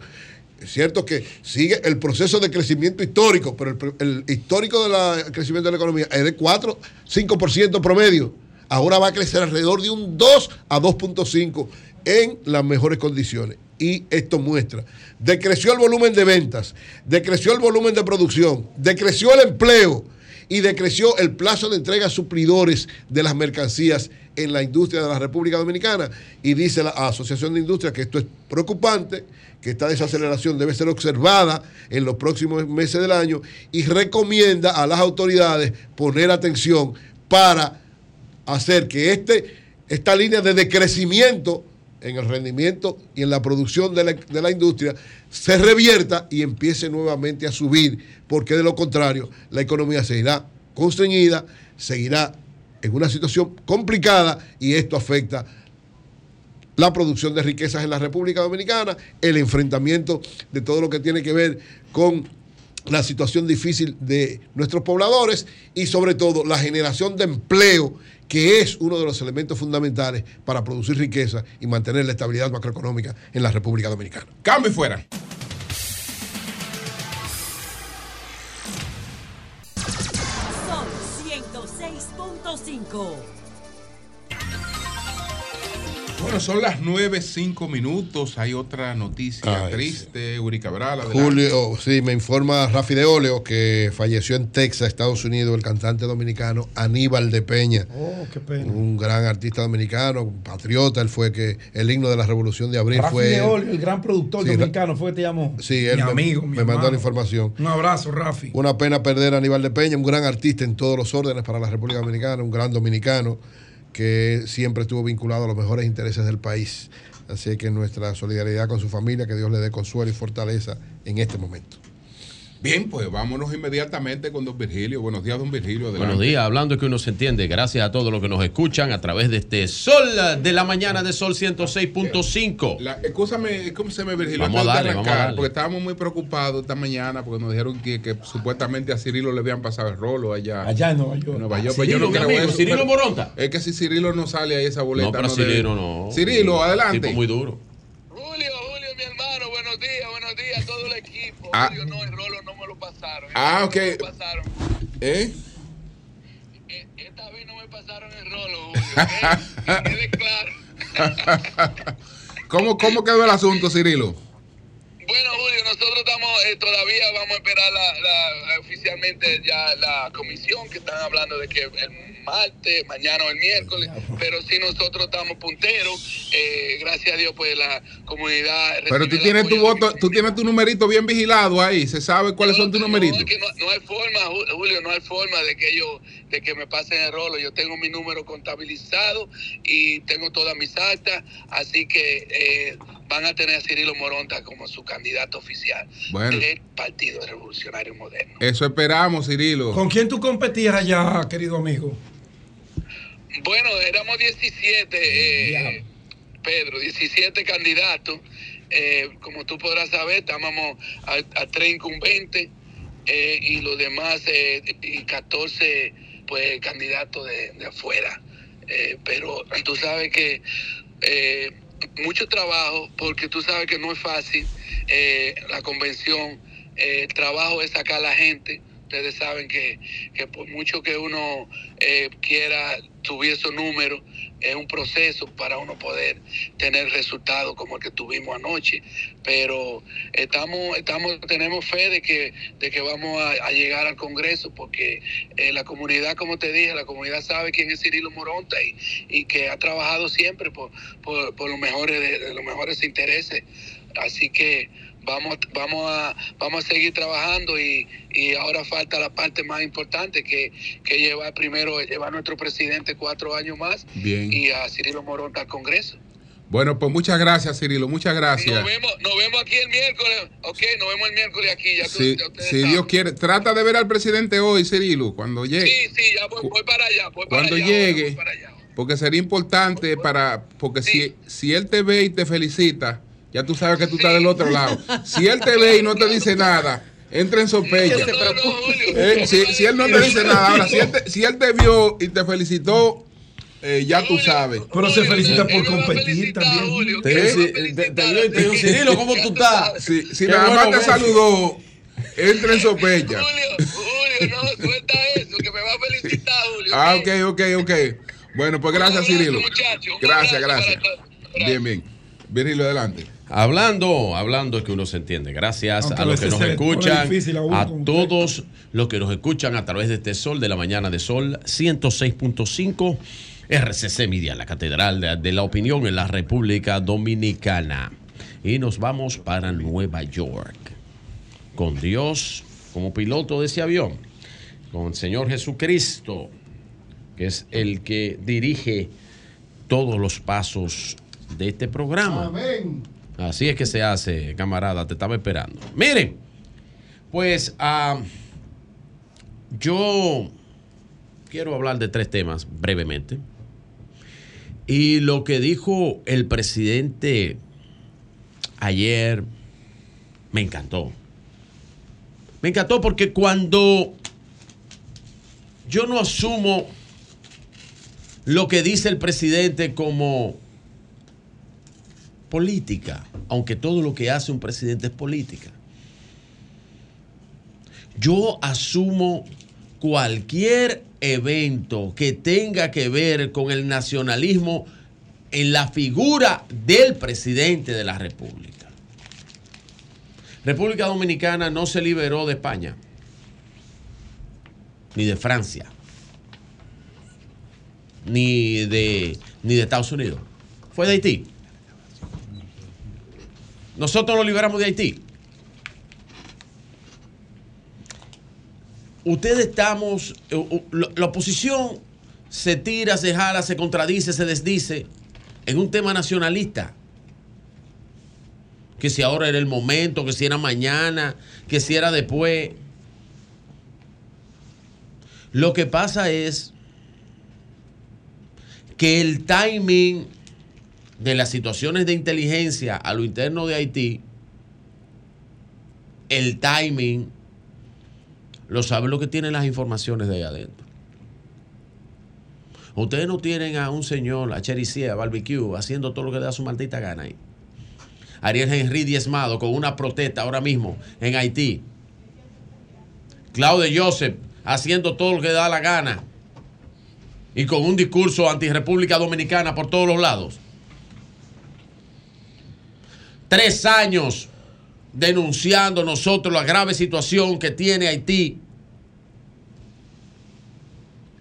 S17: Cierto que sigue el proceso de crecimiento histórico, pero el histórico del crecimiento de la economía es de 4, 5% promedio. Ahora va a crecer alrededor de un 2 a 2.5 en las mejores condiciones. Y esto muestra, decreció el volumen de ventas, decreció el volumen de producción, decreció el empleo y decreció el plazo de entrega a suplidores de las mercancías en la industria de la República Dominicana. Y dice la Asociación de Industria que esto es preocupante, que esta desaceleración debe ser observada en los próximos meses del año y recomienda a las autoridades poner atención para hacer que este, esta línea de decrecimiento en el rendimiento y en la producción de la, de la industria se revierta y empiece nuevamente a subir, porque de lo contrario la economía se irá constreñida, seguirá en una situación complicada y esto afecta la producción de riquezas en la República Dominicana, el enfrentamiento de todo lo que tiene que ver con la situación difícil de nuestros pobladores y sobre todo la generación de empleo, que es uno de los elementos fundamentales para producir riqueza y mantener la estabilidad macroeconómica en la República Dominicana.
S1: Cambio y fuera.
S18: 106.5.
S1: Bueno, son las 9, 5 minutos. Hay otra noticia
S17: Ay,
S1: triste. Uri Cabral, adelante.
S17: Julio, sí, me informa Rafi de Oleo que falleció en Texas, Estados Unidos, el cantante dominicano Aníbal de Peña.
S2: Oh, qué pena.
S17: Un gran artista dominicano, patriota, él fue que el himno de la Revolución de Abril
S2: Rafi
S17: fue.
S2: de Olio, el gran productor
S17: Sí,
S2: dominicano, fue que te llamó.
S17: Sí, él
S2: mi
S17: me,
S2: amigo, mi
S17: me mandó la información.
S2: Un abrazo, Rafi.
S17: Una pena perder a Aníbal de Peña, un gran artista en todos los órdenes para la República Dominicana, un gran dominicano que siempre estuvo vinculado a los mejores intereses del país. Así que nuestra solidaridad con su familia, que Dios le dé consuelo y fortaleza en este momento.
S1: Bien, pues vámonos inmediatamente con don Virgilio. Buenos días, don Virgilio. Adelante.
S19: Buenos días, hablando que uno se entiende. Gracias a todos los que nos escuchan a través de este Sol de la mañana de Sol 106.5.
S1: La, escúchame, escúchame, Virgilio.
S19: Vamos a
S1: antes de
S19: darle, vamos a
S1: arrancar,
S19: darle.
S1: Porque estábamos muy preocupados esta mañana porque nos dijeron que, que supuestamente a Cirilo le habían pasado el rolo allá.
S2: Allá en Nueva York.
S1: en Nueva York.
S19: Ah,
S1: Pues yo
S19: Cirilo,
S1: no
S19: mi
S1: creo
S19: amigo,
S1: eso,
S19: Cirilo Moronta.
S1: Es que si Cirilo no sale ahí esa boleta.
S19: No, pero
S1: debe-
S19: Cirilo no.
S1: Cirilo, adelante.
S19: Tipo muy duro.
S1: Ah, ah, ok. ¿Eh? ¿Cómo, ¿Cómo quedó el asunto, Cirilo?
S20: Bueno, Julio, nosotros estamos, eh, todavía vamos a esperar la, la- oficialmente ya la comisión que están hablando de que el martes, mañana o el miércoles, pero sí nosotros estamos punteros, eh, gracias a Dios pues la comunidad...
S1: Pero tú tienes tu voto, tú tienes tu numerito bien vigilado ahí. ¿Se sabe cuáles son tus numeritos?
S20: No, es que no, no hay forma, Ju- Julio, no hay forma de que yo, de que me pasen el rolo. Yo tengo mi número contabilizado y tengo todas mis actas, así que eh, van a tener a Cirilo Moronta como su candidato oficial
S1: Bueno.
S20: del Partido Revolucionario Moderno.
S1: Eso esperamos, Cirilo.
S2: ¿Con quién tú competías allá, querido amigo?
S20: Bueno, éramos 17, eh, Pedro, 17 candidatos. Eh, como tú podrás saber, estábamos a, a tres incumbentes eh, y los demás, eh, y 14 pues, candidatos de, de afuera. Eh, pero tú sabes que eh, mucho trabajo, porque tú sabes que no es fácil eh, la convención. eh, el trabajo es sacar a la gente. Ustedes saben que, que por mucho que uno eh, quiera subir esos números, es un proceso para uno poder tener resultados como el que tuvimos anoche. Pero estamos, estamos, tenemos fe de que, de que vamos a, llegar al Congreso, porque eh, la comunidad, como te dije, la comunidad sabe quién es Cirilo Moronta y, y que ha trabajado siempre por, por, los mejores de los mejores intereses. Así que vamos, vamos a, vamos a seguir trabajando y, y ahora falta la parte más importante que, que llevar primero, llevar a nuestro presidente cuatro años más
S1: Bien.
S20: y a Cirilo Moronta al Congreso.
S1: Bueno, pues muchas gracias, Cirilo. Muchas gracias.
S20: Nos vemos, nos vemos aquí el miércoles, ok, nos vemos el miércoles aquí. Ya tú-
S1: Si,
S20: ya.
S1: Dios quiere, trata de ver al presidente hoy, Cirilo, cuando llegue.
S20: Sí, sí, ya voy, voy para allá, voy para
S1: cuando
S20: allá.
S1: llegue, porque sería importante para, porque si, si él te ve y te felicita, ya tú sabes que tú estás del otro lado. Si él te ve y no te dice nada, entra en sospecha. Eh, si, si él no te dice nada, ahora si él te, si él te vio y te felicitó, eh, ya tú sabes.
S2: Pero se felicita por competir también.
S1: Te,
S19: dijo, Cirilo, ¿cómo tú estás?
S1: Si, si nada
S19: bueno
S1: más te saludó, entra en sospecha. Ah, ok, ok, ok. Bueno, pues gracias, Cirilo. Gracias, gracias. Bien, bien. Virgilio, adelante.
S19: Hablando, hablando es que uno se entiende. Gracias
S1: Aunque
S19: a los que nos escuchan,
S1: a
S19: todos los que nos escuchan a través de este Sol de la mañana de Sol 106.5 RCC Media, la catedral de, de la opinión en la República Dominicana. Y nos vamos para Nueva York con Dios como piloto de ese avión, con el Señor Jesucristo, que es el que dirige todos los pasos de este programa.
S17: Amén.
S19: Así es que se hace, camarada, te estaba esperando. Miren, pues ah, yo quiero hablar de tres temas brevemente. Y lo que dijo el presidente ayer me encantó. Me encantó porque cuando yo no asumo lo que dice el presidente como política, aunque todo lo que hace un presidente es política. Yo asumo cualquier evento que tenga que ver con el nacionalismo en la figura del presidente de la República. República Dominicana no se liberó de España, ni de Francia, ni de, ni de Estados Unidos. Fue de Haití. Nosotros lo liberamos de Haití. Ustedes estamos, eh, la oposición se tira, se jala, se contradice, se desdice en un tema nacionalista. Que si ahora era el momento, que si era mañana, que si era después. Lo que pasa es que el timing de las situaciones de inteligencia a lo interno de Haití, el timing lo saben lo que tienen las informaciones de ahí adentro. Ustedes no tienen a un señor, a Chericia, a Barbecue, haciendo todo lo que da su maldita gana ahí. Ariel Henry diezmado con una protesta ahora mismo en Haití. Claude Joseph haciendo todo lo que da la gana. Y con un discurso anti-República Dominicana por todos los lados. Tres años denunciando nosotros la grave situación que tiene Haití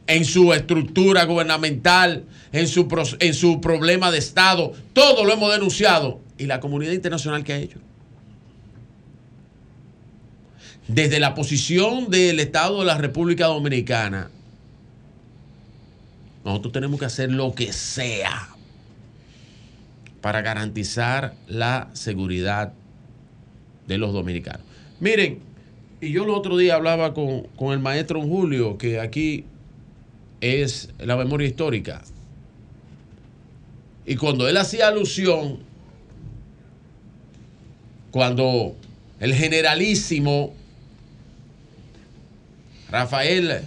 S19: en su estructura gubernamental, en su, en su problema de Estado. Todo lo hemos denunciado. ¿Y la comunidad internacional qué ha hecho? Desde la posición del Estado de la República Dominicana, nosotros tenemos que hacer lo que sea para garantizar la seguridad de los dominicanos. Miren, y yo el otro día hablaba con, con el maestro Julio, que aquí es la memoria histórica. Y cuando él hacía alusión, cuando el generalísimo Rafael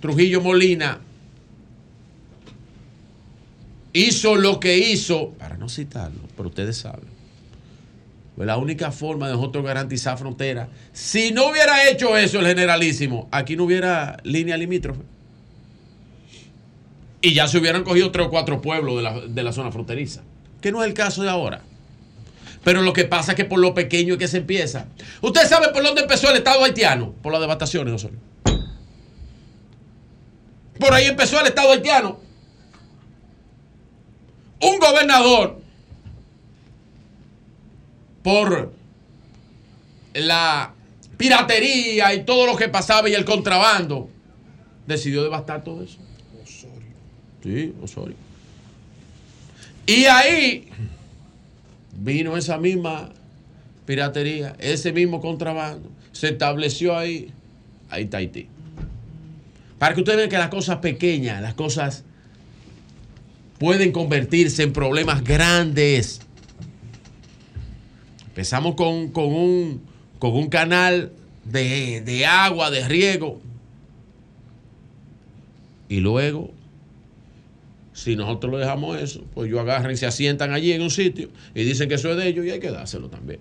S19: Trujillo Molina hizo lo que hizo, para no citarlo, pero ustedes saben, pues la única forma de nosotros garantizar frontera, si no hubiera hecho eso el generalísimo, aquí no hubiera línea limítrofe. Y ya se hubieran cogido tres o cuatro pueblos de la, de la zona fronteriza, que no es el caso de ahora. Pero lo que pasa es que por lo pequeño que se empieza. ¿Usted sabe por dónde empezó el Estado haitiano? Por las devastaciones, Osorio. Por ahí empezó el Estado haitiano. Un gobernador, por la piratería y todo lo que pasaba y el contrabando, decidió devastar todo eso. Sí, Osorio. Y ahí vino esa misma piratería, ese mismo contrabando, se estableció ahí, ahí está. Para que ustedes vean que las cosas pequeñas, las cosas pueden convertirse en problemas grandes. Empezamos con, con un, con un canal de, de agua, de riego. Y luego si nosotros lo dejamos eso, pues ellos agarran y se asientan allí en un sitio y dicen que eso es de ellos y hay que dárselo también.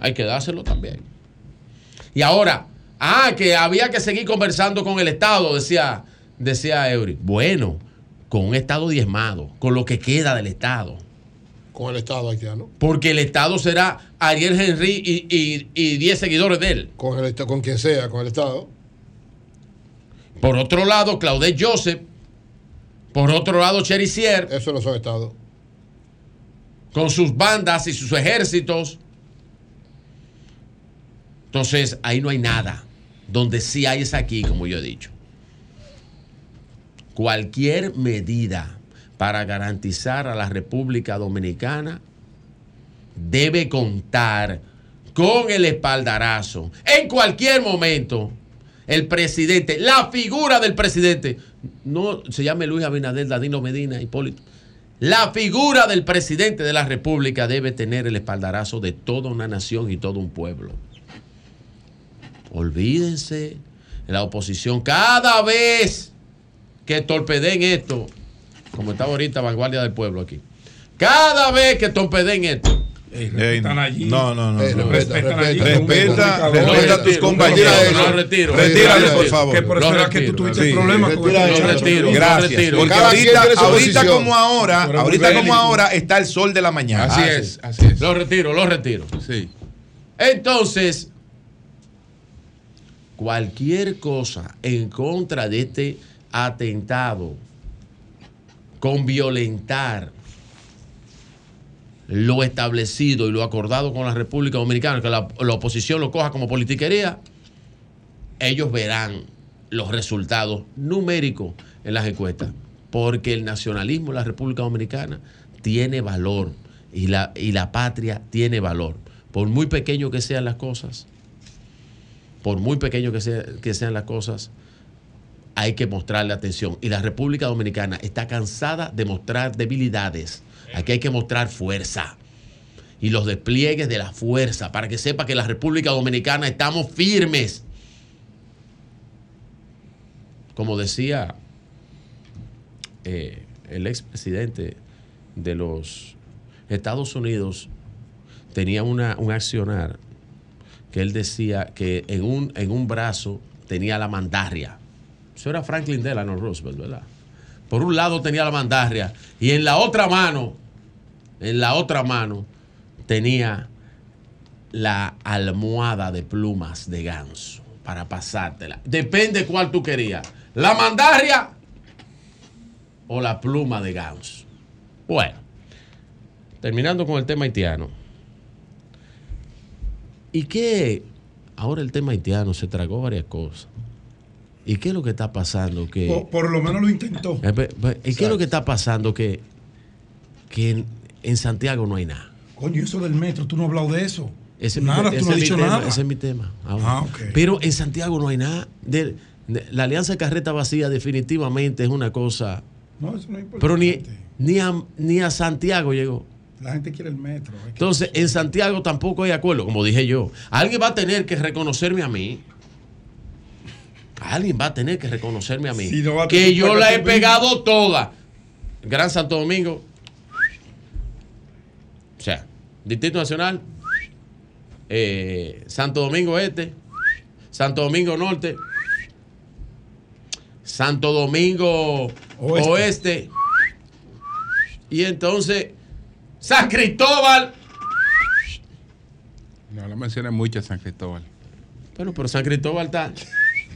S19: Hay que dárselo también. Y ahora, ah, que había que seguir conversando con el Estado, decía, decía Eury. Bueno, con un Estado diezmado, con lo que queda del Estado.
S17: Con el Estado haitiano.
S19: Porque el Estado será Ariel Henry y, y, y 10 seguidores de él.
S17: Con, el, con quien sea, con el Estado.
S19: Por otro lado, Claudette Joseph. Por otro lado, Cherisier.
S17: Eso no son estados.
S19: Con sus bandas y sus ejércitos. Entonces, ahí no hay nada. Donde sí hay es aquí, como yo he dicho. Cualquier medida para garantizar a la República Dominicana debe contar con el espaldarazo en cualquier momento el presidente, la figura del presidente, no se llame Luis Abinader, Danilo Medina, Hipólito. La figura del presidente de la República debe tener el espaldarazo de toda una nación y todo un pueblo. Olvídense, la oposición cada vez que torpeden esto, como estaba ahorita Vanguardia del Pueblo aquí, cada vez que torpeden esto,
S12: Ey, no, no, no.
S19: Eh,
S12: no.
S19: respetan allí.
S12: Respeta, respeta a tus
S19: retiro,
S12: compañeros.
S19: lo retiro,
S12: Retírale, por favor.
S2: Que por eso era que tú tuviste problemas con el
S19: retiro,
S12: Gracias.
S19: lo retiro.
S12: Porque ahorita, ahorita como ahora, ahorita como ahora está el sol de la mañana.
S1: Así
S12: Ah,
S1: es,
S12: sí.
S1: así es.
S19: Lo retiro, lo retiro.
S1: Sí.
S19: Entonces, cualquier cosa en contra de este atentado con violentar lo establecido y lo acordado con la República Dominicana, que la, oposición lo coja como politiquería, ellos verán los resultados numéricos en las encuestas, porque el nacionalismo en la República Dominicana tiene valor y la, y la patria tiene valor, por muy pequeño que sean las cosas, por muy pequeño que, que sean las cosas, hay que mostrarle atención. Y la República Dominicana está cansada de mostrar debilidades. Aquí hay que mostrar fuerza. Y los despliegues de la fuerza para que sepa que la República Dominicana estamos firmes. Como decía eh, el expresidente de los Estados Unidos, tenía un accionar que él decía que en un, en un brazo tenía la mandarria. Eso era Franklin Delano Roosevelt, ¿verdad? Por un lado tenía la mandarria y en la otra mano, en la otra mano tenía la almohada de plumas de ganso para pasártela. Depende cuál tú querías. La mandarria o la pluma de ganso. Bueno, terminando con el tema haitiano. ¿Y qué? Ahora el tema haitiano se tragó varias cosas. ¿Y qué es lo que está pasando? Que,
S2: Por, por lo menos lo intentó.
S19: Eh, ¿Y qué es lo que está pasando? Que, que en, en Santiago no hay nada.
S2: Coño, eso del metro, tú no has hablado de eso.
S19: Ese mi-
S2: nada,
S19: ese
S2: tú no has dicho
S19: tema,
S2: nada.
S19: Ese es mi tema. ahora.
S2: Ah, ok.
S19: Pero en Santiago no hay nada. De- de- la alianza de carreta vacía definitivamente es una cosa.
S2: No, eso no es importante.
S19: Pero ni, ni, a, ni a Santiago llegó.
S2: La gente quiere el metro.
S19: Entonces, en Santiago tampoco hay acuerdo, como dije yo. Alguien va a tener que reconocerme a mí. Alguien va a tener que reconocerme a mí.
S2: Si no va a
S19: que yo la he pegado toda. Gran Santo Domingo. O sea, Distrito Nacional. eh, Santo Domingo Este. Santo Domingo Norte. Santo Domingo
S2: Oeste.
S19: Oeste. Y entonces, San Cristóbal.
S1: No la mencioné mucho San Cristóbal.
S19: Bueno, pero San Cristóbal está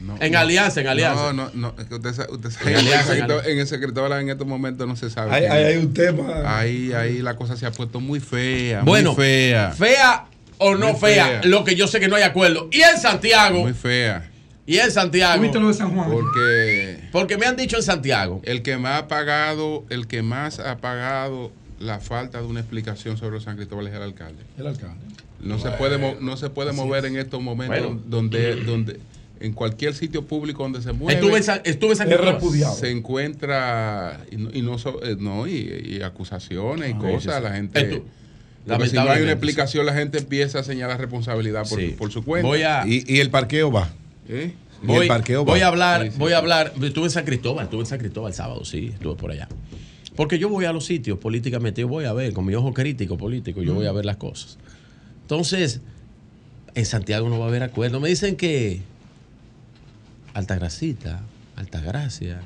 S1: No,
S19: en
S1: no.
S19: alianza, en alianza.
S1: No, no, no. es que usted, sa- usted sabe
S19: En alianza,
S1: en, el San Cristóbal en estos momentos no se sabe. Quién
S2: hay- hay un tema.
S1: Ahí, ahí la cosa se ha puesto muy fea.
S19: Bueno,
S1: muy fea.
S19: fea o no fea,
S1: fea.
S19: lo que yo sé que no hay acuerdo. Y en Santiago,
S1: Muy fea.
S19: y en Santiago,
S2: ¿Viste lo de San Juan?
S1: Porque
S19: porque me han dicho en Santiago,
S1: el que más ha pagado, el que más ha pagado la falta de una explicación sobre San Cristóbal es el alcalde.
S2: El alcalde.
S1: No se puede, no se puede mover en estos momentos
S19: Bueno.
S1: donde, donde en cualquier sitio público donde se mueve.
S19: estuve en San, estuve en San
S2: Es
S19: Cristóbal.
S2: repudiado.
S1: se encuentra y no, y no, eh, no, y, y acusaciones y cosas,
S19: sí, sí.
S1: la gente porque si no hay una explicación la gente empieza a señalar responsabilidad por,
S19: Sí.
S1: por su cuenta.
S19: Voy a,
S12: Y, y el parqueo va.
S1: ¿Eh?
S12: Y
S19: voy,
S12: el parqueo va.
S19: voy a hablar,
S1: Sí, sí.
S19: voy a hablar, estuve en San Cristóbal, estuve en San Cristóbal el sábado, sí, estuve por allá. Porque yo voy a los sitios políticamente, yo voy a ver, con mi ojo crítico político, yo voy a ver las cosas. Entonces, en Santiago no va a haber acuerdo. Me dicen que Altagracita, Altagracia,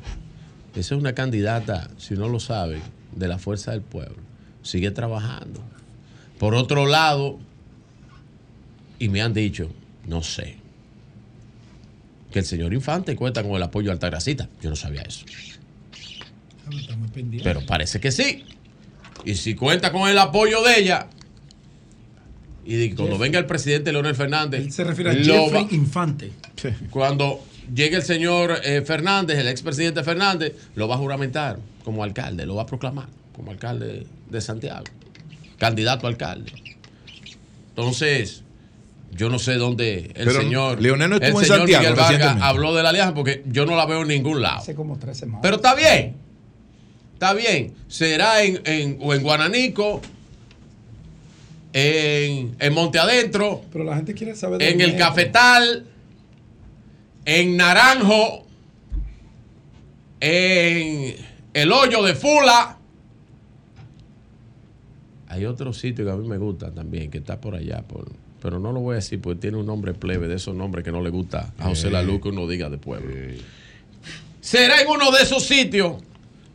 S19: esa es una candidata, si no lo saben, de la Fuerza del Pueblo. Sigue trabajando. Por otro lado, y me han dicho, no sé, que el señor Infante cuenta con el apoyo de Altagracita. Yo no sabía eso. Pero parece que sí. Y si cuenta con el apoyo de ella, y cuando
S2: Jeffrey.
S19: venga el presidente Leonel Fernández,
S2: Él se refiere a Jeffrey
S19: va-
S2: Infante.
S19: cuando llegue el señor eh, Fernández, el expresidente Fernández, lo va a juramentar como alcalde, lo va a proclamar como alcalde de Santiago, candidato a alcalde. Entonces, Yo no sé dónde el
S12: Pero
S19: señor,
S12: Leonel no
S19: el señor
S12: Santiago
S19: Miguel Vargas habló de la alianza porque yo no la veo en ningún lado.
S2: Hace como tres semanas.
S19: Pero está bien. Está bien. Será en, en- o en Guananico, en, en Monte Adentro,
S2: Pero la gente quiere saber del
S19: en el. Cafetal, en Naranjo, en el Hoyo de Fula. Hay otro sitio que a mí me gusta también, que está por allá, por, pero no lo voy a decir porque tiene un nombre plebe de esos nombres que no le gusta a José
S12: Eh.
S19: Lalu que uno diga de pueblo. Será en uno de esos sitios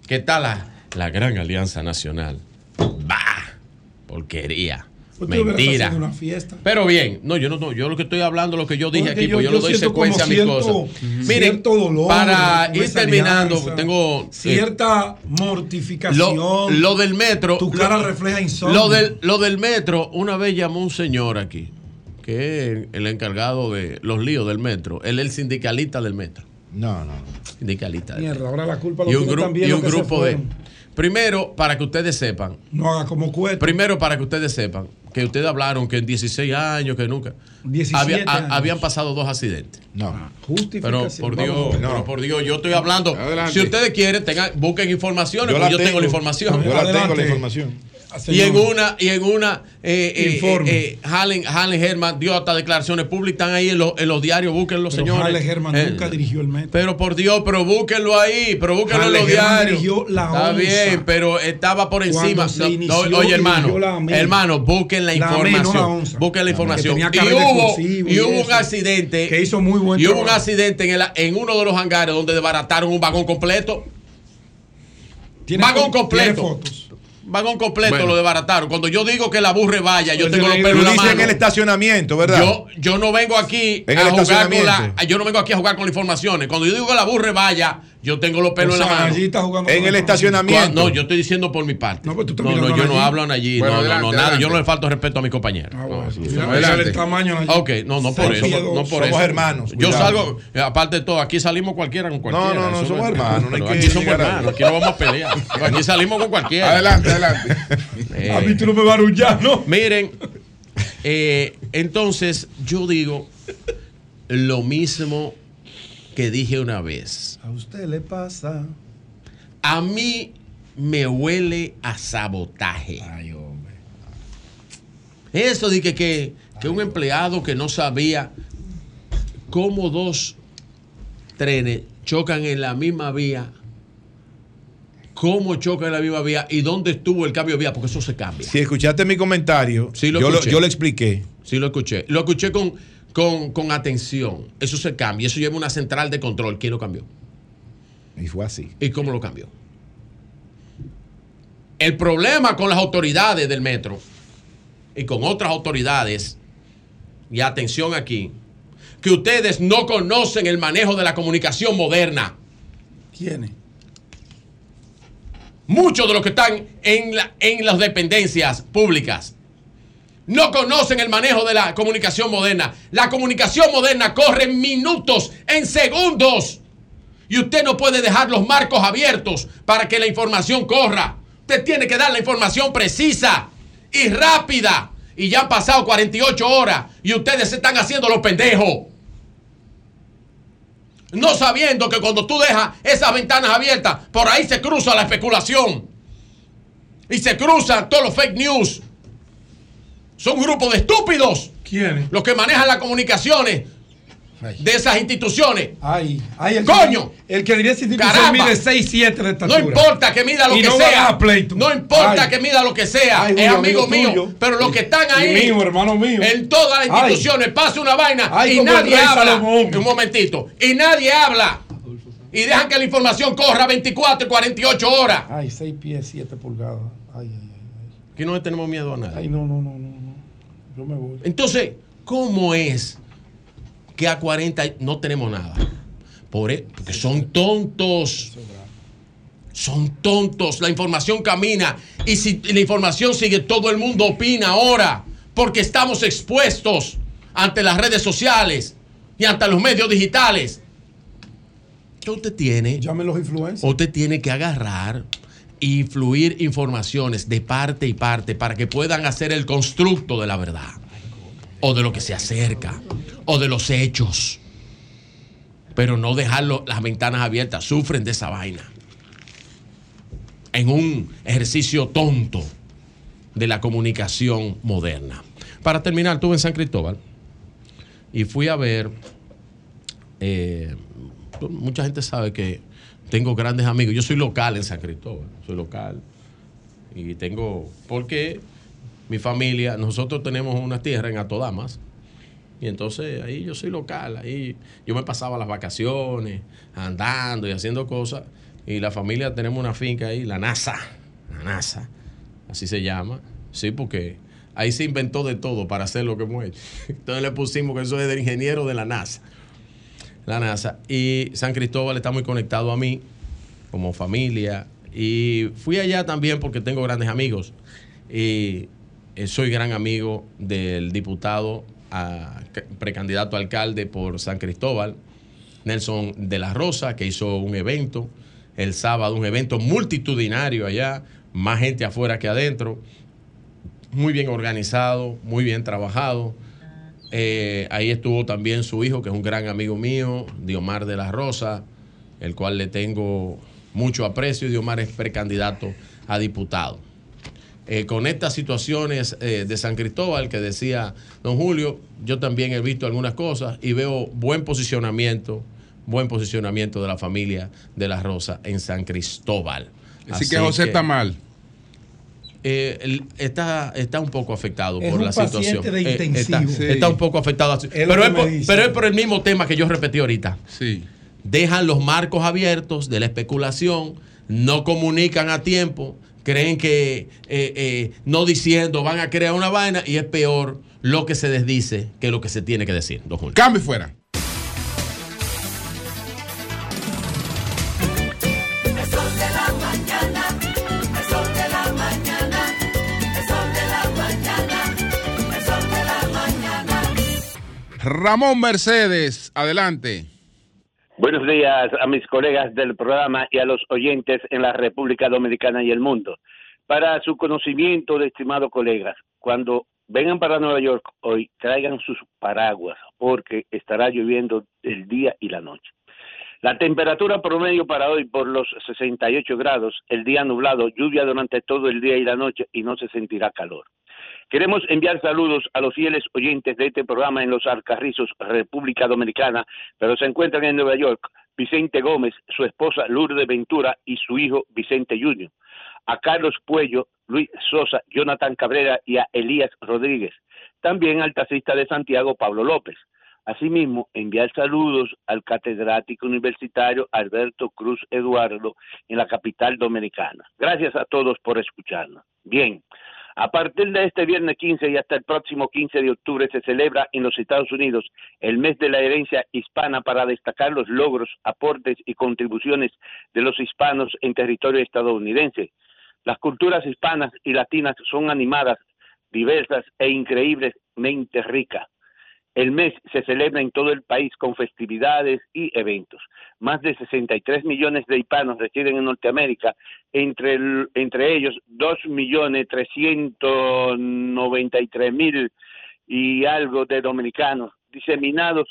S19: que está la, la Gran Alianza Nacional. Bah, porquería.
S2: Hubiera
S19: Mentira.
S2: haciendo una fiesta.
S19: Pero bien, no, yo no, no, yo lo que estoy hablando, lo que yo dije
S2: Porque
S19: aquí,
S2: yo-
S19: pues yo,
S2: yo
S19: le doy secuencia a mis
S2: cierto-
S19: cosas. Miren,
S2: cierto dolor
S19: para ir terminando,
S2: alianza,
S19: tengo eh,
S2: Cierta mortificación.
S19: lo, lo del metro.
S2: Tu cara
S19: lo-
S2: refleja insomnio.
S19: Lo del, lo del metro, una vez llamó un señor aquí, que es el encargado de los líos del metro. Él es el sindicalista del metro.
S12: No, no.
S19: Sindicalista. del
S2: Mierda, ahora la culpa lo
S19: Y un,
S2: tiene también
S19: y
S2: los
S19: un
S2: que se
S19: grupo de. Primero, para que ustedes sepan.
S2: No haga como cuesta.
S19: Primero, para que ustedes sepan, que ustedes hablaron que en 16 años, que nunca.
S2: 17
S19: había- a-
S2: años.
S19: habían pasado dos accidentes.
S12: No.
S19: Pero por Dios,
S2: Vamos ver.
S19: pero por Dios, yo estoy hablando.
S12: Adelante.
S19: Si ustedes quieren, tengan, busquen informaciones,
S12: Yo
S19: porque
S12: la
S19: yo tengo,
S12: tengo.
S19: la información.
S12: Yo la tengo, la información.
S19: Y en una, y en una, eh, eh,
S2: Informe.
S19: eh, eh, Hallen, Hallen Herman dio hasta declaraciones públicas, están ahí en, los- en los diarios, búsquenlo,
S2: Pero
S19: señores.
S2: Halle Herman
S19: Eh,
S2: nunca dirigió el metro.
S19: Pero por Dios, pero búsquenlo ahí, pero búsquenlo en los
S2: Herman
S19: diarios.
S2: la
S19: Está bien, pero estaba por encima. No, oye, hermano,
S2: la
S19: hermano, busquen la
S2: La la
S19: información.
S2: onza.
S19: busquen la
S2: La
S19: información. Y hubo, y hubo un accidente.
S2: Que hizo muy buen
S19: Y hubo un accidente en, el- en uno de los hangares donde desbarataron un vagón completo. Vagón completo.
S2: tiene fotos.
S19: Vagón completo
S12: Bueno.
S19: lo desbarataron. Cuando yo digo que la burre vaya, yo
S12: Pues
S19: tengo los pelos en la mano.
S12: en el estacionamiento, ¿verdad?
S19: Yo, yo no vengo aquí
S12: En
S19: a jugar con la, yo no vengo aquí a jugar con las informaciones. Cuando yo digo que la burre vaya, yo tengo los pelos
S2: O
S19: en la mano.
S2: allí está jugando
S12: En el estacionamiento.
S19: No, yo estoy diciendo por mi parte. No,
S2: pues tú
S19: no,
S2: mirando
S19: yo no hablo allí.
S2: Bueno,
S19: no,
S2: adelante,
S19: no, no, nada.
S2: adelante.
S19: Yo no le falto respeto a mis compañeros.
S2: Ah,
S19: No,
S2: bueno.
S19: sí,
S2: mira el tamaño allí.
S19: Ok, no, no por eso. No por
S12: Somos
S19: eso.
S12: hermanos,
S19: Yo
S12: cuidado.
S19: salgo, aparte de todo, aquí salimos cualquiera con cualquiera.
S12: no, no,
S19: Eso
S12: somos hermanos, no hay
S19: pero
S12: que
S19: aquí somos
S12: a-
S19: hermanos, aquí no vamos a pelear. Aquí salimos con cualquiera.
S1: Adelante, adelante.
S19: Eh,
S2: A mí tú no me vas a arrullar, ¿no?
S19: Miren, eh, entonces yo digo lo mismo que dije una vez.
S2: A usted le pasa.
S19: A mí me huele a sabotaje.
S2: Ay, hombre.
S19: Eso de que, que, que un empleado que no sabía cómo dos trenes chocan en la misma vía, cómo chocan en la misma vía y dónde estuvo el cambio de vía, porque eso se cambia.
S12: Si escuchaste mi comentario,
S19: Sí, lo
S12: yo, lo, yo lo expliqué.
S19: Sí, lo escuché. Lo escuché con, con, con atención. Eso se cambia. Eso lleva una central de control. ¿Quién lo cambió?
S12: Y fue así.
S19: ¿Y cómo lo cambió? El problema con las autoridades del metro y con otras autoridades, y atención aquí, que ustedes no conocen el manejo de la comunicación moderna.
S2: ¿Quiénes?
S19: Muchos de los que están en, la- en las dependencias públicas no conocen el manejo de la comunicación moderna. La comunicación moderna corre en minutos, en segundos. Y usted no puede dejar los marcos abiertos para que la información corra. Usted tiene que dar la información precisa y rápida. Y ya han pasado 48 horas y ustedes se están haciendo los pendejos. No sabiendo que cuando tú dejas esas ventanas abiertas, por ahí se cruza la especulación. Y se cruzan todos los fake news. Son un grupo de estúpidos
S2: ¿Quiénes?
S19: los que manejan las comunicaciones de esas instituciones.
S2: Ay, ay, el
S19: ¡Coño!
S2: Que, el que diría si mide 6, 7 de estatura.
S19: No importa que mida lo
S2: Y
S19: que
S2: no va a
S19: sea.
S2: pleito.
S19: No importa
S2: Ay.
S19: que mida lo que sea.
S2: Ay,
S19: es amigo,
S2: amigo
S19: mío. Pero los que están ahí.
S2: mío, hermano mío.
S19: En todas las
S2: Ay.
S19: instituciones pasa una vaina
S2: Ay,
S19: y nadie habla.
S2: Salomón.
S19: Un momentito. Y nadie habla. Y dejan que la información corra 24 y 48 horas.
S2: Ay, 6 pies, 7 pulgadas. Ay, ay,
S19: Aquí no le tenemos miedo a nada.
S2: ay. Ay, no, no, no. no. Yo me voy.
S19: Entonces, ¿cómo es que a 40 no tenemos nada? Por e- porque son tontos. Son tontos. La información camina. Y si la información sigue, todo el mundo opina ahora. Porque estamos expuestos ante las redes sociales y ante los medios digitales. ¿Qué usted tiene?
S2: Llamen los influencers.
S19: Usted tiene que agarrar e influir informaciones de parte y parte para que puedan hacer el constructo de la verdad. O de lo que se acerca, o de los hechos. Pero no dejarlo las ventanas abiertas, sufren de esa vaina. En un ejercicio tonto de la comunicación moderna. Para terminar, estuve en San Cristóbal y fui a ver. eh, mucha gente sabe que tengo grandes amigos. Yo soy local en San Cristóbal, soy local. Y tengo. Porque mi familia, nosotros tenemos una tierra en Atodamas. Y entonces ahí yo soy local. Ahí yo me pasaba las vacaciones andando y haciendo cosas. Y la familia tenemos una finca ahí, la NASA. La NASA, así se llama. Sí, porque ahí se inventó de todo para hacer lo que hemos hecho. Entonces le pusimos que eso es del ingeniero de la NASA. La NASA. Y San Cristóbal está muy conectado a mí como familia. Y fui allá también porque tengo grandes amigos. Y eh, soy gran amigo del diputado precandidato a alcalde por San Cristóbal, Nelson de la Rosa, que hizo un evento el sábado, un evento multitudinario allá, más gente afuera que adentro, muy bien organizado, muy bien trabajado. Eh, ahí estuvo también su hijo, que es un gran amigo mío, Diomar de la Rosa, el cual le tengo mucho aprecio, y Diomar es precandidato a diputado. Eh, con estas situaciones eh, de San Cristóbal que decía don Julio, yo también he visto algunas cosas y veo buen posicionamiento, buen posicionamiento de la familia de la Rosa en San Cristóbal.
S1: Así que José está mal.
S19: eh, está, está un poco afectado
S2: Es
S19: por
S2: un
S19: la situación.
S2: de
S19: Eh, está,
S2: intensivo. Sí.
S19: está un poco afectado.
S2: Es
S19: pero, es por,
S2: dicen.
S19: pero es por el mismo tema que yo repetí ahorita.
S1: Sí.
S19: Dejan los marcos abiertos de la especulación, no comunican a tiempo, creen que eh, eh, no diciendo van a crear una vaina y es peor lo que se desdice que lo que se tiene que decir. Don Julio.
S1: Cambio fuera. Ramón Mercedes, adelante.
S8: Buenos días a mis colegas del programa y a los oyentes en la República Dominicana y el mundo. Para su conocimiento, de estimados colegas, cuando vengan para Nueva York hoy, traigan sus paraguas porque estará lloviendo el día y la noche. La temperatura promedio para hoy por los 68 grados, el día nublado, lluvia durante todo el día y la noche y no se sentirá calor. Queremos enviar saludos a los fieles oyentes de este programa en los Alcarrizos, República Dominicana, pero se encuentran en Nueva York Vicente Gómez, su esposa Lourdes Ventura y su hijo Vicente Junior. A Carlos Puello, Luis Sosa, Jonathan Cabrera y a Elías Rodríguez. También al taxista de Santiago, Pablo López. Asimismo, enviar saludos al catedrático universitario Alberto Cruz Eduardo en la capital dominicana. Gracias a todos por escucharnos. Bien, a partir de este viernes 15 y hasta el próximo 15 de octubre se celebra en los Estados Unidos el mes de la herencia hispana para destacar los logros, aportes y contribuciones de los hispanos en territorio estadounidense. Las culturas hispanas y latinas son animadas, diversas e increíblemente ricas. El mes se celebra en todo el país con festividades y eventos. Más de 63 millones de hispanos residen en Norteamérica, entre, el- entre ellos 2.393.000 y algo de dominicanos, diseminados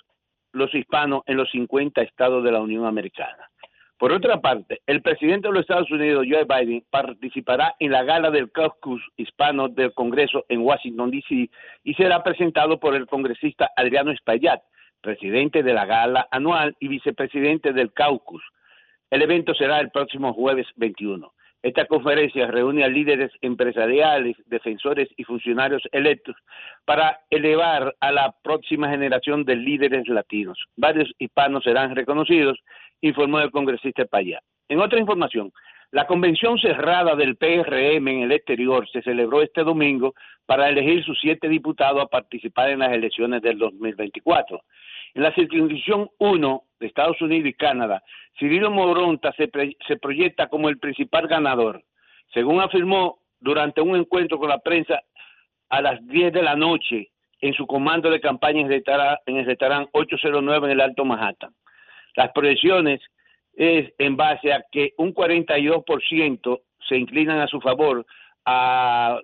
S8: los hispanos en los 50 estados de la Unión Americana. Por otra parte, el presidente de los Estados Unidos, Joe Biden, participará en la gala del caucus hispano del Congreso en Washington, D.C. y será presentado por el congresista Adriano Espaillat, presidente de la gala anual y vicepresidente del caucus. El evento será el próximo jueves 21. Esta conferencia reúne a líderes empresariales, defensores y funcionarios electos para elevar a la próxima generación de líderes latinos. Varios hispanos serán reconocidos, informó el congresista Payá. En otra información, la convención cerrada del PRM en el exterior se celebró este domingo para elegir sus siete diputados a participar en las elecciones del 2024. En la circunscripción 1 de Estados Unidos y Canadá, Cirilo Moronta se, se proyecta como el principal ganador. Según afirmó durante un encuentro con la prensa a las 10 de la noche en su comando de campaña en el restaurante- en el restaurante 809 en el Alto Manhattan. Las proyecciones es en base a que un 42% se inclinan a su favor a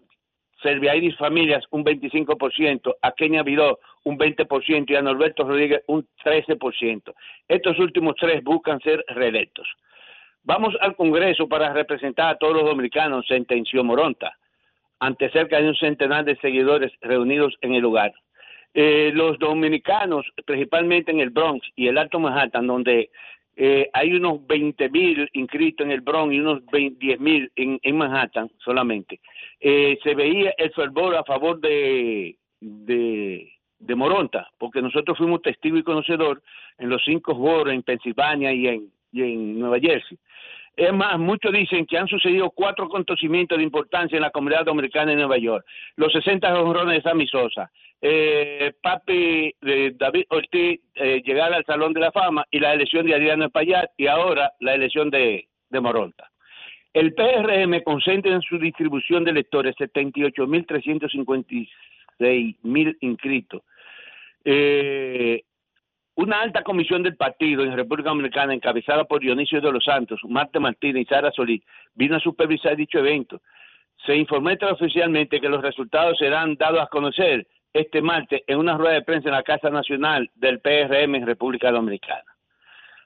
S8: Serviairis Familias un 25%, a Kenia Vidó un 20% y a Norberto Rodríguez un 13%. Estos últimos tres buscan ser reelectos. Vamos al Congreso para representar a todos los dominicanos, sentenció Moronta, ante cerca de un centenar de seguidores reunidos en el lugar. Eh, los dominicanos, principalmente en el Bronx y el Alto Manhattan, donde eh, hay unos 20 mil inscritos en el Bronx y unos 10 mil en, Manhattan solamente, eh, se veía el fervor a favor de, de, de Moronta, porque nosotros fuimos testigo y conocedor en los cinco boros en Pensilvania y en, Nueva Jersey. Es más, muchos dicen que han sucedido cuatro acontecimientos de importancia en la comunidad dominicana en Nueva York. Los 60 jonrones de Sammy Sosa, eh, Papi David Ortiz eh, llegar al Salón de la Fama y la elección de Adriano Espaillat y ahora la elección de, de Moronta. El PRM concentra en su distribución de electores 78.356 mil inscritos. Eh, una alta comisión del partido en República Dominicana, encabezada por Dionisio de los Santos, Marta Martínez y Sara Solís, vino a supervisar dicho evento. Se informó oficialmente que los resultados serán dados a conocer este martes en una rueda de prensa en la Casa Nacional del PRM en República Dominicana.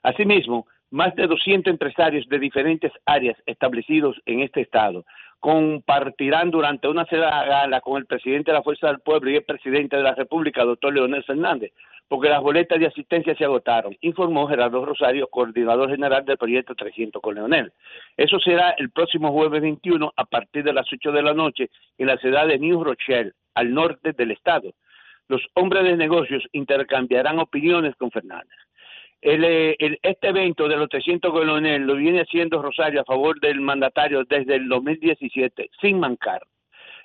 S8: Asimismo, más de 200 empresarios de diferentes áreas establecidos en este estado compartirán durante una cena gala con el presidente de la Fuerza del Pueblo y el presidente de la República, doctor Leonel Fernández, porque las boletas de asistencia se agotaron, informó Gerardo Rosario, coordinador general del proyecto 300 con Leonel. Eso será el próximo jueves 21 a partir de las 8 de la noche en la ciudad de New Rochelle, al norte del estado. Los hombres de negocios intercambiarán opiniones con Fernández. Eh, el- este evento de los 300 con Leonel lo viene haciendo Rosario a favor del mandatario desde el 2017, sin mancar.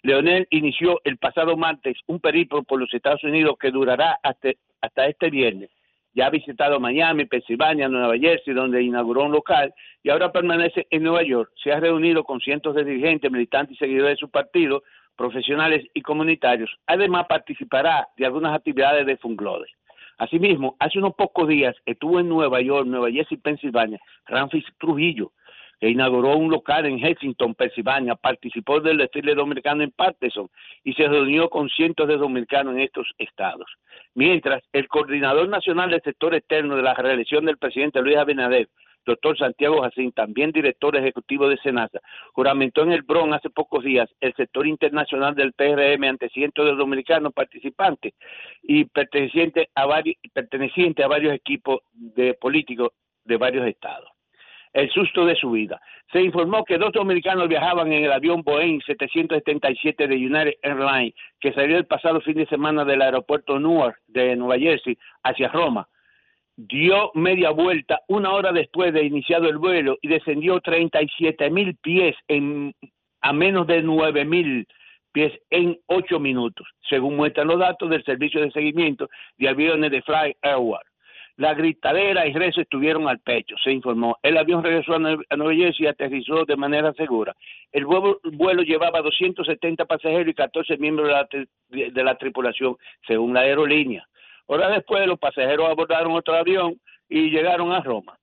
S8: Leonel inició el pasado martes un periplo por los Estados Unidos que durará hasta, este viernes. Ya ha visitado Miami, Pensilvania, Nueva Jersey, donde inauguró un local y ahora permanece en Nueva York. Se ha reunido con cientos de dirigentes, militantes y seguidores de su partido, profesionales y comunitarios. Además, participará de algunas actividades de Funglode. Asimismo, hace unos pocos días estuvo en Nueva York, Nueva Jersey, Pensilvania, Ramfis Trujillo, que inauguró un local en Lexington, Pensilvania, participó del desfile dominicano en Patterson y se reunió con cientos de dominicanos en estos estados. Mientras, el coordinador nacional del sector externo de la reelección del presidente Luis Abinader, doctor Santiago Jacín, también director ejecutivo de Senasa, juramentó en el Bronx hace pocos días el sector internacional del PRM ante cientos de dominicanos participantes y pertenecientes a varios, a varios equipos de políticos de varios estados el susto de su vida. Se informó que dos dominicanos viajaban en el avión Boeing 777 de United Airlines que salió el pasado fin de semana del aeropuerto Newark de Nueva Jersey hacia Roma. Dio media vuelta una hora después de iniciado el vuelo y descendió 37 mil pies en, a menos de 9 mil pies en ocho minutos, según muestran los datos del servicio de seguimiento de aviones de Fly Airward. La gritadera y rezo estuvieron al pecho, se informó. El avión regresó a Nue- a Nueva Jersey y aterrizó de manera segura. El vuelo, vuelo llevaba 270 pasajeros y 14 miembros de la, de la tripulación, según la aerolínea. Horas después, los pasajeros abordaron otro avión y llegaron a Roma.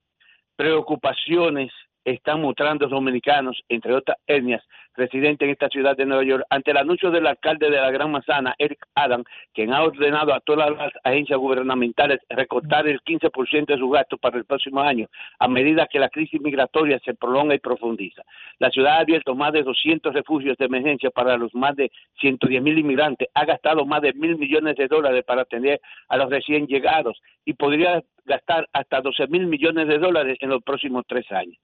S8: Preocupaciones están mostrando los dominicanos, entre otras etnias, residentes en esta ciudad de Nueva York, ante el anuncio del alcalde de la Gran Manzana, Eric Adam, quien ha ordenado a todas las agencias gubernamentales recortar el 15% de sus gastos para el próximo año, a medida que la crisis migratoria se prolonga y profundiza. La ciudad ha abierto más de 200 refugios de emergencia para los más de 110 mil inmigrantes, ha gastado más de mil millones de dólares para atender a los recién llegados y podría gastar hasta 12 mil millones de dólares en los próximos tres años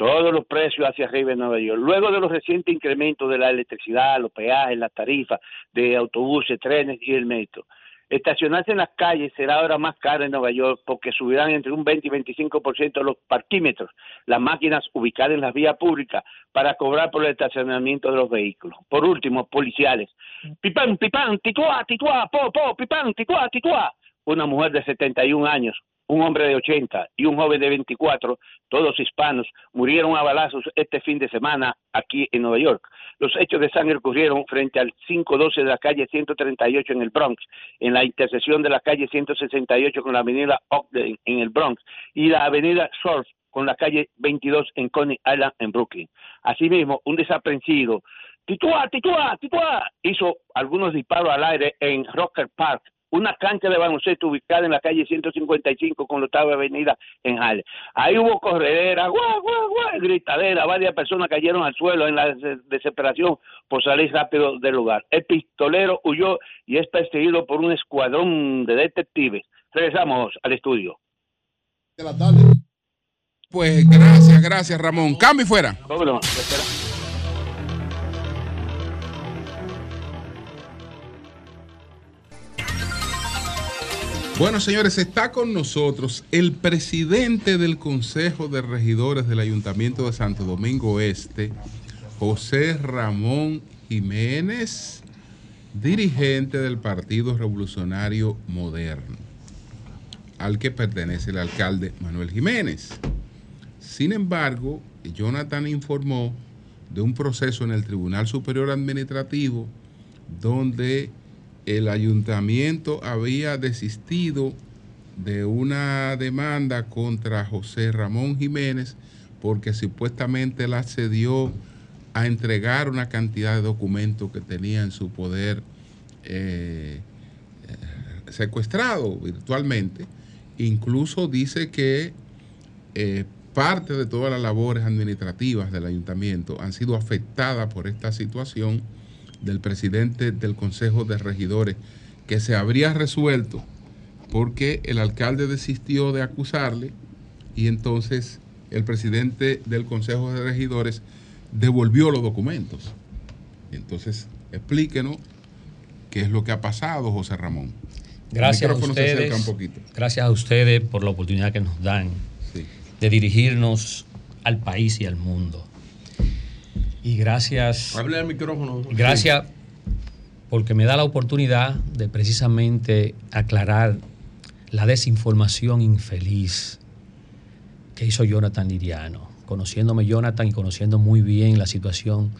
S8: todos los precios hacia arriba en Nueva York. Luego de los recientes incrementos de la electricidad, los peajes, las tarifas de autobuses, trenes y el metro. Estacionarse en las calles será ahora más caro en Nueva York porque subirán entre un 20 y 25% los parquímetros, las máquinas ubicadas en las vías públicas para cobrar por el estacionamiento de los vehículos. Por último, policiales. Pipán, pipán, tituá, tituá, po, po, pipán, tituá, tituá. Una mujer de 71 años, un hombre de 80 y un joven de 24, todos hispanos, murieron a balazos este fin de semana aquí en Nueva York. Los hechos de sangre ocurrieron frente al 512 de la calle 138 en el Bronx, en la intersección de la calle 168 con la avenida Ogden en el Bronx y la avenida Surf con la calle 22 en Coney Island en Brooklyn. Asimismo, un desaprensivo Titúa, titúa, titúa. Hizo algunos disparos al aire en Rocker Park, una cancha de baloncesto ubicada en la calle 155 con la octava avenida en Halle. Ahí hubo corredera, guau, guau, guau, gritadera, varias personas cayeron al suelo en la des- desesperación por salir rápido del lugar. El pistolero huyó y es perseguido por un escuadrón de detectives. Regresamos al estudio.
S1: Pues gracias, gracias Ramón. Cambio y fuera.
S8: Vámonos, espera.
S1: Bueno, señores, está con nosotros el presidente del Consejo de Regidores del Ayuntamiento de Santo Domingo Este, José Ramón Jiménez, dirigente del Partido Revolucionario Moderno, al que pertenece el alcalde Manuel Jiménez. Sin embargo, Jonathan informó de un proceso en el Tribunal Superior Administrativo donde el ayuntamiento había desistido de una demanda contra José Ramón Jiménez porque supuestamente él accedió a entregar una cantidad de documentos que tenía en su poder eh, secuestrado virtualmente. Incluso dice que eh, parte de todas las labores administrativas del ayuntamiento han sido afectadas por esta situación del presidente del Consejo de Regidores, que se habría resuelto porque el alcalde desistió de acusarle y entonces el presidente del Consejo de Regidores devolvió los documentos. Entonces, explíquenos qué es lo que ha pasado, José Ramón.
S21: Gracias a ustedes.
S1: acerca un poquito.
S21: Gracias a ustedes por la oportunidad que nos dan de dirigirnos al país y al mundo. Y gracias.
S19: Hable al micrófono.
S21: Gracias porque me da la oportunidad de precisamente aclarar la desinformación infeliz que hizo Jonathan Liriano. Conociéndome Jonathan y conociendo muy bien la situación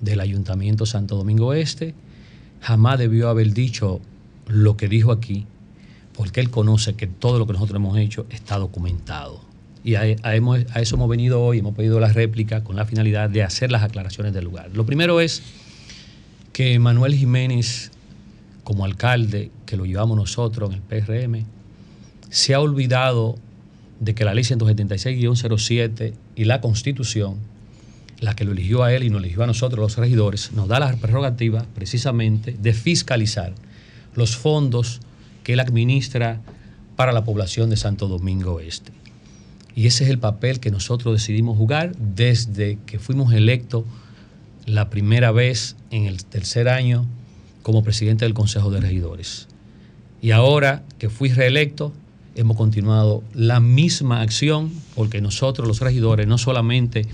S21: del Ayuntamiento Santo Domingo Este, jamás debió haber dicho lo que dijo aquí, porque él conoce que todo lo que nosotros hemos hecho está documentado. Y a, eso hemos venido hoy, hemos pedido la réplica con la finalidad de hacer las aclaraciones del lugar. Lo primero es que Manuel Jiménez, como alcalde, que lo llevamos nosotros en el PRM, se ha olvidado de que la ley 176-07 y la constitución, la que lo eligió a él y nos eligió a nosotros los regidores, nos da la prerrogativa precisamente de fiscalizar los fondos que él administra para la población de Santo Domingo Este. Y ese es el papel que nosotros decidimos jugar desde que fuimos electos la primera vez en el tercer año como presidente del Consejo de Regidores. Y ahora que fui reelecto, hemos continuado la misma acción porque nosotros los regidores no solamente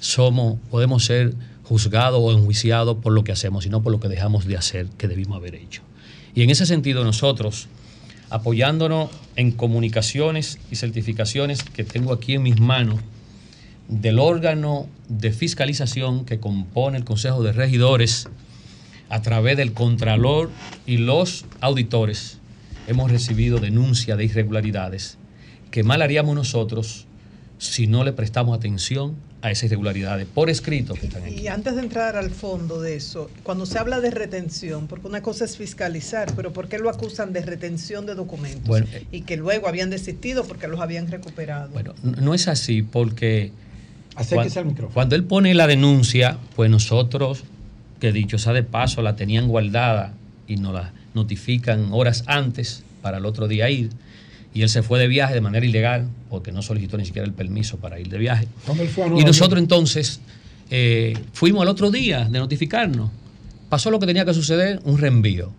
S21: somos, podemos ser juzgados o enjuiciados por lo que hacemos, sino por lo que dejamos de hacer que debimos haber hecho. Y en ese sentido nosotros, apoyándonos en comunicaciones y certificaciones que tengo aquí en mis manos, del órgano de fiscalización que compone el Consejo de Regidores a través del Contralor y los auditores, hemos recibido denuncia de irregularidades. Que mal haríamos nosotros si no le prestamos atención a esas irregularidades por escrito que están aquí.
S16: Y antes de entrar al fondo de eso, cuando se habla de retención, porque una cosa es fiscalizar, pero ¿por qué lo acusan de retención de documentos?
S21: Bueno, eh,
S16: y que luego habían desistido porque los habían recuperado.
S21: N- No es así porque
S2: Acérquese
S21: cuan-
S2: al micrófono.
S21: cuando él pone la denuncia, pues nosotros, que dicho sea de paso, la tenían guardada y nos la notifican horas antes para el otro día ir. Y él se fue de viaje de manera ilegal porque no solicitó ni siquiera el permiso para ir de viaje.
S2: ¿Dónde él fue a Nueva
S21: Y nosotros entonces eh, fuimos al otro día de notificarnos. Pasó lo que tenía que suceder, un reenvío.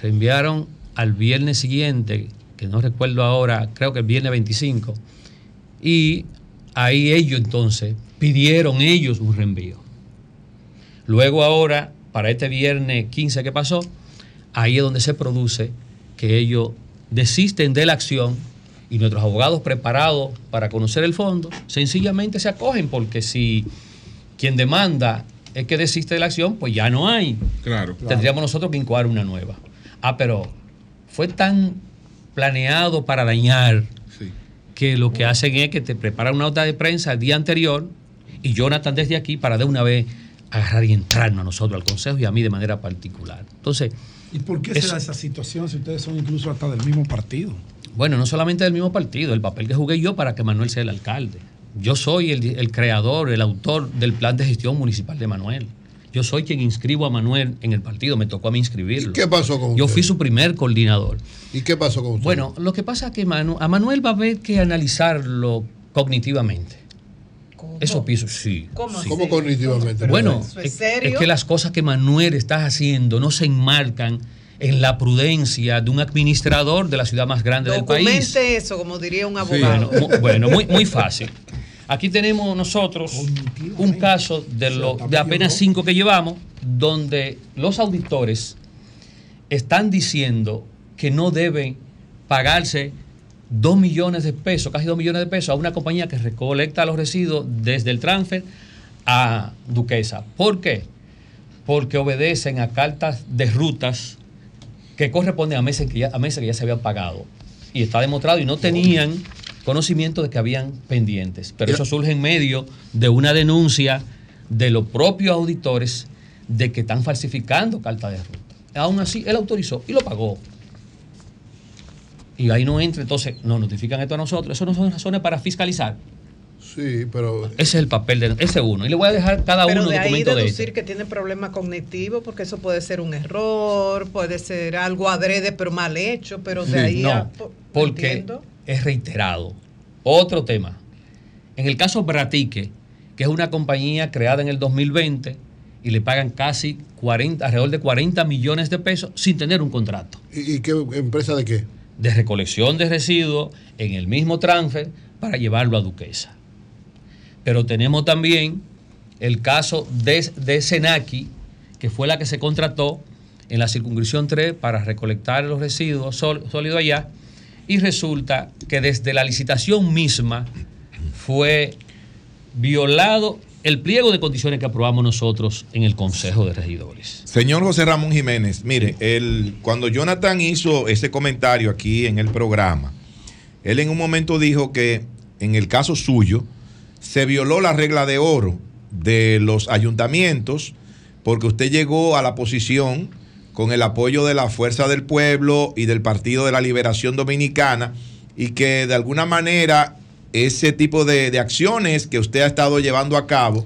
S21: Reenviaron al viernes siguiente, que no recuerdo ahora, creo que el viernes 25. Y ahí ellos entonces pidieron ellos un reenvío. Luego ahora, para este viernes 15 que pasó, ahí es donde se produce que ellos desisten de la acción y nuestros abogados preparados para conocer el fondo sencillamente se acogen porque si quien demanda es que desiste de la acción, pues ya no hay.
S1: Claro.
S21: Tendríamos nosotros que incoar una nueva. Ah, pero fue tan planeado para dañar que lo que hacen es que te preparan una nota de prensa el día anterior y Jonathan desde aquí para de una vez agarrar y entrarnos a nosotros, al Consejo y a mí de manera particular. Entonces,
S2: ¿Y por qué se da esa situación si ustedes son incluso hasta del mismo partido?
S21: bueno, no solamente del mismo partido, el papel que jugué yo para que Manuel sea el alcalde. Yo soy el, el creador, el autor del plan de gestión municipal de Manuel. Yo soy quien inscribo a Manuel en el partido, me tocó a mí inscribirlo.
S17: ¿Qué pasó con
S21: Yo
S17: usted?
S21: fui su primer coordinador.
S17: ¿Y qué pasó con usted?
S21: Bueno, lo que pasa es que Manu- a Manuel va a haber que analizarlo cognitivamente. Eso pienso, sí.
S16: ¿Cómo
S21: sí.
S17: ¿Cómo cognitivamente?
S21: Bueno,
S16: ¿Eso es
S21: es,
S16: serio?
S21: es que las cosas que Manuel está haciendo no se enmarcan en la prudencia de un administrador de la ciudad más grande del país.
S16: Eso, como diría un
S21: Sí,
S16: abogado.
S21: bueno, bueno, muy, muy fácil. Aquí tenemos nosotros un caso de, lo, de apenas cinco que llevamos, donde los auditores están diciendo que no deben pagarse dos millones de pesos, casi dos millones de pesos, a una compañía que recolecta los residuos desde el transfer a Duquesa. ¿Por qué? Porque obedecen a cartas de rutas que corresponden a meses que ya, a meses que ya se habían pagado. Y está demostrado y no tenían conocimiento de que habían pendientes. Pero eso surge en medio de una denuncia de los propios auditores de que están falsificando cartas de ruta. Aún así, él autorizó y lo pagó. Y ahí no entra, entonces nos notifican esto a nosotros. Eso no son razones para fiscalizar.
S17: Sí, pero.
S21: Ese es el papel de ese uno. Y le voy a dejar cada
S16: Pero
S21: uno
S16: de ahí
S21: documento de
S16: deducir
S21: este.
S16: que tiene problemas cognitivos, porque eso puede ser un error, puede ser algo adrede pero mal hecho, pero de
S21: Sí,
S16: ahí
S21: no,
S16: a- po-
S21: porque
S16: entiendo.
S21: es reiterado. Otro tema. En el caso Bratique, que es una compañía creada en el 2020 y le pagan casi 40, alrededor de 40 millones de pesos sin tener un contrato
S17: ¿Y, y qué empresa de qué?
S21: De recolección de residuos en el mismo transfer para llevarlo a Duquesa. Pero tenemos también el caso de, de Senaki, que fue la que se contrató en la circunscripción 3 para recolectar los residuos sólidos allá, y resulta que desde la licitación misma fue violado el pliego de condiciones que aprobamos nosotros en el Consejo de Regidores.
S12: Señor José Ramón Jiménez, mire, el, cuando Jonathan hizo ese comentario aquí en el programa, él en un momento dijo que en el caso suyo se violó la regla de oro de los ayuntamientos porque usted llegó a la posición con el apoyo de la Fuerza del Pueblo y del Partido de la Liberación Dominicana y que de alguna manera ese tipo de, de acciones que usted ha estado llevando a cabo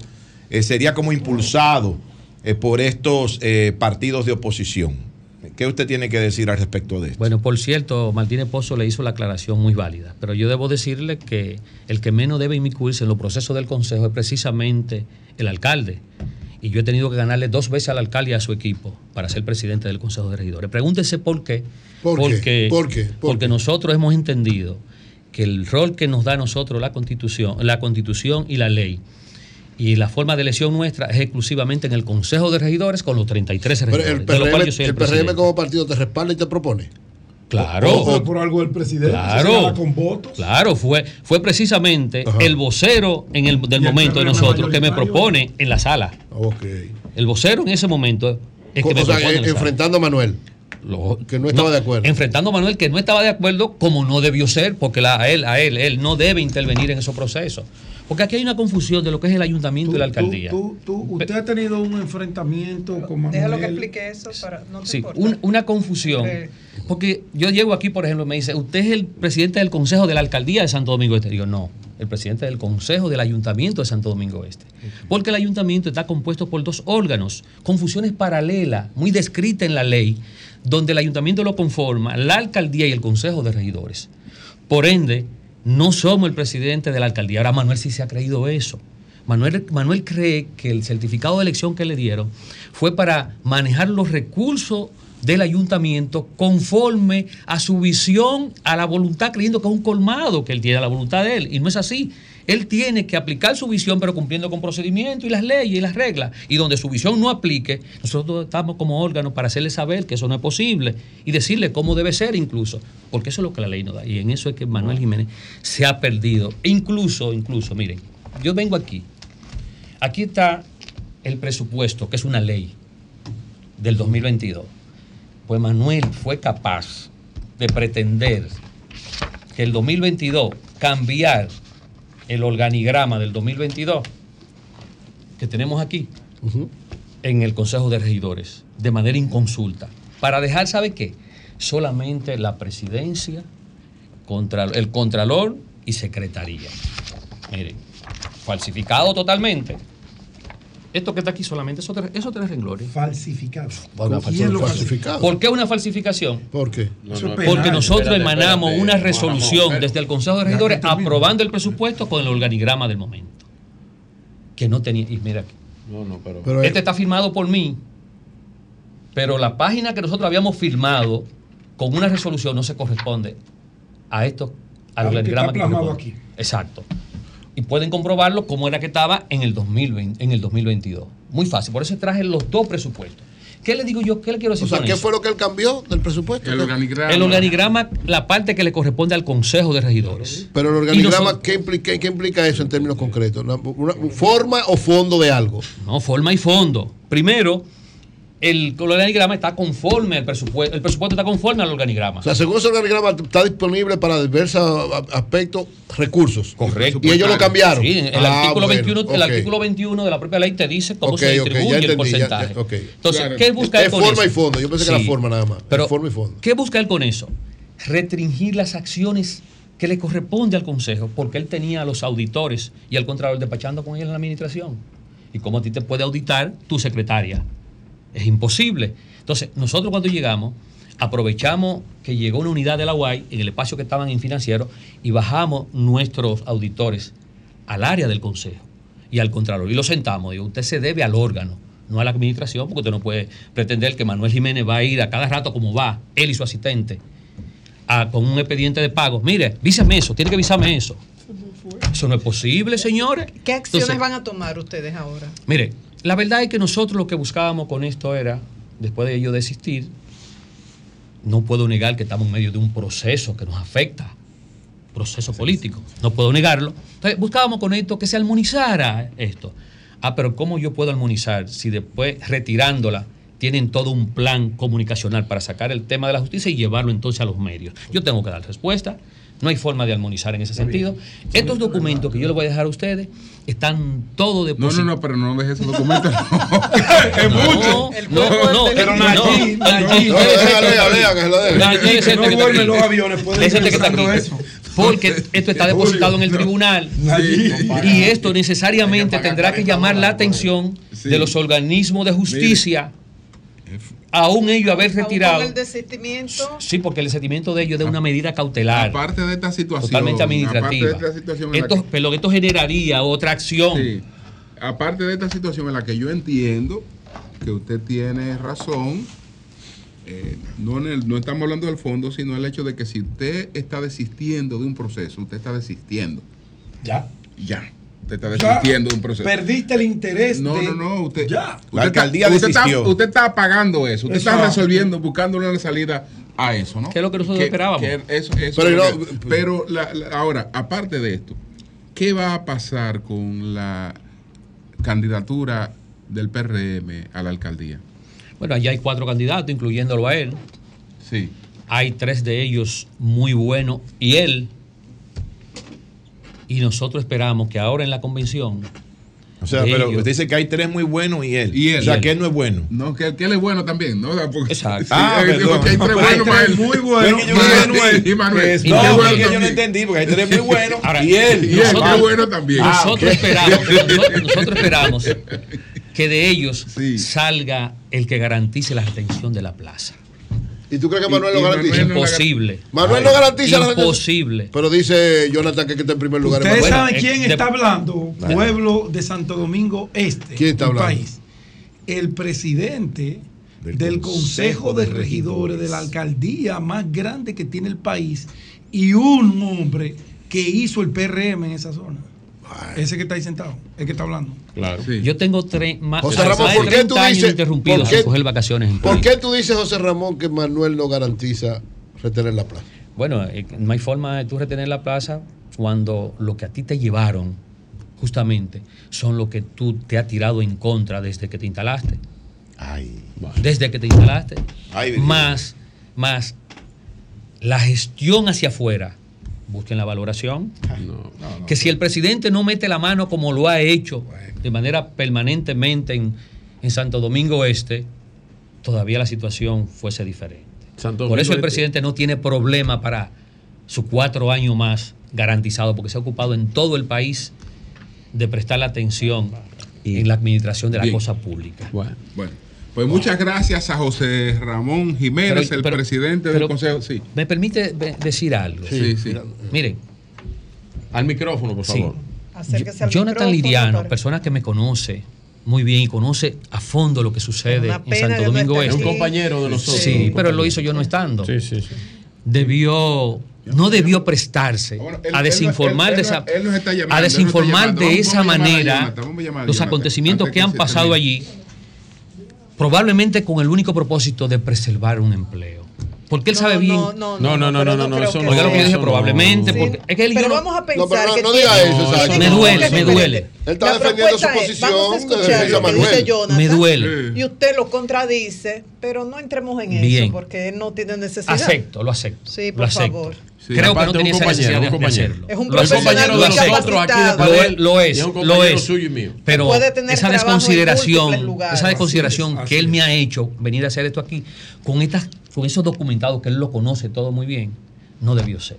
S12: eh, sería como impulsado eh, por estos eh, partidos de oposición. ¿Qué usted tiene que decir al respecto de esto?
S21: Bueno, por cierto, Martínez Pozo le hizo la aclaración muy válida, pero yo debo decirle que el que menos debe inmiscuirse en los procesos del Consejo es precisamente el alcalde. Y yo he tenido que ganarle dos veces al alcalde y a su equipo para ser presidente del Consejo de Regidores. Pregúntese por qué.
S17: ¿Por qué?
S21: porque,
S17: ¿Por qué? ¿Por
S21: porque nosotros hemos entendido que el rol que nos da a nosotros la Constitución, la Constitución y la ley y la forma de elección nuestra es exclusivamente en el Consejo de Regidores con los 33
S17: Pero
S21: regidores, de yo soy el
S17: el PRM como partido te respalda y te propone.
S21: Claro.
S2: O- o por algo el presidente
S21: Claro.
S2: con votos.
S21: Claro, fue, fue precisamente el vocero en el, del
S2: el
S21: momento de nosotros que me propone en la sala.
S17: Ok.
S21: El vocero en ese momento es que
S17: O
S21: me
S17: sea,
S21: propone en la sala.
S17: enfrentando a Manuel. Que no estaba de acuerdo.
S21: Enfrentando a Manuel que no estaba de acuerdo como no debió ser, porque la- a él, a él, él no debe intervenir en esos procesos. Porque aquí hay una confusión de lo que es el ayuntamiento y la alcaldía.
S2: Tú- tú- usted ha tenido un enfrentamiento con Manuel.
S16: Déjalo que explique eso para no te
S21: Sí, un- una confusión.
S16: Eh.
S21: Porque yo llego aquí, por ejemplo, y me dice, usted es el presidente del Consejo de la Alcaldía de Santo Domingo Este. Digo, no, el presidente del Consejo del Ayuntamiento de Santo Domingo Este. Porque el ayuntamiento está compuesto por dos órganos, confusiones paralelas, muy descritas en la ley, donde el ayuntamiento lo conforma la alcaldía y el Consejo de Regidores. Por ende, no somos el presidente de la alcaldía. Ahora Manuel sí se ha creído eso. Manuel, Manuel cree que el certificado de elección que le dieron fue para manejar los recursos del ayuntamiento conforme a su visión, a la voluntad, creyendo que es un colmado que él tiene la voluntad de él. Y no es así. Él tiene que aplicar su visión, pero cumpliendo con procedimientos y las leyes y las reglas. Y donde su visión no aplique, nosotros estamos como órganos para hacerle saber que eso no es posible y decirle cómo debe ser incluso. Porque eso es lo que la ley nos da. Y en eso es que Manuel Jiménez se ha perdido. Incluso, incluso, miren, yo vengo aquí. Aquí está el presupuesto, que es una ley del 2022. Pues Manuel fue capaz de pretender que el 2022 cambiar el organigrama del 2022 que tenemos aquí en el Consejo de Regidores de manera inconsulta para dejar, ¿sabe qué? Solamente la presidencia, contra, el contralor y secretaría. Miren, falsificado totalmente. Esto que está aquí solamente, esos tres, esos tres renglones.
S2: Falsificado.
S21: Una
S2: ¿Quién lo
S21: falsificado. ¿Por qué una falsificación?
S17: ¿Por qué?
S21: Porque nosotros
S19: espérate,
S21: emanamos
S19: espérate.
S21: una resolución desde el Consejo de Regidores aprobando el presupuesto con el organigrama del momento. Que no tenía. Y mira aquí.
S19: No, no, pero.
S17: Pero, eh,
S21: este está firmado por mí, pero la página que nosotros habíamos firmado con una resolución no se corresponde a esto, al
S2: A lo que
S21: organigrama
S2: está
S21: que
S2: aquí.
S21: Exacto. Y pueden comprobarlo como era que estaba en el 2020, en el 2022. Muy fácil. Por eso traje los dos presupuestos. ¿Qué le digo yo? ¿Qué le quiero decir
S17: O sea,
S21: con
S17: ¿qué
S21: eso?
S17: fue lo que él cambió del presupuesto?
S1: El organigrama.
S21: El organigrama, la parte que le corresponde al Consejo de Regidores.
S17: Pero el organigrama, ¿qué, implica, ¿qué implica eso en términos concretos? ¿Una, una forma o fondo de algo?
S21: No, forma y fondo. Primero, el organigrama está conforme al presupuesto. El presupuesto está conforme al organigrama.
S17: O sea, según ese organigrama está disponible para diversos aspectos, recursos.
S21: Correcto.
S17: Y ellos lo cambiaron.
S21: Sí, el,
S17: Ah,
S21: artículo,
S17: bueno,
S21: 21, el
S17: ok.
S21: artículo 21 de la propia ley te dice cómo se distribuye el
S17: entendí, ya-
S21: porcentaje.
S17: ya.
S21: Entonces,
S17: Claro.
S21: ¿qué busca él
S17: Es
S21: con
S17: forma
S21: eso?
S17: y fondo. Yo pensé que era
S21: Sí.
S17: forma nada más.
S21: Pero,
S17: forma y fondo.
S21: ¿qué busca él con eso? Restringir las acciones que le corresponde al Consejo, porque él tenía a los auditores y al contralor despachando con él en la administración. ¿Y cómo a ti te puede auditar tu secretaria? Es imposible. Entonces, nosotros cuando llegamos, aprovechamos que llegó una unidad de la UAI en el espacio que estaban en financiero y bajamos nuestros auditores al área del consejo y al contralor y lo sentamos. Digo, usted se debe al órgano, no a la administración, porque usted no puede pretender que Manuel Jiménez va a ir a cada rato como va, él y su asistente, a- con un expediente de pago. Mire, vísame eso, tiene que visarme eso. Eso no es posible, señores.
S16: ¿Qué acciones
S21: Entonces,
S16: van a tomar ustedes ahora?
S21: Mire, la verdad es que nosotros lo que buscábamos con esto era, después de ello desistir, no puedo negar que estamos en medio de un proceso que nos afecta, proceso político, no puedo negarlo. Entonces buscábamos con esto que se armonizara esto. Ah, pero ¿cómo yo puedo armonizar si después retirándola tienen todo un plan comunicacional para sacar el tema de la justicia y llevarlo entonces a los medios? Yo tengo que dar respuesta. No hay forma de armonizar en ese sentido. Estos documentos que yo les voy a dejar a ustedes están todos
S1: No,
S21: depositados.
S1: no, no, pero no dejes ese documento.
S21: es
S1: mucho.
S21: No, no, no.
S1: Pero
S21: no,
S1: Nayib,
S21: no,
S1: Nayib.
S21: no,
S1: No,
S21: es
S1: no
S21: que aquí.
S1: los aviones,
S21: Es este que está aquí. Porque esto está depositado en el tribunal y esto necesariamente tendrá que llamar la atención de los organismos de justicia, aún ellos haber
S16: Con
S21: retirado.
S16: el desistimiento.
S21: Sí, porque el desistimiento de ellos es de una medida cautelar.
S1: Aparte de esta situación.
S21: Totalmente administrativa.
S1: Aparte de esta situación en la
S21: Esto,
S1: que-
S21: pero esto generaría otra acción.
S1: Sí. Aparte de esta situación en la que yo entiendo que usted tiene razón, eh, no, en el- no estamos hablando del fondo, sino el hecho de que si usted está desistiendo de un proceso, usted está desistiendo.
S2: Ya.
S1: Ya. Usted está
S2: Ya.
S1: desistiendo de un proceso.
S2: Perdiste el interés
S1: No,
S2: de-
S1: no, no. Usted,
S2: Ya.
S1: usted está- usted Está, usted está apagando eso. Usted está resolviendo, buscando una salida a eso, ¿no?
S21: Que es lo que nosotros esperábamos.
S1: eso- eso
S17: Pero no-
S1: pero la- la- ahora, aparte de esto, ¿qué va a pasar con la candidatura del PRM a la alcaldía?
S21: Bueno, allá hay cuatro candidatos, incluyéndolo a él.
S1: Sí.
S21: Hay tres de ellos muy buenos y él. Y nosotros esperamos que ahora en la convención.
S12: O sea, pero
S21: ellos-
S12: usted dice que hay tres muy buenos y él.
S1: Y él.
S12: O sea, que él no es bueno.
S1: No, que, que él es bueno también, ¿no? Porque,
S21: Exacto.
S1: Sí,
S12: Ah, perdón.
S1: porque hay tres buenos
S12: tres
S1: para él.
S12: muy buenos.
S1: Es que
S12: Y
S1: yo no
S12: Manuel,
S1: y
S12: que es- no,
S1: bueno
S12: yo no entendí, porque hay tres muy buenos
S21: Ahora,
S12: y él.
S1: Y él, qué bueno también.
S12: Ah,
S21: Nosotros esperamos, nosotros, nosotros esperamos que de ellos salga el que garantice la retención de la plaza.
S17: ¿Y tú crees que Manuel
S1: Y-
S17: lo
S1: y
S17: garantiza?
S1: Manuel no la-
S21: Imposible.
S17: Manuel no garantiza la
S21: Imposible.
S17: Pero dice Jonathan que está en primer lugar.
S2: Ustedes saben
S21: eh,
S2: quién
S21: de-
S2: está hablando,
S17: Vale.
S2: pueblo de Santo Domingo Este,
S17: ¿Quién está hablando?
S2: país. El presidente
S12: Del
S2: del,
S12: Consejo
S2: Consejo de
S12: de
S2: Regidores de la alcaldía más grande que tiene el país y un hombre que hizo el PRM en esa zona. Ese que está ahí sentado, el que está hablando.
S12: Claro.
S21: Yo tengo tres más,
S17: José
S21: más
S17: Ramón,
S21: de
S17: ¿por qué
S21: 30
S17: tú
S21: años
S17: dices-
S21: interrumpidos
S17: por qué-
S21: coger vacaciones. en
S17: ¿Por qué tú dices, José Ramón, que Manuel no garantiza retener la plaza?
S21: Bueno, eh, no hay forma de tú retener la plaza cuando lo que a ti te llevaron, justamente, son lo que tú te has tirado en contra desde que te instalaste.
S12: Ay.
S21: Desde que te instalaste.
S12: Ay,
S21: más, más la gestión hacia afuera busquen la valoración. que si el presidente no mete la mano como lo ha hecho de manera permanentemente en, en Santo Domingo Este, todavía la situación fuese diferente. Por eso el
S19: Este.
S21: presidente no tiene problema para sus cuatro años más garantizado, porque se ha ocupado en todo el país de prestar la atención en la administración de la
S1: Bien.
S21: cosa pública.
S1: Bueno, pues muchas gracias a José Ramón Jiménez,
S21: Pero-
S1: el
S21: pero-
S1: presidente del Consejo. Sí.
S21: ¿Me permite decir algo?
S1: Sí, sí.
S21: Miren.
S19: Al micrófono, por favor.
S16: Acérquese al
S21: Jonathan Liriano,
S16: para-
S21: persona que me conoce muy bien y conoce a fondo lo que sucede en Santo
S16: no
S21: Domingo Este.
S16: aquí. Un compañero de nosotros,
S21: Sí, pero lo hizo yo no estando.
S19: Sí, sí, sí.
S21: Debió, no debió prestarse
S1: él-
S21: a desinformar
S1: él-
S21: de esa,
S1: no- él nos está llamando,
S21: a desinformar de esa manera los acontecimientos que han pasado allí, probablemente con el único propósito de preservar un empleo. Porque él sabe bien.
S16: no, no,
S19: No, no, no, no, no, no, eso no.
S21: Oiga lo que yo dije, probablemente,
S19: Sí.
S21: porque es que él
S16: Pero
S21: yo no-
S16: vamos a
S17: No,
S16: pensar
S17: pero no,
S16: que
S17: no diga eso.
S21: Me duele, me duele.
S17: Él está
S16: La
S17: defendiendo su
S16: propuesta es, vamos a
S17: posición de
S16: escuchar
S17: defensa
S16: lo que dice
S17: Manuel.
S16: Jonathan,
S21: Me duele.
S16: Y usted lo contradice, pero no entremos en
S21: Bien.
S16: eso, porque él no tiene necesidad.
S21: Acepto, lo acepto.
S16: Sí,
S21: lo
S16: por
S21: acepto.
S16: favor.
S21: Creo que no tenía esa
S19: compañero,
S21: necesidad
S19: un
S21: de- de
S19: compañero.
S21: hacerlo.
S16: Es un
S21: Lo
S16: profesional
S19: compañero de
S16: muy
S19: nosotros aquí de.
S21: Lo es, lo es,
S19: es
S21: lo es.
S19: suyo y mío.
S21: Pero
S16: Puede tener
S21: esa desconsideración, esa desconsideración
S2: es,
S21: que él me ha hecho venir a hacer esto aquí, con estas, con esos documentados que él lo conoce todo muy bien, no debió ser.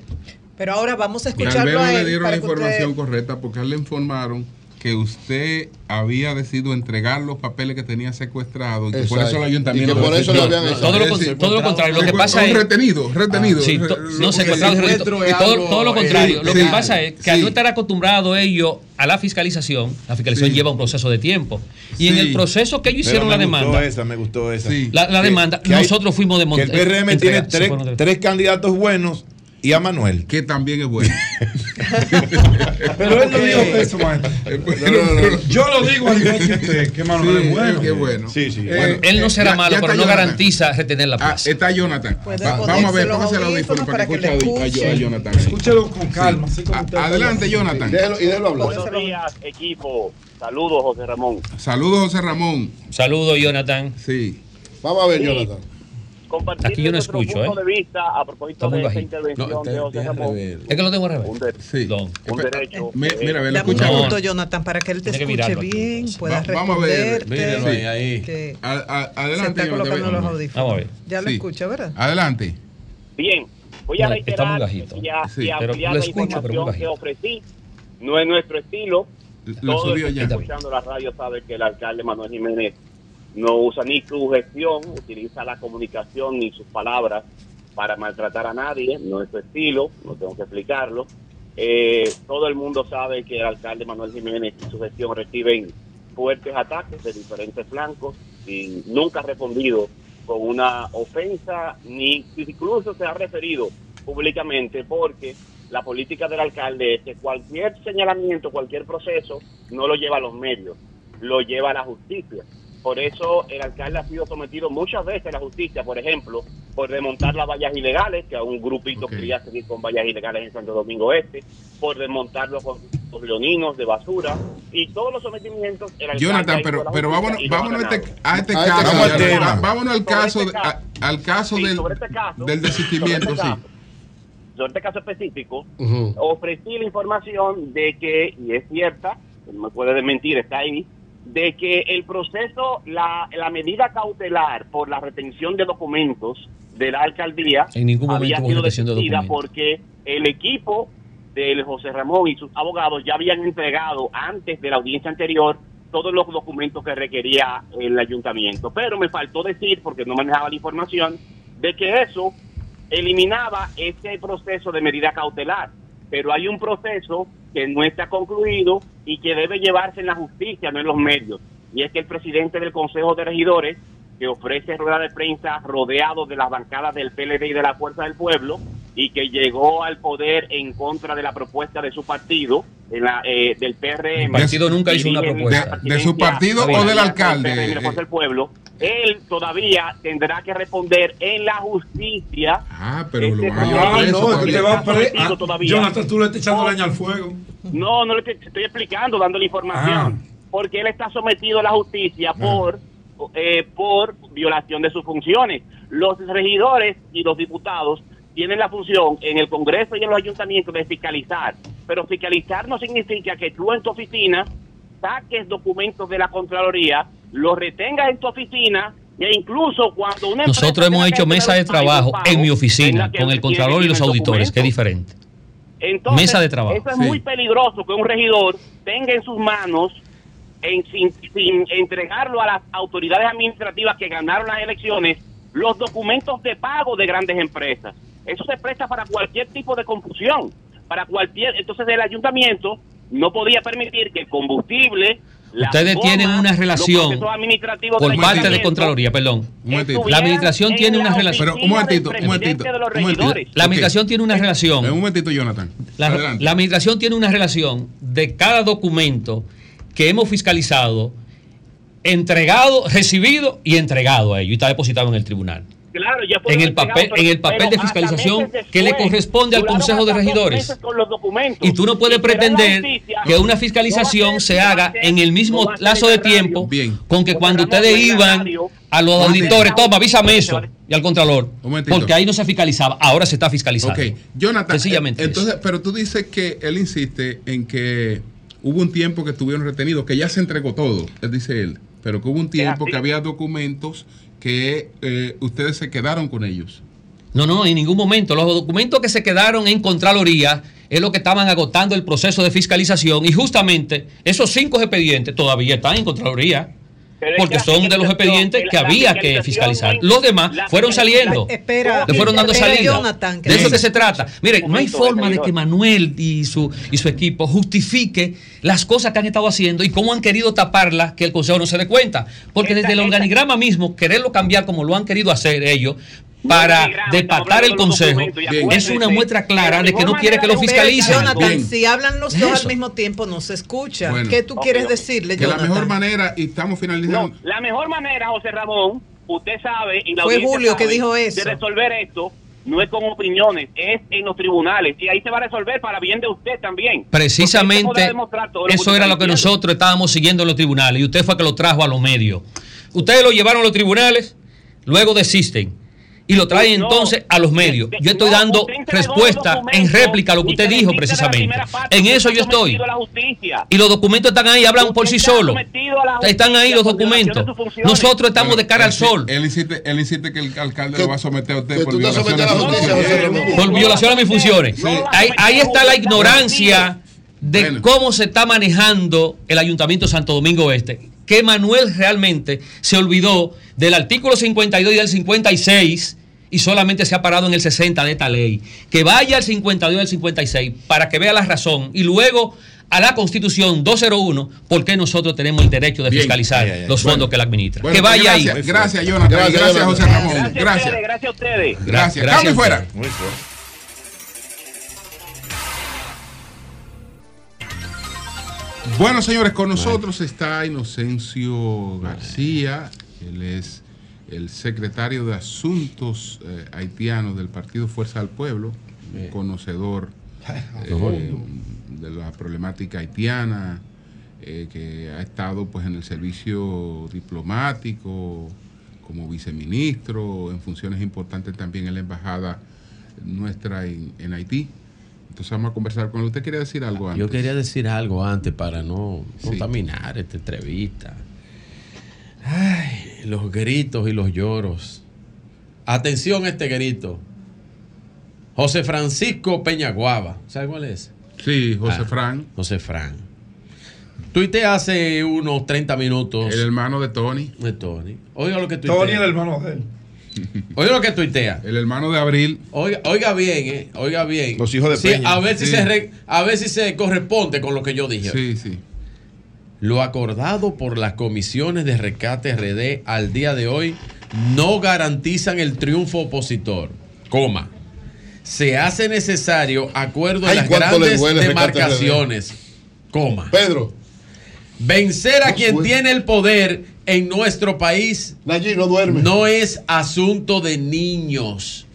S16: Pero ahora vamos a
S1: Tal vez
S16: escucharlo
S1: no
S16: a
S1: le dieron la
S16: que usted-
S1: información correcta porque a él le informaron que usted había decidido entregar los papeles que tenía secuestrados y que por eso el ayuntamiento
S17: Y que por eso lo habían hecho.
S21: Todo lo,
S1: Es
S21: con-
S1: decir,
S21: todo lo contrario, lo que pasa es...
S1: retenido, retenido.
S21: Sí, to-
S1: Sí,
S21: no
S1: porque
S21: secuestrado,
S1: el
S21: retenido.
S1: secuestro es
S21: todo, lo
S1: eh,
S21: contrario. lo
S1: sí,
S21: que pasa es que al
S1: sí.
S21: no estar acostumbrado ellos a la fiscalización, la fiscalización
S1: Sí.
S21: lleva un proceso de tiempo. Y en
S1: Sí.
S21: el proceso que ellos hicieron
S12: me
S21: la
S12: gustó
S21: demanda,
S12: esa, me gustó esa.
S1: Sí.
S21: la, la
S12: Que-
S21: demanda,
S12: que hay-
S21: nosotros fuimos de
S12: Que el PRM tiene tres, tres candidatos buenos y a Manuel.
S1: Que también es bueno.
S2: Pero él no dijo eso, maestro. Yo lo digo al igual que usted, que Manuel
S1: Sí,
S2: es bueno.
S1: qué bueno.
S12: Sí, sí.
S1: Eh,
S21: Él no será
S1: ya-
S21: malo,
S1: ya
S21: pero no
S1: Jonathan.
S21: garantiza retener la
S1: Ah,
S21: plaza.
S1: está Jonathan. Va- vamos a ver, póngase el audífono para que
S16: para que
S1: escuche a. Jonathan.
S2: Escúchelo con calma. así como
S1: A-
S2: usted
S1: adelante, Jonathan.
S17: Déjelo, y déjelo hablar.
S10: Buenos días, equipo. Saludos, José Ramón.
S1: Saludos, José Ramón.
S21: Saludos, Jonathan.
S1: Sí.
S17: Vamos a ver,
S10: Sí.
S17: Jonathan.
S10: Compartir
S21: Aquí yo no escucho,
S10: punto
S21: ¿eh?
S10: de vista a propósito de esta intervención
S19: No, te-
S10: de José Ramón.
S21: Es que lo tengo al revés.
S10: Un, de-
S1: Sí.
S21: Don.
S10: un derecho. Eh,
S1: mira, ve, lo
S16: Dame un
S1: escucha
S21: No.
S1: ahora.
S16: minuto, Jonathan, para que él te
S21: Tiene
S16: escuche
S21: aquí,
S16: bien,
S21: entonces.
S16: pueda
S1: Va- vamos a ver.
S19: ahí, ahí.
S16: que
S1: A- a-
S16: se
S1: adelante,
S16: está
S1: Jonathan.
S16: colocando los
S1: Ve-
S16: audífonos.
S21: Vamos a ver.
S16: Ya lo
S1: Sí.
S16: escucha, ¿verdad?
S1: Adelante.
S10: Bien, voy a reiterar y, a-
S1: Sí,
S10: y
S21: pero
S10: ampliar
S21: lo
S10: la
S21: escucho, pero muy
S10: información que ofrecí. No es nuestro estilo.
S1: Lo
S10: Todo el
S1: subió
S10: que está escuchando la radio sabe que el alcalde Manuel Jiménez no usa ni su gestión, utiliza la comunicación ni sus palabras para maltratar a nadie, no es su estilo, no tengo que explicarlo. Eh, todo el mundo sabe que el alcalde Manuel Jiménez y su gestión reciben fuertes ataques de diferentes flancos y nunca ha respondido con una ofensa, ni incluso se ha referido públicamente porque la política del alcalde es que cualquier señalamiento, cualquier proceso, no lo lleva a los medios, lo lleva a la justicia. Por eso el alcalde ha sido sometido muchas veces a la justicia, por ejemplo, por desmontar las vallas ilegales, que a un grupito quería seguir con vallas ilegales en Santo Domingo Este, por desmontar los, los leoninos de basura y todos los sometimientos. el
S1: Jonathan, pero, pero vámonos, vámonos a este, a este
S17: A este
S1: caso.
S17: caso.
S1: ya,
S12: Tema.
S1: va- Vámonos al caso,
S10: este
S1: de-
S10: caso.
S1: a- al caso
S10: Sí,
S1: del,
S10: este caso,
S1: del desistimiento,
S10: sobre este
S1: sí.
S10: caso, sobre este caso específico, ofrecí la información de que, y es cierta, no me puede desmentir, está ahí, de que el proceso, la, la medida cautelar por la retención de documentos de la alcaldía
S21: En ningún
S10: había
S21: momento hubo
S10: sido
S21: retención de
S10: desistida
S21: documentos.
S10: porque el equipo del José Ramón y sus abogados ya habían entregado antes de la audiencia anterior todos los documentos que requería el ayuntamiento. Pero me faltó decir, porque no manejaba la información, de que eso eliminaba ese proceso de medida cautelar. Pero hay un proceso que no está concluido y que debe llevarse en la justicia, no en los medios. Y es que el presidente del Consejo de Regidores, que ofrece rueda de prensa rodeado de las bancadas del PLD y de la Fuerza del Pueblo, y que llegó al poder en contra de la propuesta de su partido, en la, eh, del PRM.
S21: El partido nunca hizo una propuesta.
S1: ¿De su partido o del
S10: de
S1: alcalde?
S10: PRM del Pueblo. Él todavía tendrá que responder en la justicia.
S1: Ah, pero lo
S10: Este
S1: van a llevar
S2: Ah,
S1: preso
S2: no, es que
S1: también.
S2: te va a ah,
S10: todavía.
S2: Jonathan, tú le estás echando
S10: No.
S2: leña al fuego.
S10: No, no le estoy, estoy explicando, dando la información. Porque él está sometido a la justicia por, eh, por violación de sus funciones. Los regidores y los diputados tienen la función en el Congreso y en los ayuntamientos de fiscalizar. Pero fiscalizar no significa que tú en tu oficina saques documentos de la Contraloría, los retengas en tu oficina e incluso cuando una empresa
S21: Nosotros hemos hecho
S10: hacer
S21: mesa de trabajo
S10: pago,
S21: en mi oficina con el Contralor y los auditores, que es diferente.
S10: Entonces,
S21: Mesa de trabajo.
S10: Eso es
S21: Sí.
S10: muy peligroso que un regidor tenga en sus manos, en- sin, sin entregarlo a las autoridades administrativas que ganaron las elecciones, los documentos de pago de grandes empresas. Eso se presta para cualquier tipo de confusión. Para cualquier, entonces el ayuntamiento no podía permitir que el combustible,
S21: Ustedes
S10: gomas,
S21: tienen una relación por parte de Contraloría, perdón.
S1: Un momentito.
S21: La administración
S10: en
S21: tiene
S10: la
S21: una relación.
S1: Pero un momentito, un momentito.
S10: de los
S1: un momentito.
S10: regidores.
S21: La administración tiene una relación.
S1: Un momentito, Jonathan.
S21: La, la administración tiene una relación de cada documento que hemos fiscalizado, entregado, recibido y entregado a ellos y está depositado en el tribunal.
S10: Claro, ya fueron
S21: En el papel,
S10: pero-
S21: en el papel de fiscalización que le corresponde al Consejo de Regidores.
S10: meses con los documentos.
S21: Y tú no puedes pretender
S10: justicia-
S21: que una fiscalización se haga en el mismo lazo de tiempo con que cuando ustedes iban a los auditores, toma, avísame eso, y al Contralor,
S1: momentito.
S21: porque ahí no se fiscalizaba, ahora se está fiscalizando.
S1: Ok, Jonathan,
S21: Sencillamente
S1: eh, entonces, pero tú dices que él insiste en que hubo un tiempo que estuvieron retenidos, que ya se entregó todo, él dice él, pero que hubo un tiempo que había documentos que eh, ustedes se quedaron con ellos.
S21: No, no, en ningún momento. Los documentos que se quedaron en Contraloría es lo que estaban agotando el proceso de fiscalización y justamente esos cinco expedientes todavía están en Contraloría. Porque son de los expedientes que había que fiscalizar. Los demás fueron saliendo.
S16: Espera,
S21: Le fueron dando salida. De eso que se trata. Mire, no hay forma de que Manuel y su, y su equipo justifique las cosas que han estado haciendo y cómo han querido taparlas que el Consejo no se dé cuenta. Porque desde el organigrama mismo, quererlo cambiar como lo han querido hacer ellos, para
S10: organigrama,
S21: depatar el Consejo, es una muestra clara de que no quiere que lo fiscalicen.
S16: Jonathan, si hablan los dos al mismo tiempo no se escucha.
S1: Bueno.
S16: ¿Qué tú quieres decirle,
S1: Que la
S16: Jonathan?
S1: mejor manera, y estamos finalizando.
S10: No, la mejor manera, José Ramón, usted sabe, y la
S16: Fue Julio que dijo eso.
S10: de resolver esto no es con opiniones, es en los tribunales. Y ahí se va a resolver para bien de usted también.
S21: Precisamente eso era lo que
S10: diciendo.
S21: nosotros estábamos siguiendo en los tribunales y usted fue que lo trajo a los medios. Ustedes lo llevaron a los tribunales, luego desisten y lo traen
S10: No,
S21: entonces a los medios. Yo estoy
S10: no,
S21: dando respuesta en réplica a lo que usted dijo precisamente.
S10: parte,
S21: En eso yo estoy. Y los documentos están ahí, hablan por sí solos. Están ahí los documentos. Nosotros estamos de cara al sol.
S1: Él insiste, él insiste que el alcalde lo va a someter a usted por violación
S17: a la.
S21: Por violación a mis funciones. Ahí, ahí está la ignorancia de
S1: Bueno.
S21: cómo se está manejando el Ayuntamiento de Santo Domingo Este. Que Manuel realmente se olvidó del artículo 52 y del 56 y solamente se ha parado en el 60 de esta ley. Que vaya al 52 y al 56 para que vea la razón y luego a la Constitución 201 porque nosotros tenemos el derecho de
S1: Bien.
S21: fiscalizar
S1: Ay, ay, ay.
S21: los
S1: Bueno.
S21: fondos que él administra.
S1: Bueno,
S21: que vaya
S1: gracias,
S21: ahí.
S1: Gracias, Jonathan.
S17: Gracias,
S1: Gracias. José Ramón.
S10: Gracias, a
S1: Gracias.
S10: ustedes, gracias a ustedes.
S1: Gracias.
S21: Gracias
S1: Cambio fuera.
S12: Muy fuerte.
S1: Bueno, señores, con nosotros está Inocencio García. Él es el secretario de Asuntos eh, Haitianos del Partido Fuerza del Pueblo, un conocedor eh, de la problemática haitiana, eh, que ha estado pues en el servicio diplomático, como viceministro, en funciones importantes también en la embajada nuestra en, en Haití. Entonces vamos a conversar con él. ¿Usted quería decir algo antes?
S19: Yo quería decir algo antes para no
S1: Sí.
S19: contaminar esta entrevista. Ay, los gritos y los lloros. Atención a este grito. José Francisco Peñaguaba. ¿Sabe cuál es?
S1: Sí, José
S19: Ah,
S1: Fran,
S19: José Fran. Tuite hace unos 30 minutos.
S1: el hermano de Tony.
S19: de Tony. Oiga lo que tuitea.
S2: Tony, el hermano de él.
S19: Oiga lo que tuitea.
S1: El hermano de Abril.
S19: Oiga, oiga bien, eh. Oiga bien.
S12: Los hijos de
S19: Sí,
S12: Peña.
S19: A ver, si
S1: Sí.
S19: se re- a ver si se corresponde con lo que yo dije.
S1: Sí, sí.
S19: Lo acordado por las comisiones de rescate RD al día de hoy no garantizan el triunfo opositor. Coma. Se hace necesario acuerdo en las grandes demarcaciones. Coma.
S17: Pedro,
S19: Vencer a
S17: No
S19: quien tiene el poder en nuestro país
S17: Nayib no duerme.
S19: no es asunto de niños.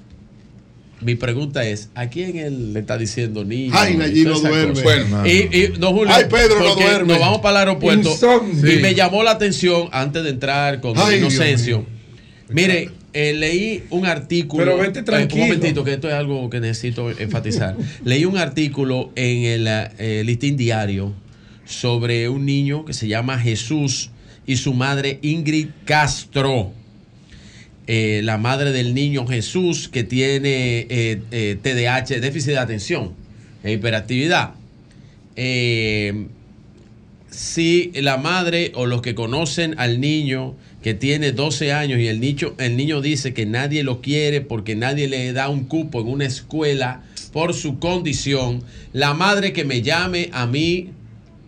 S19: Mi pregunta es, ¿a quién él le está diciendo niño?
S17: Ay,
S19: toda
S17: no duerme.
S19: cosa?
S1: Bueno,
S19: y, y, don Julio,
S17: Ay, Pedro no duerme.
S19: Nos vamos para el aeropuerto.
S2: Insomnio.
S19: Y
S1: Sí.
S19: me llamó la atención antes de entrar con
S17: Ay,
S19: Inocencio. Mire, eh, leí un artículo.
S2: Pero vete
S19: eh,
S2: tranquilo.
S19: un momentito, que esto es algo que necesito enfatizar. leí un artículo en el eh, listín diario sobre un niño que se llama Jesús y su madre Ingrid Castro. Eh, la madre del niño Jesús que tiene eh, eh, TDAH, déficit de atención e hiperactividad. Eh, si la madre o los que conocen al niño que tiene 12 años y el niño, el niño dice que nadie lo quiere porque nadie le da un cupo en una escuela por su condición, la madre que me llame a mí,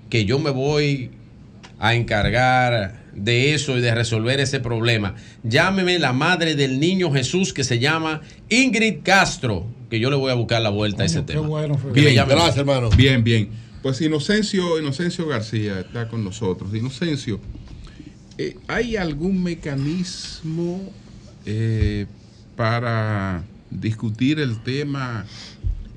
S19: que yo me voy a encargar de eso y de resolver ese problema. Llámeme la madre del niño Jesús que se llama Ingrid Castro, que yo le voy a buscar la vuelta a ese tema.
S1: Bien,
S19: llame.
S1: hermano. Bien, bien. Pues Inocencio, Inocencio García está con nosotros. Inocencio, eh, ¿hay algún mecanismo eh, para discutir el tema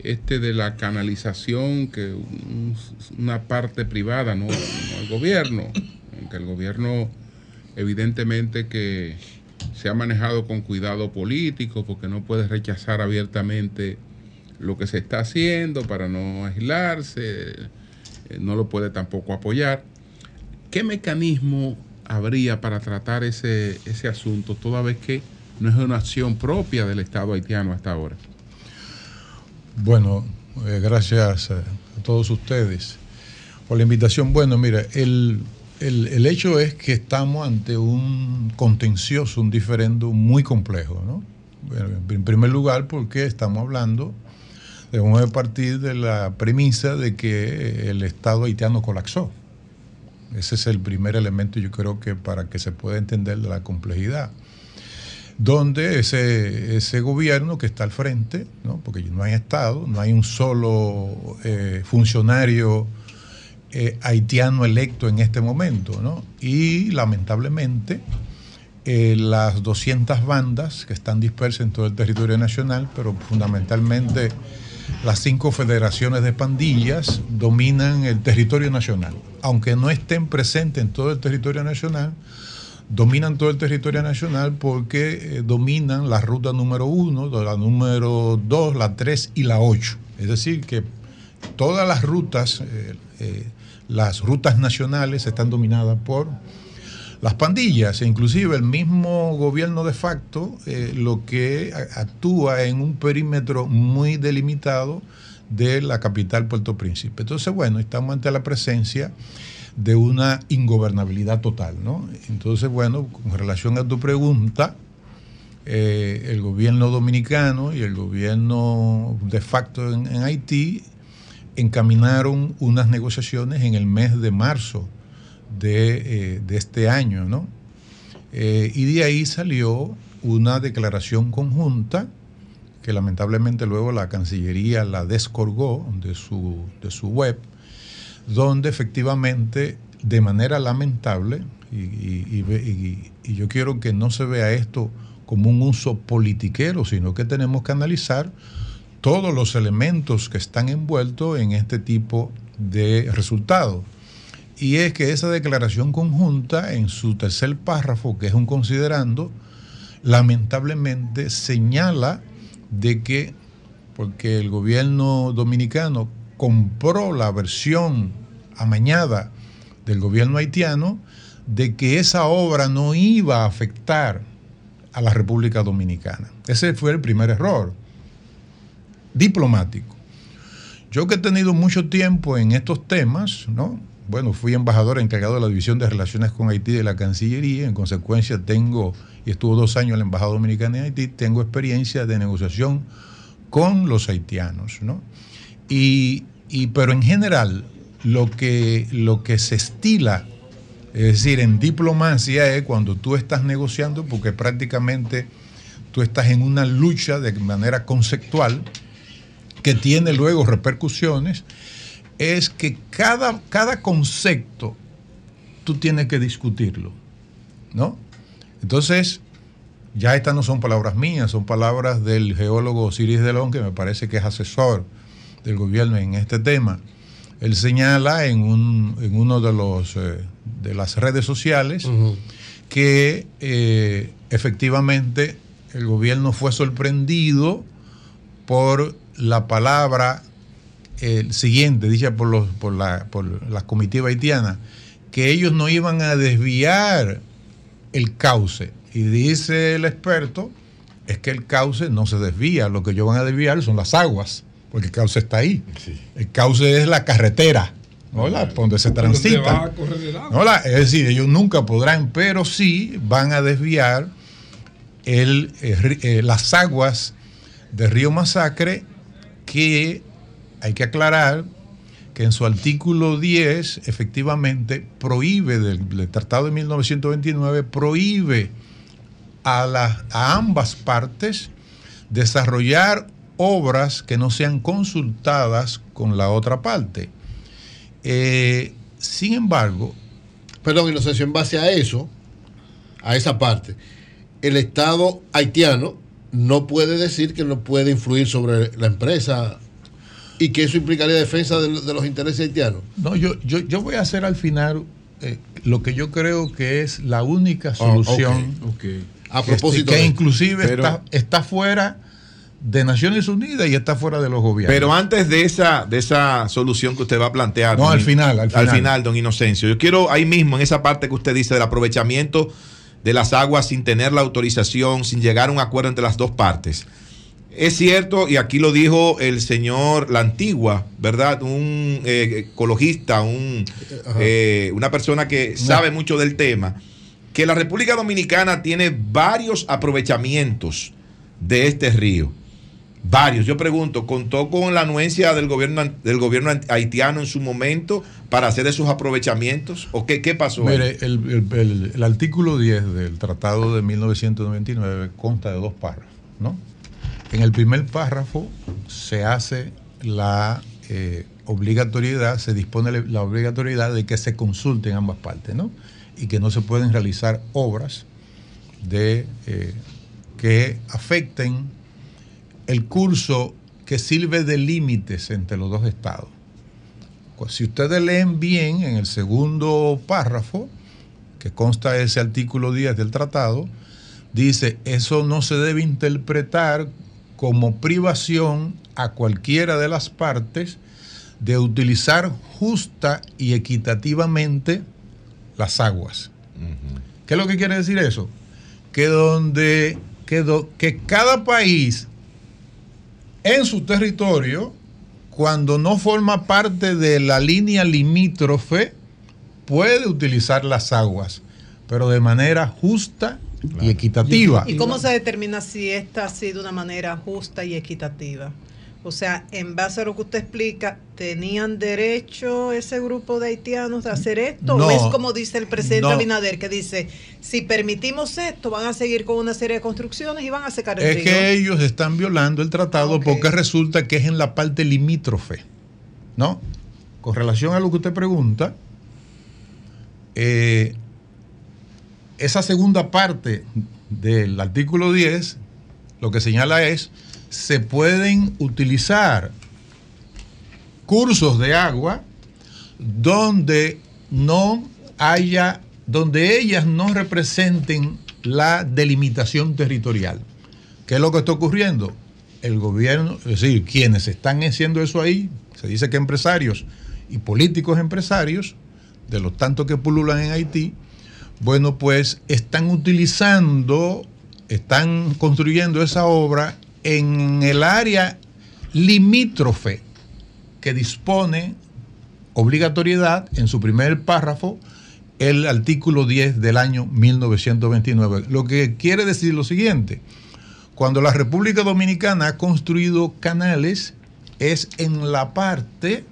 S1: este de la canalización que un- una parte privada, no, no el gobierno, aunque el gobierno evidentemente que se ha manejado con cuidado político porque no puede rechazar abiertamente lo que se está haciendo para no aislarse, eh, no lo puede tampoco apoyar. ¿Qué mecanismo habría para tratar ese, ese asunto, toda vez que no es una acción propia del Estado haitiano hasta ahora?
S22: Bueno, eh, gracias a todos ustedes por la invitación. Bueno, mira, el, el- hecho es que estamos ante un contencioso, un diferendo muy complejo, ¿no? Bueno, en primer lugar, porque estamos hablando, debemos de partir de la premisa de que el Estado haitiano colapsó. Ese es el primer elemento, yo creo que para que se pueda entender de la complejidad donde ese, ese gobierno que está al frente, ¿no? porque no hay Estado, no hay un solo eh, funcionario eh, haitiano electo en este momento, ¿no? y lamentablemente eh, las 200 bandas que están dispersas en todo el territorio nacional, pero fundamentalmente las cinco federaciones de pandillas dominan el territorio nacional. Aunque no estén presentes en todo el territorio nacional, dominan todo el territorio nacional porque eh, dominan la ruta número uno, la número dos, la tres y la ocho. Es decir, que todas las rutas, las rutas nacionales están dominadas por las pandillas, e inclusive el mismo gobierno de facto eh, lo que actúa en un perímetro muy delimitado de la capital Puerto Príncipe. Entonces, bueno, estamos ante la presencia de una ingobernabilidad total, ¿no? Entonces, bueno, con relación a tu pregunta, eh, el gobierno dominicano y el gobierno de facto en Haití encaminaron unas negociaciones en el mes de marzo de, eh, este año, ¿no? Eh, y de ahí salió una declaración conjunta que lamentablemente luego la Cancillería la descolgó de su, de su web, donde efectivamente, de manera lamentable, y- y yo quiero que no se vea esto como un uso politiquero, sino que tenemos que analizar todos los elementos que están envueltos en este tipo de resultados. Y es que esa declaración conjunta, en su tercer párrafo, que es un considerando, lamentablemente señala de que, porque el gobierno dominicano compró la versión amañada del gobierno haitiano, de que esa obra no iba a afectar a la República Dominicana. Ese fue el primer error diplomático. Yo que he tenido mucho tiempo en estos temas, ¿no? Bueno, fui embajador encargado de la División de Relaciones con Haití de la Cancillería, en consecuencia tengo, y estuvo dos años en la Embajada Dominicana en Haití, tengo experiencia de negociación con los haitianos, ¿no? Y, y- pero en general, lo que, lo que se estila, es decir, en diplomacia es cuando tú estás negociando, porque prácticamente tú estás en una lucha de manera conceptual, que tiene luego repercusiones, es que cada, cada concepto tú tienes que discutirlo, ¿no? Entonces, ya estas no son palabras mías, son palabras del geólogo Osiris Delón, que me parece que es asesor del gobierno en este tema. Él señala en, un, en uno de, los, eh, de las redes sociales que eh, efectivamente el gobierno fue sorprendido por la palabra eh, siguiente, dicha por, los, por, la, por la comitiva haitiana, que ellos no iban a desviar el cauce. Y dice el experto, es que el cauce no se desvía, lo que ellos van a desviar son las aguas, porque el cauce está ahí. El cauce es la carretera, ¿no? La- donde se transita. ¿no? La- es decir, ellos nunca podrán, pero sí van a desviar el, eh, eh, las aguas del río Masacre, que hay que aclarar que en su artículo 10 efectivamente prohíbe del, Tratado de 1929, prohíbe a, las- a ambas partes desarrollar obras que no sean consultadas con la otra parte. Eh, sin embargo,
S17: Perdón, Inocencio, en base a eso, a esa parte, el Estado haitiano no puede decir que no puede influir sobre la empresa y que eso implicaría defensa de, de los intereses haitianos.
S22: No, yo, yo, yo voy a hacer al final eh, lo que yo creo que es la única
S17: Ah,
S22: solución.
S17: A
S22: que-
S17: propósito
S22: Que,
S17: de-
S22: inclusive
S12: Pero-
S22: está, está fuera de Naciones Unidas y está fuera de los gobiernos.
S12: Pero antes de esa, de esa solución que usted va a plantear.
S22: No,
S12: don
S22: al
S12: In-
S22: final, al final.
S12: don Inocencio. Yo quiero ahí mismo, en esa parte que usted dice del aprovechamiento de las aguas sin tener la autorización, sin llegar a un acuerdo entre las dos partes. Es cierto, y aquí lo dijo el señor La Antigua, ¿verdad? Un eh, ecologista, un, eh, una persona que sabe mucho del tema, que la República Dominicana tiene varios aprovechamientos de este río. Varios. Yo pregunto, ¿contó con la anuencia del gobierno, del gobierno haitiano en su momento para hacer esos aprovechamientos? ¿O qué, qué pasó?
S22: Mire, el, el- artículo 10 del Tratado de 1999 consta de dos párrafos, ¿no? En el primer párrafo se hace la eh, obligatoriedad, se dispone la- la obligatoriedad de que se consulten ambas partes, ¿no? Y que no se pueden realizar obras de, eh, que afecten el curso que sirve de límites entre los dos estados. Pues, Si ustedes leen bien en el segundo párrafo, que consta ese artículo 10 del tratado, dice, eso no se debe interpretar como privación a cualquiera de las partes de utilizar justa y equitativamente las aguas. ¿Qué es lo que quiere decir eso? Que donde que, do- que cada país en su territorio, cuando no forma parte de la línea limítrofe, puede utilizar las aguas, pero de manera justa y equitativa.
S16: ¿Y cómo se determina si esta ha sido de una manera justa y equitativa? O sea, en base a lo que usted explica, ¿tenían derecho ese grupo de haitianos de hacer esto?
S22: No,
S16: ¿O es como dice el presidente
S22: no.
S16: Abinader, que dice, si permitimos esto, van a seguir con una serie de construcciones y van a secar el
S22: Es
S16: río?
S22: que ellos están violando el tratado porque resulta que es en la parte limítrofe. ¿No? Con relación a lo que usted pregunta, eh, esa segunda parte del artículo 10 lo que señala es se pueden utilizar cursos de agua donde no haya, donde ellas no representen la delimitación territorial. ¿Qué es lo que está ocurriendo? El gobierno, es decir, quienes están haciendo eso ahí, se dice que empresarios y políticos empresarios, de los tantos que pululan en Haití, bueno, pues están utilizando, están construyendo esa obra en el área limítrofe que dispone obligatoriedad en su primer párrafo el artículo 10 del año 1929. Lo que quiere decir lo siguiente, cuando la República Dominicana ha construido canales es en la parte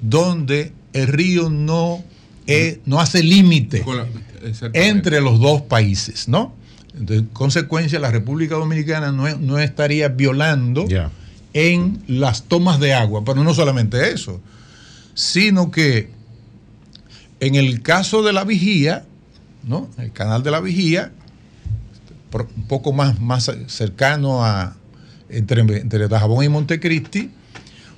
S22: donde el río no, es- no hace límite entre los dos países, ¿no? En consecuencia, la República Dominicana no, no estaría violando en las tomas de agua, pero no solamente eso, sino que en el caso de la vigía, ¿no? El canal de la vigía, un poco más, más cercano a entre, entre Dajabón y Montecristi,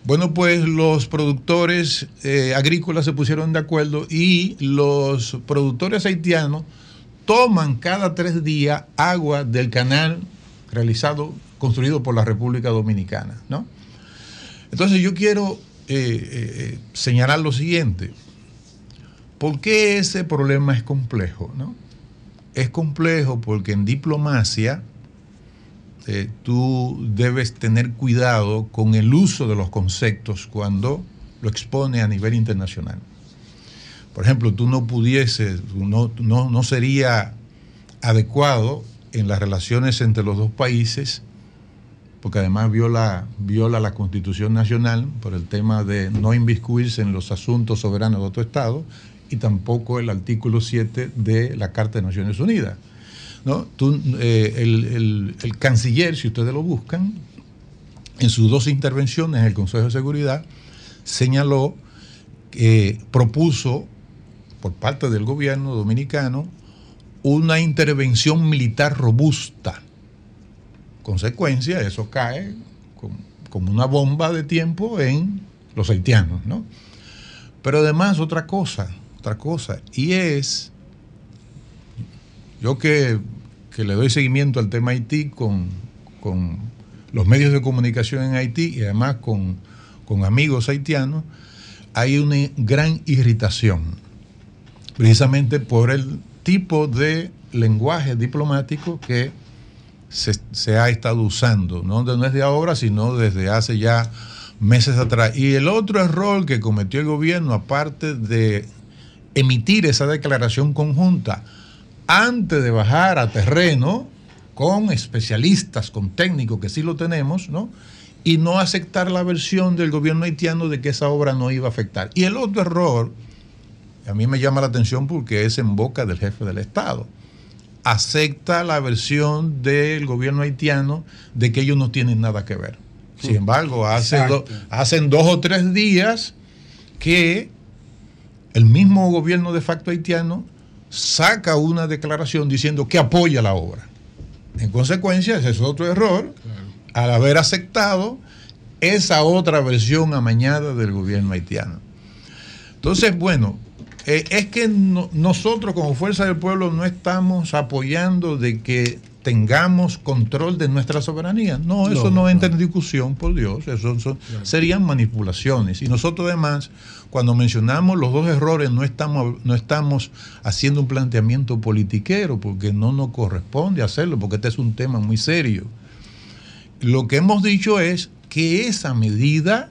S22: bueno, pues los productores eh, agrícolas se pusieron de acuerdo y los productores haitianos toman cada tres días agua del canal realizado, construido por la República Dominicana. ¿no? Entonces yo quiero eh, eh, eh, señalar lo siguiente. ¿Por qué ese problema es complejo? ¿no? Es complejo porque en diplomacia tú debes tener cuidado con el uso de los conceptos cuando lo expone a nivel internacional. Por ejemplo, tú no pudieses, no, no, no sería adecuado en las relaciones entre los dos países, porque además viola, viola la Constitución Nacional por el tema de no inviscuirse en los asuntos soberanos de otro Estado y tampoco el artículo 7 de la Carta de Naciones Unidas. ¿no? Eh, el, el- el canciller, si ustedes lo buscan, en sus dos intervenciones en el Consejo de Seguridad, señaló que propuso por parte del gobierno dominicano una intervención militar robusta. Consecuencia, eso cae com- como una bomba de tiempo en los haitianos, ¿no? Pero además otra cosa, otra cosa, y es, yo que, que le doy seguimiento al tema Haití con, con los medios de comunicación en Haití y además con, con amigos haitianos, hay una gran irritación, precisamente por el tipo de lenguaje diplomático que se, ha estado usando, ¿no? no es de ahora, sino desde hace ya meses atrás. Y el otro error que cometió el gobierno, aparte de emitir esa declaración conjunta antes de bajar a terreno con especialistas, con técnicos que sí lo tenemos, ¿no? Y no aceptar la versión del gobierno haitiano de que esa obra no iba a afectar. Y el otro error, a mí me llama la atención porque es en boca del jefe del Estado. Acepta la versión del gobierno haitiano de que ellos no tienen nada que ver. Sin embargo, hace do- hacen dos o tres días que el mismo gobierno de facto haitiano saca una declaración diciendo que apoya la obra. En consecuencia, ese es otro error, al haber aceptado esa otra versión amañada del gobierno haitiano. Entonces, bueno, eh, es que no- nosotros como Fuerza del Pueblo no estamos apoyando de que tengamos control de nuestra soberanía. No, eso no,
S2: No,
S22: entra en discusión, por Dios. Eso son- serían manipulaciones. Y nosotros además, cuando mencionamos los dos errores, no estamos, no estamos haciendo un planteamiento politiquero, porque no nos corresponde hacerlo, porque este es un tema muy serio. Lo que hemos dicho es que esa medida,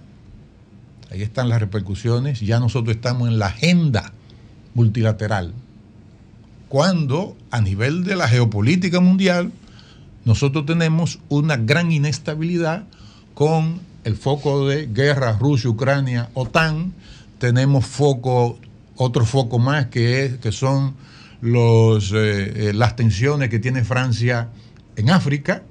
S22: ahí están las repercusiones, ya nosotros estamos en la agenda multilateral. Cuando a nivel de la geopolítica mundial, nosotros tenemos una gran inestabilidad con el foco de guerra Rusia, Ucrania, OTAN, tenemos otro foco más que, es, que son eh, eh, las tensiones que tiene Francia en África,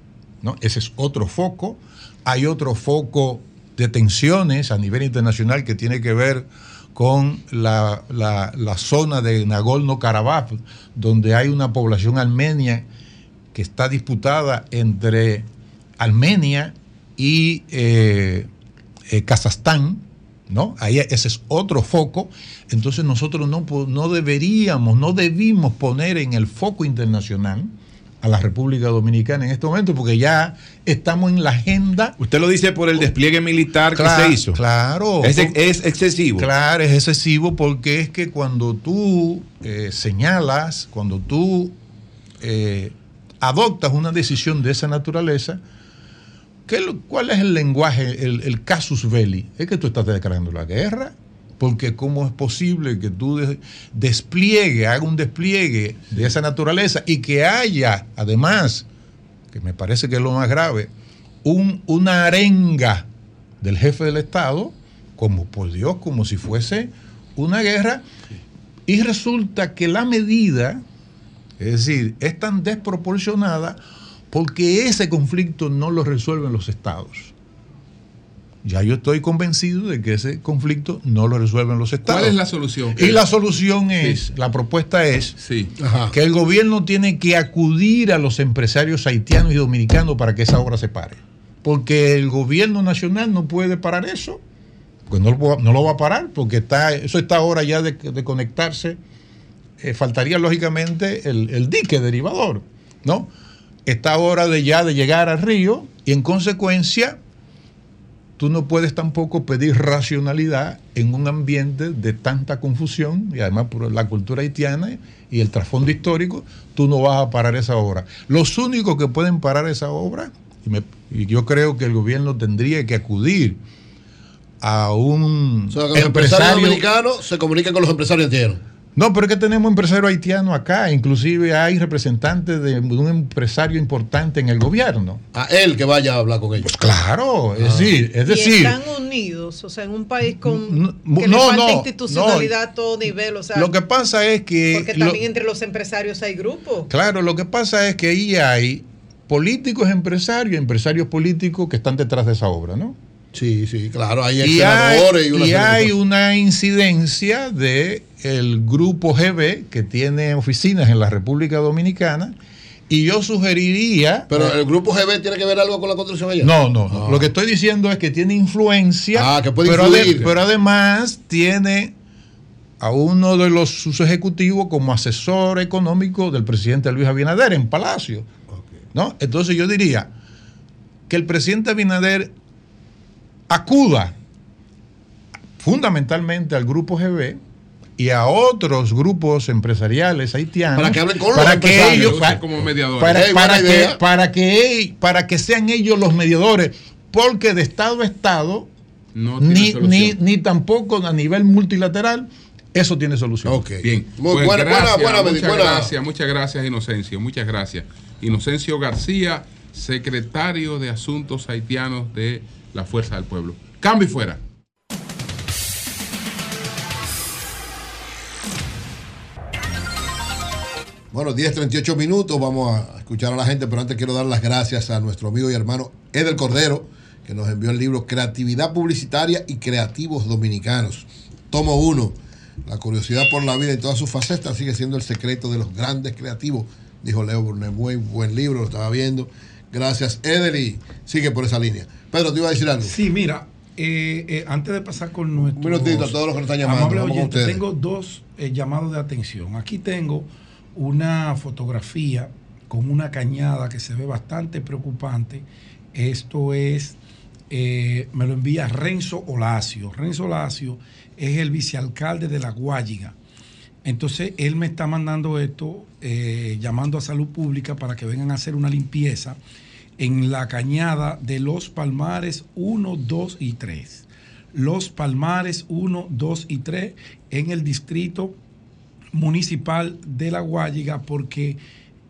S22: ¿no? ese es otro foco. Hay otro foco de tensiones a nivel internacional que tiene que ver con la, la- zona de Nagorno-Karabaj, donde hay una población armenia que está disputada entre Armenia y eh, eh, Kazajstán, ¿no? Ahí ese es otro foco. Entonces nosotros no, no deberíamos, no debimos poner en el foco internacional a la República Dominicana en este momento, porque ya estamos en la agenda.
S12: Usted lo dice por el despliegue militar que
S22: Claro,
S12: se hizo.
S22: Claro.
S12: Es, es excesivo.
S22: Claro, es excesivo porque es que cuando tú eh, señalas, cuando tú eh, adoptas una decisión de esa naturaleza, ¿qué ¿cuál es el lenguaje, el, el casus belli? Es que tú estás declarando la guerra, porque ¿cómo es posible que tú de- despliegue, haga un despliegue de esa naturaleza y que haya, además, que me parece que es lo más grave, un- una arenga del jefe del Estado, como por Dios, como si fuese una guerra, y resulta que la medida, es decir, es tan desproporcionada porque ese conflicto no lo resuelven los estados. Ya yo estoy convencido de que ese conflicto no lo resuelven los estados.
S1: ¿Cuál es la solución?
S22: Y la solución es, la propuesta es que el gobierno tiene que acudir a los empresarios haitianos y dominicanos para que esa obra se pare. Porque el gobierno nacional no puede parar eso. Pues no, lo va- no lo va a parar porque está, eso está ahora ya de, de conectarse. Eh, faltaría lógicamente el, el dique derivador, ¿no? está hora de ya de llegar al río y en consecuencia tú no puedes tampoco pedir racionalidad en un ambiente de tanta confusión y además por la cultura haitiana y el trasfondo histórico, tú no vas a parar esa obra. Los únicos que pueden parar esa obra, y, me- y yo creo que el gobierno tendría que acudir a un
S17: O sea, que los empresarios dominicanos se comunican con los empresarios haitianos.
S22: No, pero es que tenemos empresarios haitianos acá, inclusive hay representantes de un empresario importante en el gobierno.
S17: A él que vaya a hablar con ellos.
S22: Pues claro, es
S17: Ah.
S22: decir, es
S16: y
S22: decir,
S16: están unidos, o sea, en un país con
S22: no,
S16: que le
S22: no,
S16: falta
S22: no,
S16: institucionalidad a todo nivel, o sea,
S22: lo que pasa es que
S16: porque
S22: lo-
S16: también entre los empresarios hay grupos.
S22: Claro, lo que pasa es que ahí hay políticos empresarios, empresarios políticos que están detrás de esa obra, ¿no?
S17: Sí, sí, claro, hay
S22: y
S17: senadores
S22: hay,
S17: y
S22: hay una incidencia de el grupo GB que tiene oficinas en la República Dominicana y yo sugeriría
S17: Pero el grupo GB tiene que ver algo con la construcción allá.
S22: no, no, no. Lo que estoy diciendo es que tiene influencia,
S17: Ah, que puede
S22: pero, ade- pero además tiene a uno de los sus ejecutivos como asesor económico del presidente Luis Abinader en Palacio. ¿no? Entonces yo diría que el presidente Abinader acuda fundamentalmente al grupo GB y a otros grupos empresariales haitianos
S17: Para que hablen con los
S22: para que ellos para,
S1: como mediadores.
S22: para-
S17: Hey,
S22: para que, para que para que sean ellos los mediadores porque de estado a estado
S1: No tiene
S22: ni,
S1: solución.
S22: ni, ni tampoco a nivel multilateral eso tiene solución
S1: Bien,
S17: Muy
S1: pues
S17: buena-
S1: gracias,
S17: buena- buena-
S1: muchas
S17: buena-
S1: gracias, muchas gracias, Inocencio, muchas gracias. Inocencio García, secretario de Asuntos Haitianos de la Fuerza del Pueblo. Cambio y fuera.
S17: Bueno, 10, 38 minutos, vamos a escuchar a la gente, pero antes quiero dar las gracias a nuestro amigo y hermano Edel Cordero, que nos envió el libro Creatividad Publicitaria y Creativos Dominicanos. Tomo 1. La curiosidad por la vida en todas sus facetas sigue siendo el secreto de los grandes creativos, dijo Leo Burnet. Muy buen libro, lo estaba viendo. Gracias, Edel, y sigue por esa línea. Pedro, te iba a decir algo.
S2: Sí, mira, eh, eh, antes de pasar con nuestro.
S17: Un minutito a todos los que nos están llamando, ustedes.
S2: tengo dos eh, llamados de atención. Aquí tengo una fotografía con una cañada que se ve bastante preocupante. Esto es, eh, me lo envía Renzo Olacio. Renzo Olacio es el vicealcalde de La Guayiga. Entonces él me está mandando esto, eh, llamando a salud pública para que vengan a hacer una limpieza en la cañada de Los Palmares 1, 2 y 3. Los Palmares 1, 2 y 3 en el distrito municipal de La Guayiga porque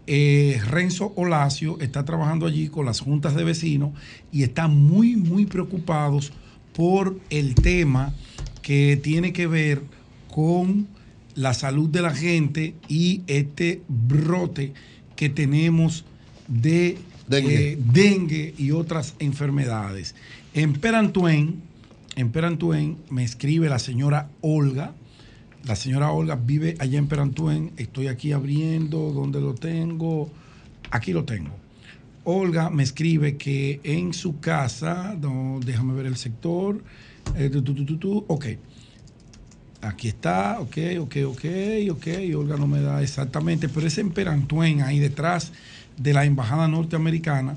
S2: eh, Renzo Olacio está trabajando allí con las juntas de vecinos y están muy, muy preocupados por el tema que tiene que ver con la salud de la gente y este brote que tenemos de
S17: Dengue.
S2: eh, dengue y otras enfermedades. En Perantuen, en Perantuen me escribe la señora Olga. La señora Olga vive allá en Perantuen. Estoy aquí abriendo donde lo tengo. Aquí lo tengo. Olga me escribe que en su casa, no, déjame ver el sector. eh, ok. Aquí está, ok, ok, ok, ok. Olga no me da exactamente, pero es en Perantuen, ahí detrás de la embajada norteamericana.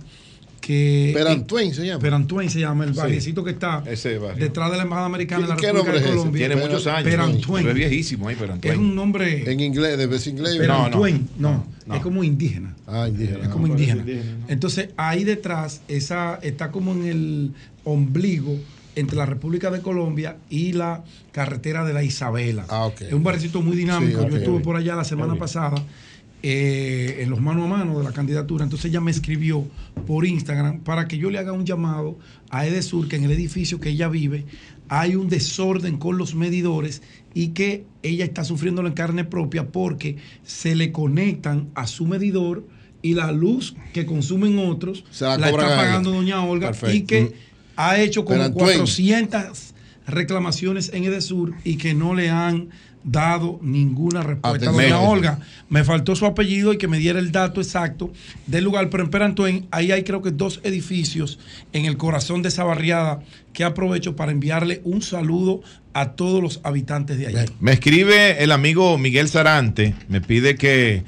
S2: Que,
S17: Perantuen se llama.
S2: Perantuen se llama, el
S17: Sí.
S2: barriecito que está
S12: Ese barrio.
S2: detrás de la embajada americana de la
S17: ¿Qué
S2: República
S17: nombre
S2: de
S17: es ese?
S2: Colombia.
S12: Tiene muchos años. Es viejísimo ahí, Perantuen.
S2: Es un nombre.
S17: En inglés, de vez inglés.
S2: Perantuen, no,
S12: no, no.
S2: es como indígena.
S17: Ah, indígena.
S2: Es como
S17: Ah,
S2: indígena. Entonces, ahí detrás, esa está como en el ombligo entre la República de Colombia y la carretera de la Isabela. Es un barrecito muy dinámico.
S17: Sí,
S2: Yo estuve por allá la semana pasada eh, en los mano a mano de la candidatura. Entonces ella me escribió por Instagram para que yo le haga un llamado a Edesur, que en el edificio que ella vive hay un desorden con los medidores y que ella está sufriendo en carne propia porque se le conectan a su medidor y la luz que consumen otros
S17: Se la
S2: está
S17: ella.
S2: pagando doña Olga y que ha hecho como
S17: Perantuen.
S2: 400 reclamaciones en Edesur y que no le han dado ninguna respuesta.
S17: Atención.
S2: Doña Olga, me faltó su apellido y que me diera el dato exacto del lugar, pero en Perantuen ahí hay creo que dos edificios en el corazón de esa barriada que aprovecho para enviarle un saludo a todos los habitantes de allí.
S12: Me escribe el amigo Miguel Sarante, me pide que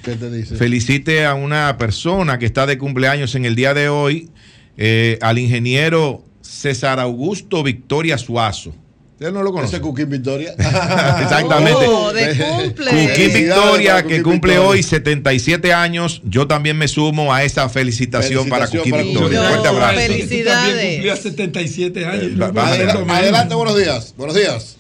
S12: felicite a una persona que está de cumpleaños en el día de hoy, eh, al ingeniero César Augusto Victoria Suazo. Él no lo conoce.
S17: Ese Cuquín Victoria.
S12: Exactamente.
S17: Oh, de cumple.
S12: Cuquín
S17: Felicidades
S12: Victoria,
S17: para
S12: que
S17: Cuquín
S12: cumple
S17: Victoria.
S12: hoy 77 años. Yo también me sumo a esa felicitación, para Cuquín
S17: para
S12: Victoria.
S17: Cuquín.
S12: Fuerte abrazo.
S2: También cumplías 77 años.
S12: Eh, va- va-.
S17: Adelante, buenos días. Buenos días.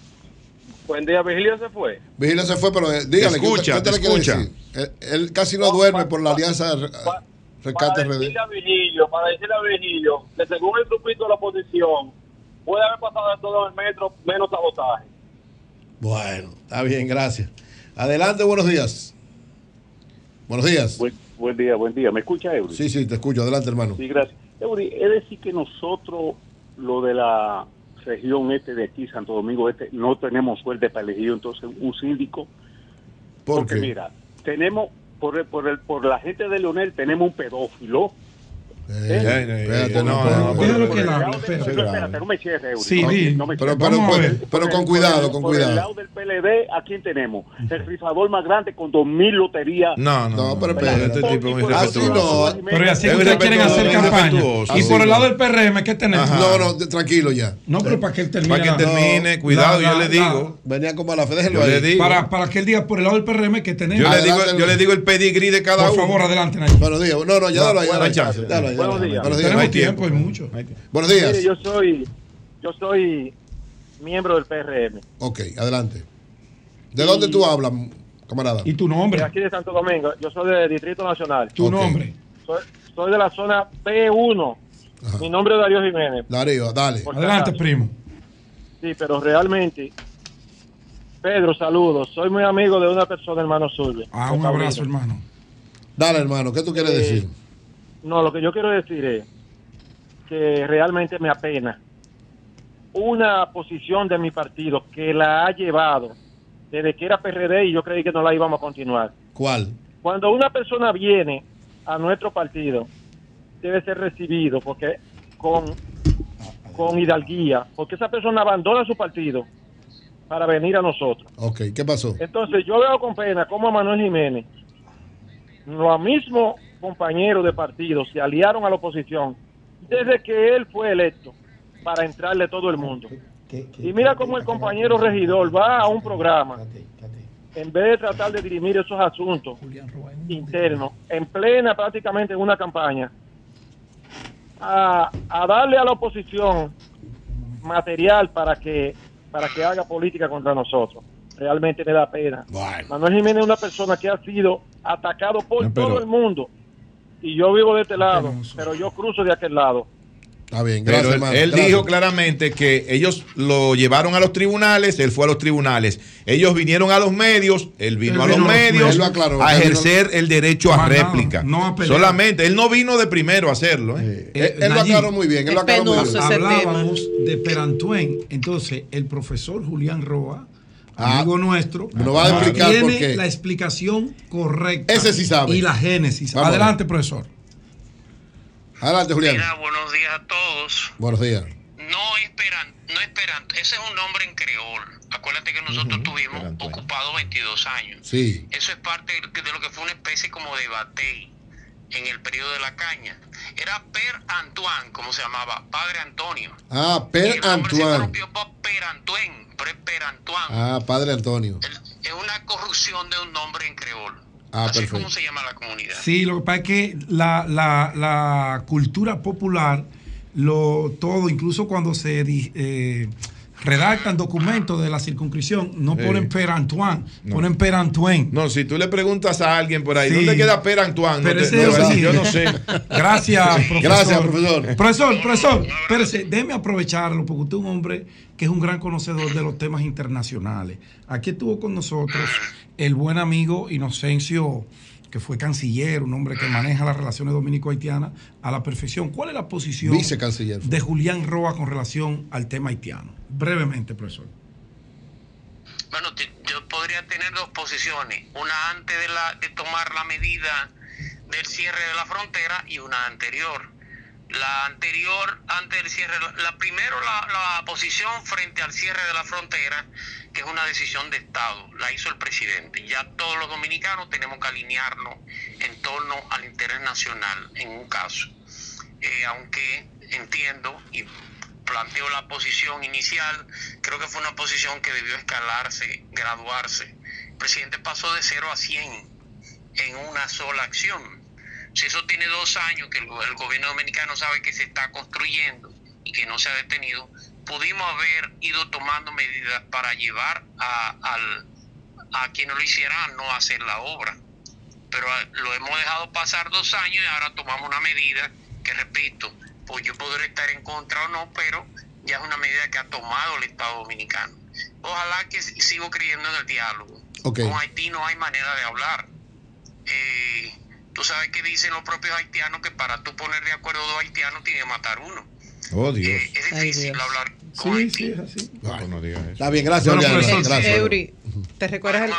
S6: Buen día, Vigilio se fue.
S17: Vigilio se fue, pero eh, dígale, ¿qué
S12: escucha,
S17: usted- qué
S12: te escucha.
S17: Él, él casi no duerme por la alianza Rescate
S11: para
S17: RD.
S11: decirle a Vigilio, para decirle a Vigilio, que según el grupito de la oposición, puede haber pasado en todo el metro menos sabotaje.
S17: Bueno, está bien, gracias. Adelante, buenos días. Buenos días.
S23: Buen, buen día, buen día. ¿Me escucha, Eury?
S17: Sí, sí, te escucho. Adelante, hermano.
S23: Sí, gracias. Eury, es decir que nosotros, lo de la región este de aquí, Santo Domingo Este, no tenemos suerte para elegir entonces un síndico.
S17: ¿Por
S23: Porque
S17: qué?
S23: mira, tenemos, por, el, por, el, por la gente de Leonel, tenemos un pedófilo. Espérate,
S17: no, no, no,
S2: Déjalo
S17: por-
S2: que él
S17: por-
S2: hable,
S17: por-
S2: espérate.
S17: por-
S23: Espérate, no me cierres, Eury.
S2: Sí,
S23: no,
S2: di.
S23: no me
S17: Pero, con
S23: Por
S17: cuidado, con
S23: por el
S17: cuidado.
S23: lado del PLD, ¿a quién tenemos? El rifador más grande con 2.000 loterías.
S12: No, no,
S17: No, pero espérate.
S12: este tipo muy respetuoso.
S2: Pero así ustedes quieren hacer campaña. Y por el lado del PRM, ¿qué tenemos?
S17: No, no, tranquilo ya.
S2: No, pero para que él termine.
S12: Para que termine, cuidado, yo le digo.
S17: Venía como a la fe, déjenlo
S12: Yo
S17: ahí.
S12: le digo.
S2: Para, para que él diga por el lado del PRM que tenemos.
S12: Yo le, digo,
S17: Adelante,
S12: yo le digo el pedigrí de cada
S2: Por
S12: uno.
S2: favor, adelante, Nayo.
S17: Buenos días. No, no, ya dalo ahí. dalo ahí.
S23: Buenos días.
S17: Buenos
S2: Tenemos
S17: días.
S12: hay
S2: tiempo, hay mucho.
S17: Buenos días.
S23: Mire, yo soy, yo soy miembro del PRM.
S17: Ok, adelante. ¿De dónde tú hablas, camarada?
S2: ¿Y tu
S23: De
S2: nombre?
S23: aquí de Santo Domingo. Yo soy del Distrito Nacional.
S2: Tu nombre.
S23: Soy, soy de la zona P1.
S17: Ajá.
S23: Mi nombre es Darío Jiménez.
S17: Darío, dale.
S23: Por
S2: Adelante, primo.
S23: Sí, pero realmente, Pedro, saludos. Soy muy amigo de una persona, hermano suyo.
S2: Ah, un abrazo, hermano.
S17: Dale, hermano, ¿qué tú quieres
S23: Eh,
S17: decir?
S23: No, lo que yo quiero decir es que realmente me apena una posición de mi partido que la ha llevado desde que era PRD y yo creí que no la íbamos a continuar.
S17: ¿Cuál?
S23: Cuando una persona viene a nuestro partido, debe ser recibido porque con, con hidalguía, porque esa persona abandona su partido para venir a nosotros.
S17: Ok, ¿qué pasó?
S23: Entonces yo veo con pena cómo a Manuel Jiménez, los mismos compañeros de partido se aliaron a la oposición desde que él fue electo para entrarle todo el mundo. Y mira cómo el compañero regidor va a un programa en vez de tratar de dirimir esos asuntos internos, en plena prácticamente en una campaña, a, a darle a la oposición material para que para que haga política contra nosotros. Realmente me da pena. Manuel Jiménez es una persona que ha sido atacado por
S12: No, pero-
S23: todo el mundo. Y yo vivo de este lado, pero yo cruzo de aquel lado.
S17: Está bien,
S12: Pero
S17: gracias,
S12: él,
S17: hermano.
S12: él
S17: Gracias.
S12: dijo claramente que ellos lo llevaron a los tribunales, él fue a los tribunales. Ellos vinieron a los medios, él vino
S2: Él
S12: a los
S2: vino a los
S12: medios a ejercer el derecho a réplica.
S2: no a pelear.
S12: Solamente, él no vino de primero a hacerlo. ¿eh?
S17: Él, él lo aclaró muy bien, él lo aclaró muy bien.
S2: Hablábamos de Perantuen. Entonces, el profesor Julián Roa,
S17: Ah,
S2: amigo nuestro,
S17: nos va a explicar
S2: tiene
S17: por qué.
S2: la explicación correcta.
S17: Ese sí sabe.
S2: Y la génesis.
S17: Vamos.
S2: Adelante, profesor.
S17: Adelante, Julián.
S24: Mira, buenos días a todos.
S17: Buenos días.
S24: No esperan, no esperan. Ese es un nombre en creol. Acuérdate que nosotros tuvimos
S12: Esperanto.
S24: ocupado 22 años.
S17: Sí.
S24: Eso es parte de lo que fue una especie como de batey en el periodo de la caña. Era Per Antoine, como se llamaba, Padre Antonio.
S17: Ah,
S24: Y
S17: Per
S24: el nombre se
S17: Antoine.
S24: por Per Antoine, Per, Per Antoine.
S17: Ah, Padre Antonio.
S24: Es una corrupción de un nombre en creol.
S17: Ah,
S24: Así es
S17: perfecto.
S24: como se llama la comunidad.
S2: Sí, lo que pasa es que la, la- la cultura popular, lo todo, incluso cuando se eh, redactan documentos de la circunscripción, no
S12: Sí.
S2: ponen Per Antoine,
S12: No.
S2: ponen Per Antoine.
S12: No, si tú le preguntas a alguien por ahí,
S2: Sí.
S12: ¿dónde queda Per Antoine?
S2: Pero
S12: No te- verdad, yo no sé.
S2: Gracias, profesor.
S17: Gracias, profesor.
S2: Profesor, profesor, espérese, déjeme aprovecharlo porque usted es un hombre que es un gran conocedor de los temas internacionales. Aquí estuvo con nosotros el buen amigo Inocencio que fue canciller, un hombre que maneja las relaciones dominico-haitianas a la perfección. ¿Cuál es la posición
S17: Vicecanciller.
S2: de Julián Roa con relación al tema haitiano? Brevemente, profesor.
S24: Bueno, yo podría tener dos posiciones, una antes de, la, de tomar la medida del cierre de la frontera y una anterior. La anterior, antes del cierre, la, primero la, la posición frente al cierre de la frontera, que es una decisión de Estado, la hizo el presidente. Ya todos los dominicanos tenemos que alinearnos en torno al interés nacional en un caso. Eh, aunque entiendo y planteo la posición inicial, creo que fue una posición que debió escalarse, graduarse. El presidente pasó de 0 a 100 en una sola acción. Si eso tiene dos años que el, go- el gobierno dominicano sabe que se está construyendo y que no se ha detenido, pudimos haber ido tomando medidas para llevar a, al, a quienes lo hicieran a no hacer la obra. Pero eh, lo hemos dejado pasar dos años y ahora tomamos una medida que, repito, pues yo podré estar en contra o no, pero ya es una medida que ha tomado el Estado Dominicano. Ojalá que sigo creyendo en el diálogo. Con Haití no hay manera de hablar. Eh, tú sabes que dicen los propios haitianos que para tú poner de acuerdo dos haitianos tienes que matar uno.
S12: Oh, Dios.
S24: Es difícil hablar
S2: Sí, sí, es así.
S12: no digas eso.
S17: Está bien, gracias,
S2: Bueno,
S17: Gracias.
S16: Eury, ¿te recuerdas el,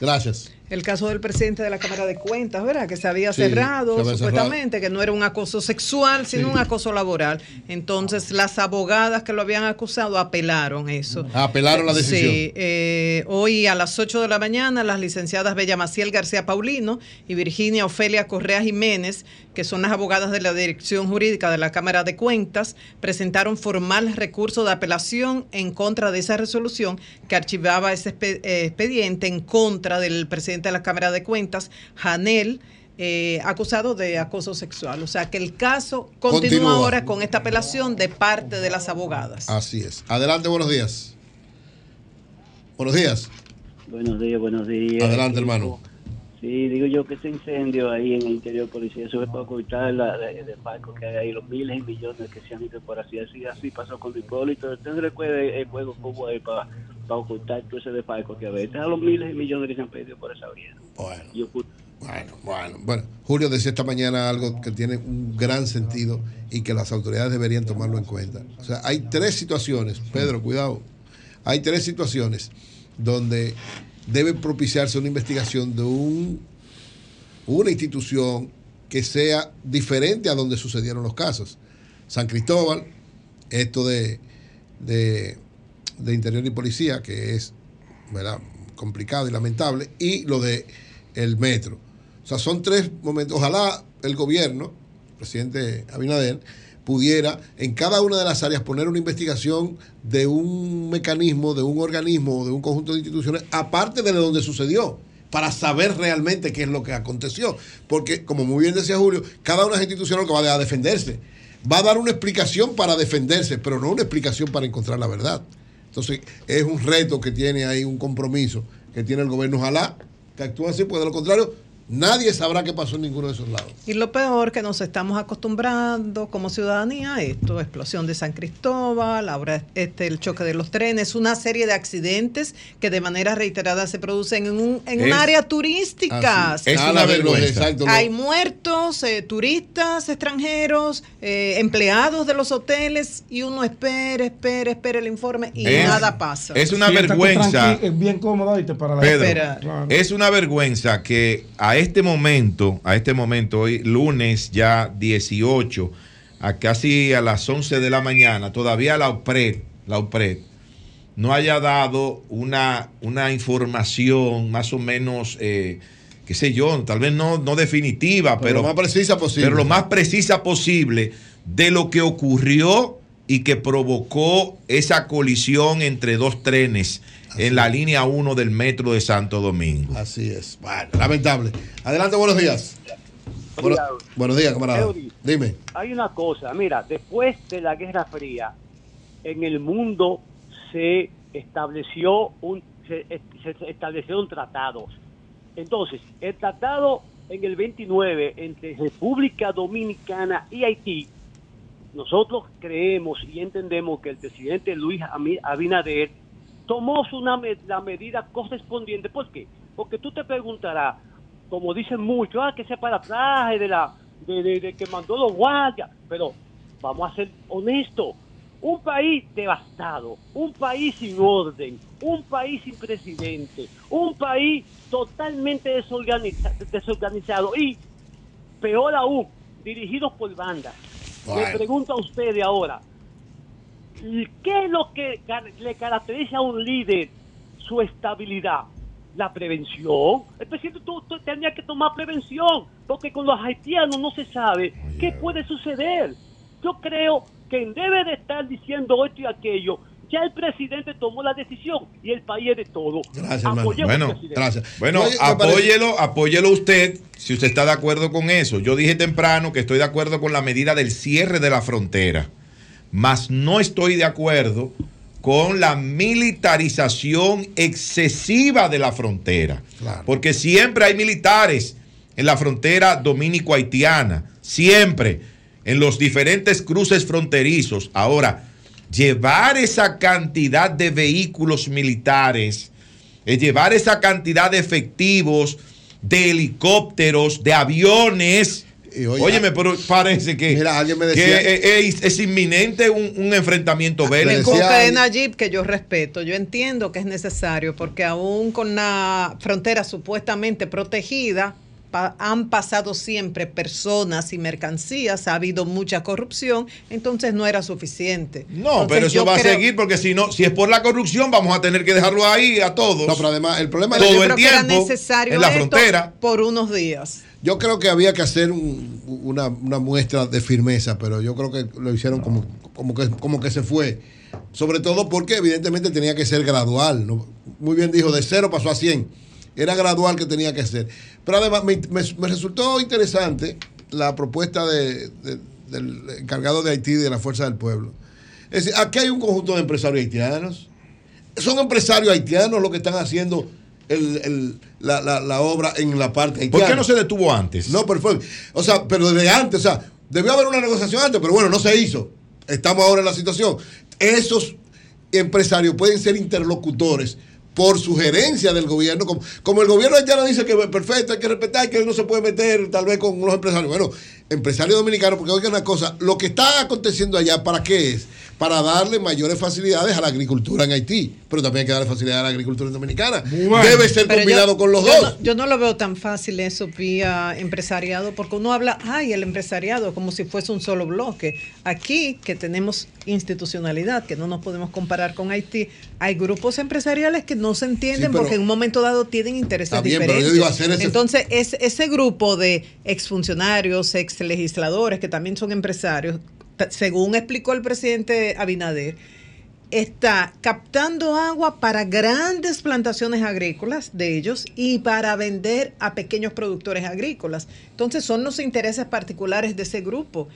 S17: Gracias.
S16: El caso del presidente de la Cámara de Cuentas, ¿verdad? Que se había
S17: Sí,
S16: cerrado
S17: se había
S16: supuestamente, que no era un acoso sexual, sino
S17: Sí.
S16: un acoso laboral. Entonces, las abogadas que lo habían acusado apelaron eso.
S17: Apelaron la decisión.
S16: Sí, eh, hoy a las 8 de la mañana, las licenciadas Bella Maciel García Paulino y Virginia Ofelia Correa Jiménez, que son las abogadas de la Dirección Jurídica de la Cámara de Cuentas, presentaron formal recurso de apelación en contra de esa resolución que archivaba ese eh, expediente en contra del presidente de la Cámara de Cuentas, Janel. eh, acusado de acoso sexual. O sea que el caso continúa,
S17: Continúa.
S16: ahora con esta apelación de parte de las abogadas.
S17: Así es. Adelante, buenos días. Buenos días.
S25: Buenos días, buenos días.
S17: Adelante, hermano.
S25: Sí, digo yo que ese incendio ahí en el interior policía, eso es para ocultar la de, de Paco que hay ahí, los miles y millones que se han ido por así, así, así pasó con Hipólito. ¿Usted recuerda el juego hubo ahí para, para ocultar todo ese de Paco que había? Estos son los miles y millones que se han pedido por esa vía.
S17: Bueno.
S25: Y ocult-
S17: Bueno, bueno, bueno. Julio decía esta mañana algo que tiene un gran sentido y que las autoridades deberían tomarlo en cuenta. O sea, hay tres situaciones, Pedro, cuidado. Hay tres situaciones donde debe propiciarse una investigación de un, una institución que sea diferente a donde sucedieron los casos. San Cristóbal, esto de, de, de Interior y Policía, que es ¿verdad? complicado y lamentable, y lo de el metro. O sea, son tres momentos. Ojalá el gobierno, presidente Abinader, pudiera en cada una de las áreas poner una investigación de un mecanismo, de un organismo, de un conjunto de instituciones, aparte de donde sucedió, para saber realmente qué es lo que aconteció. Porque, como muy bien decía Julio, cada una de las instituciones lo que va a defenderse. Va a dar una explicación para defenderse, pero no una explicación para encontrar la verdad. Entonces, es un reto que tiene ahí, un compromiso que tiene el gobierno. Ojalá que actúe así, porque de lo contrario, nadie sabrá qué pasó en ninguno de esos lados.
S16: Y lo peor que nos estamos acostumbrando como ciudadanía a esto, explosión de San Cristóbal, ahora este el choque de los trenes, una serie de accidentes que de manera reiterada se producen en un, en un área turística.
S12: Así. Es una vergüenza.
S16: Hay muertos, eh, turistas extranjeros, eh, empleados de los hoteles y uno espera, espera, espera el informe y
S12: Es-
S16: nada pasa.
S12: es una
S2: Sí,
S12: vergüenza.
S2: Es bien cómodo para la
S12: Pedro,
S2: Claro.
S12: es una vergüenza que a este momento, a este momento, hoy lunes ya 18, a casi a las 11 de la mañana, todavía la OPRED, la OPRED no haya dado una, una información más o menos, eh, qué sé yo, tal vez no, no definitiva,
S17: Pero
S12: pero,
S17: lo más precisa posible.
S12: pero lo más precisa posible de lo que ocurrió y que provocó esa colisión entre dos trenes en la línea 1 del metro de Santo Domingo.
S17: Así es. Bueno, lamentable. Adelante, buenos días. Bueno- buenos días, camarada.
S26: Eury.
S17: Dime.
S26: Hay una cosa, mira, después de la Guerra Fría, en el mundo se estableció un se, se establecieron tratados. Entonces, el tratado en el 29 entre República Dominicana y Haití, nosotros creemos y entendemos que el presidente Luis Abinader tomó una me- la medida correspondiente. ¿Por qué? Porque tú te preguntarás, como dicen muchos, ah, que se para atrás de la de, de- de que mandó los guardias, pero vamos a ser honestos. Un país devastado, un país sin orden, un país sin presidente, un país totalmente desorganiza- desorganizado y, peor aún, dirigidos por bandas. Le
S17: Bueno.
S26: pregunto a ustedes ahora, ¿qué es lo que le caracteriza a un líder su estabilidad? La prevención. El presidente tú, tú tenía que tomar prevención, porque con los haitianos no se sabe qué puede suceder. Yo creo que en vez de estar diciendo esto y aquello, ya el presidente tomó la decisión y el país es de todo.
S17: Gracias,
S12: Bueno,
S26: presidente.
S12: Bueno,
S17: Oye,
S12: apóyelo, apóyelo usted si usted está de acuerdo con eso. Yo dije temprano que estoy de acuerdo con la medida del cierre de la frontera, mas no estoy de acuerdo con la militarización excesiva de la frontera. Porque siempre hay militares en la frontera dominico-haitiana, siempre, en los diferentes cruces fronterizos. Ahora, llevar esa cantidad de vehículos militares, es llevar esa cantidad de efectivos, de helicópteros, de aviones. Óyeme, pero parece que,
S17: decía-
S12: que es, es inminente un, un enfrentamiento bélico.
S16: Coque Nayib, que yo respeto, yo entiendo que es necesario porque aún con la frontera supuestamente protegida, pa- han pasado siempre personas y mercancías, ha habido mucha corrupción, entonces no era suficiente.
S12: No,
S16: Entonces,
S12: pero eso
S16: yo
S12: va a
S16: creo-
S12: seguir porque si no, si es por la corrupción, vamos a tener que dejarlo ahí a todos.
S17: No, pero además el problema
S16: Pero yo
S12: todo el
S16: creo que era
S12: tiempo
S16: necesario
S12: en la
S16: esto
S12: frontera.
S16: por unos días.
S17: Yo creo que había que hacer un- una, una muestra de firmeza, pero yo creo que lo hicieron como, como, que, como que se fue. Sobre todo porque evidentemente tenía que ser gradual. ¿no? Muy bien dijo, de cero pasó a 100. Era gradual que tenía que ser. Pero además me, me- me resultó interesante la propuesta de- de- del encargado de Haití y de la Fuerza del Pueblo. Es decir, aquí hay un conjunto de empresarios haitianos. Son empresarios haitianos los que están haciendo el- el- la, la- la obra en la parte haitiana.
S12: ¿Por qué no se detuvo antes?
S17: No, perfecto. O sea, pero desde antes, o sea, debió haber una negociación antes, pero bueno, no se hizo. Estamos ahora en la situación. Esos empresarios pueden ser interlocutores por sugerencia del gobierno, como, como el gobierno haitiano dice que perfecto, hay que respetar, que no se puede meter tal vez con los empresarios. Bueno, empresarios dominicanos, porque oigan una cosa, lo que está aconteciendo allá, ¿para qué es? Para darle mayores facilidades a la agricultura en Haití, pero también hay que darle facilidades a la agricultura dominicana. Debe ser
S16: yo-
S17: combinado con los
S16: yo
S17: dos.
S16: No, yo no lo veo tan fácil eso vía empresariado, porque uno habla, ay, el empresariado, como si fuese un solo bloque. Aquí, que tenemos institucionalidad, que no nos podemos comparar con Haití, hay grupos empresariales que no se entienden
S17: Sí, pero-
S16: porque en un momento dado tienen intereses
S17: Está bien, pero yo
S16: diferentes.
S17: digo hacer ese-
S16: Entonces, es, ese grupo de exfuncionarios, ex legisladores, que también son empresarios, según explicó el presidente Abinader, está captando agua para grandes plantaciones agrícolas de ellos y para vender a pequeños productores agrícolas. Entonces son los intereses particulares de ese grupo.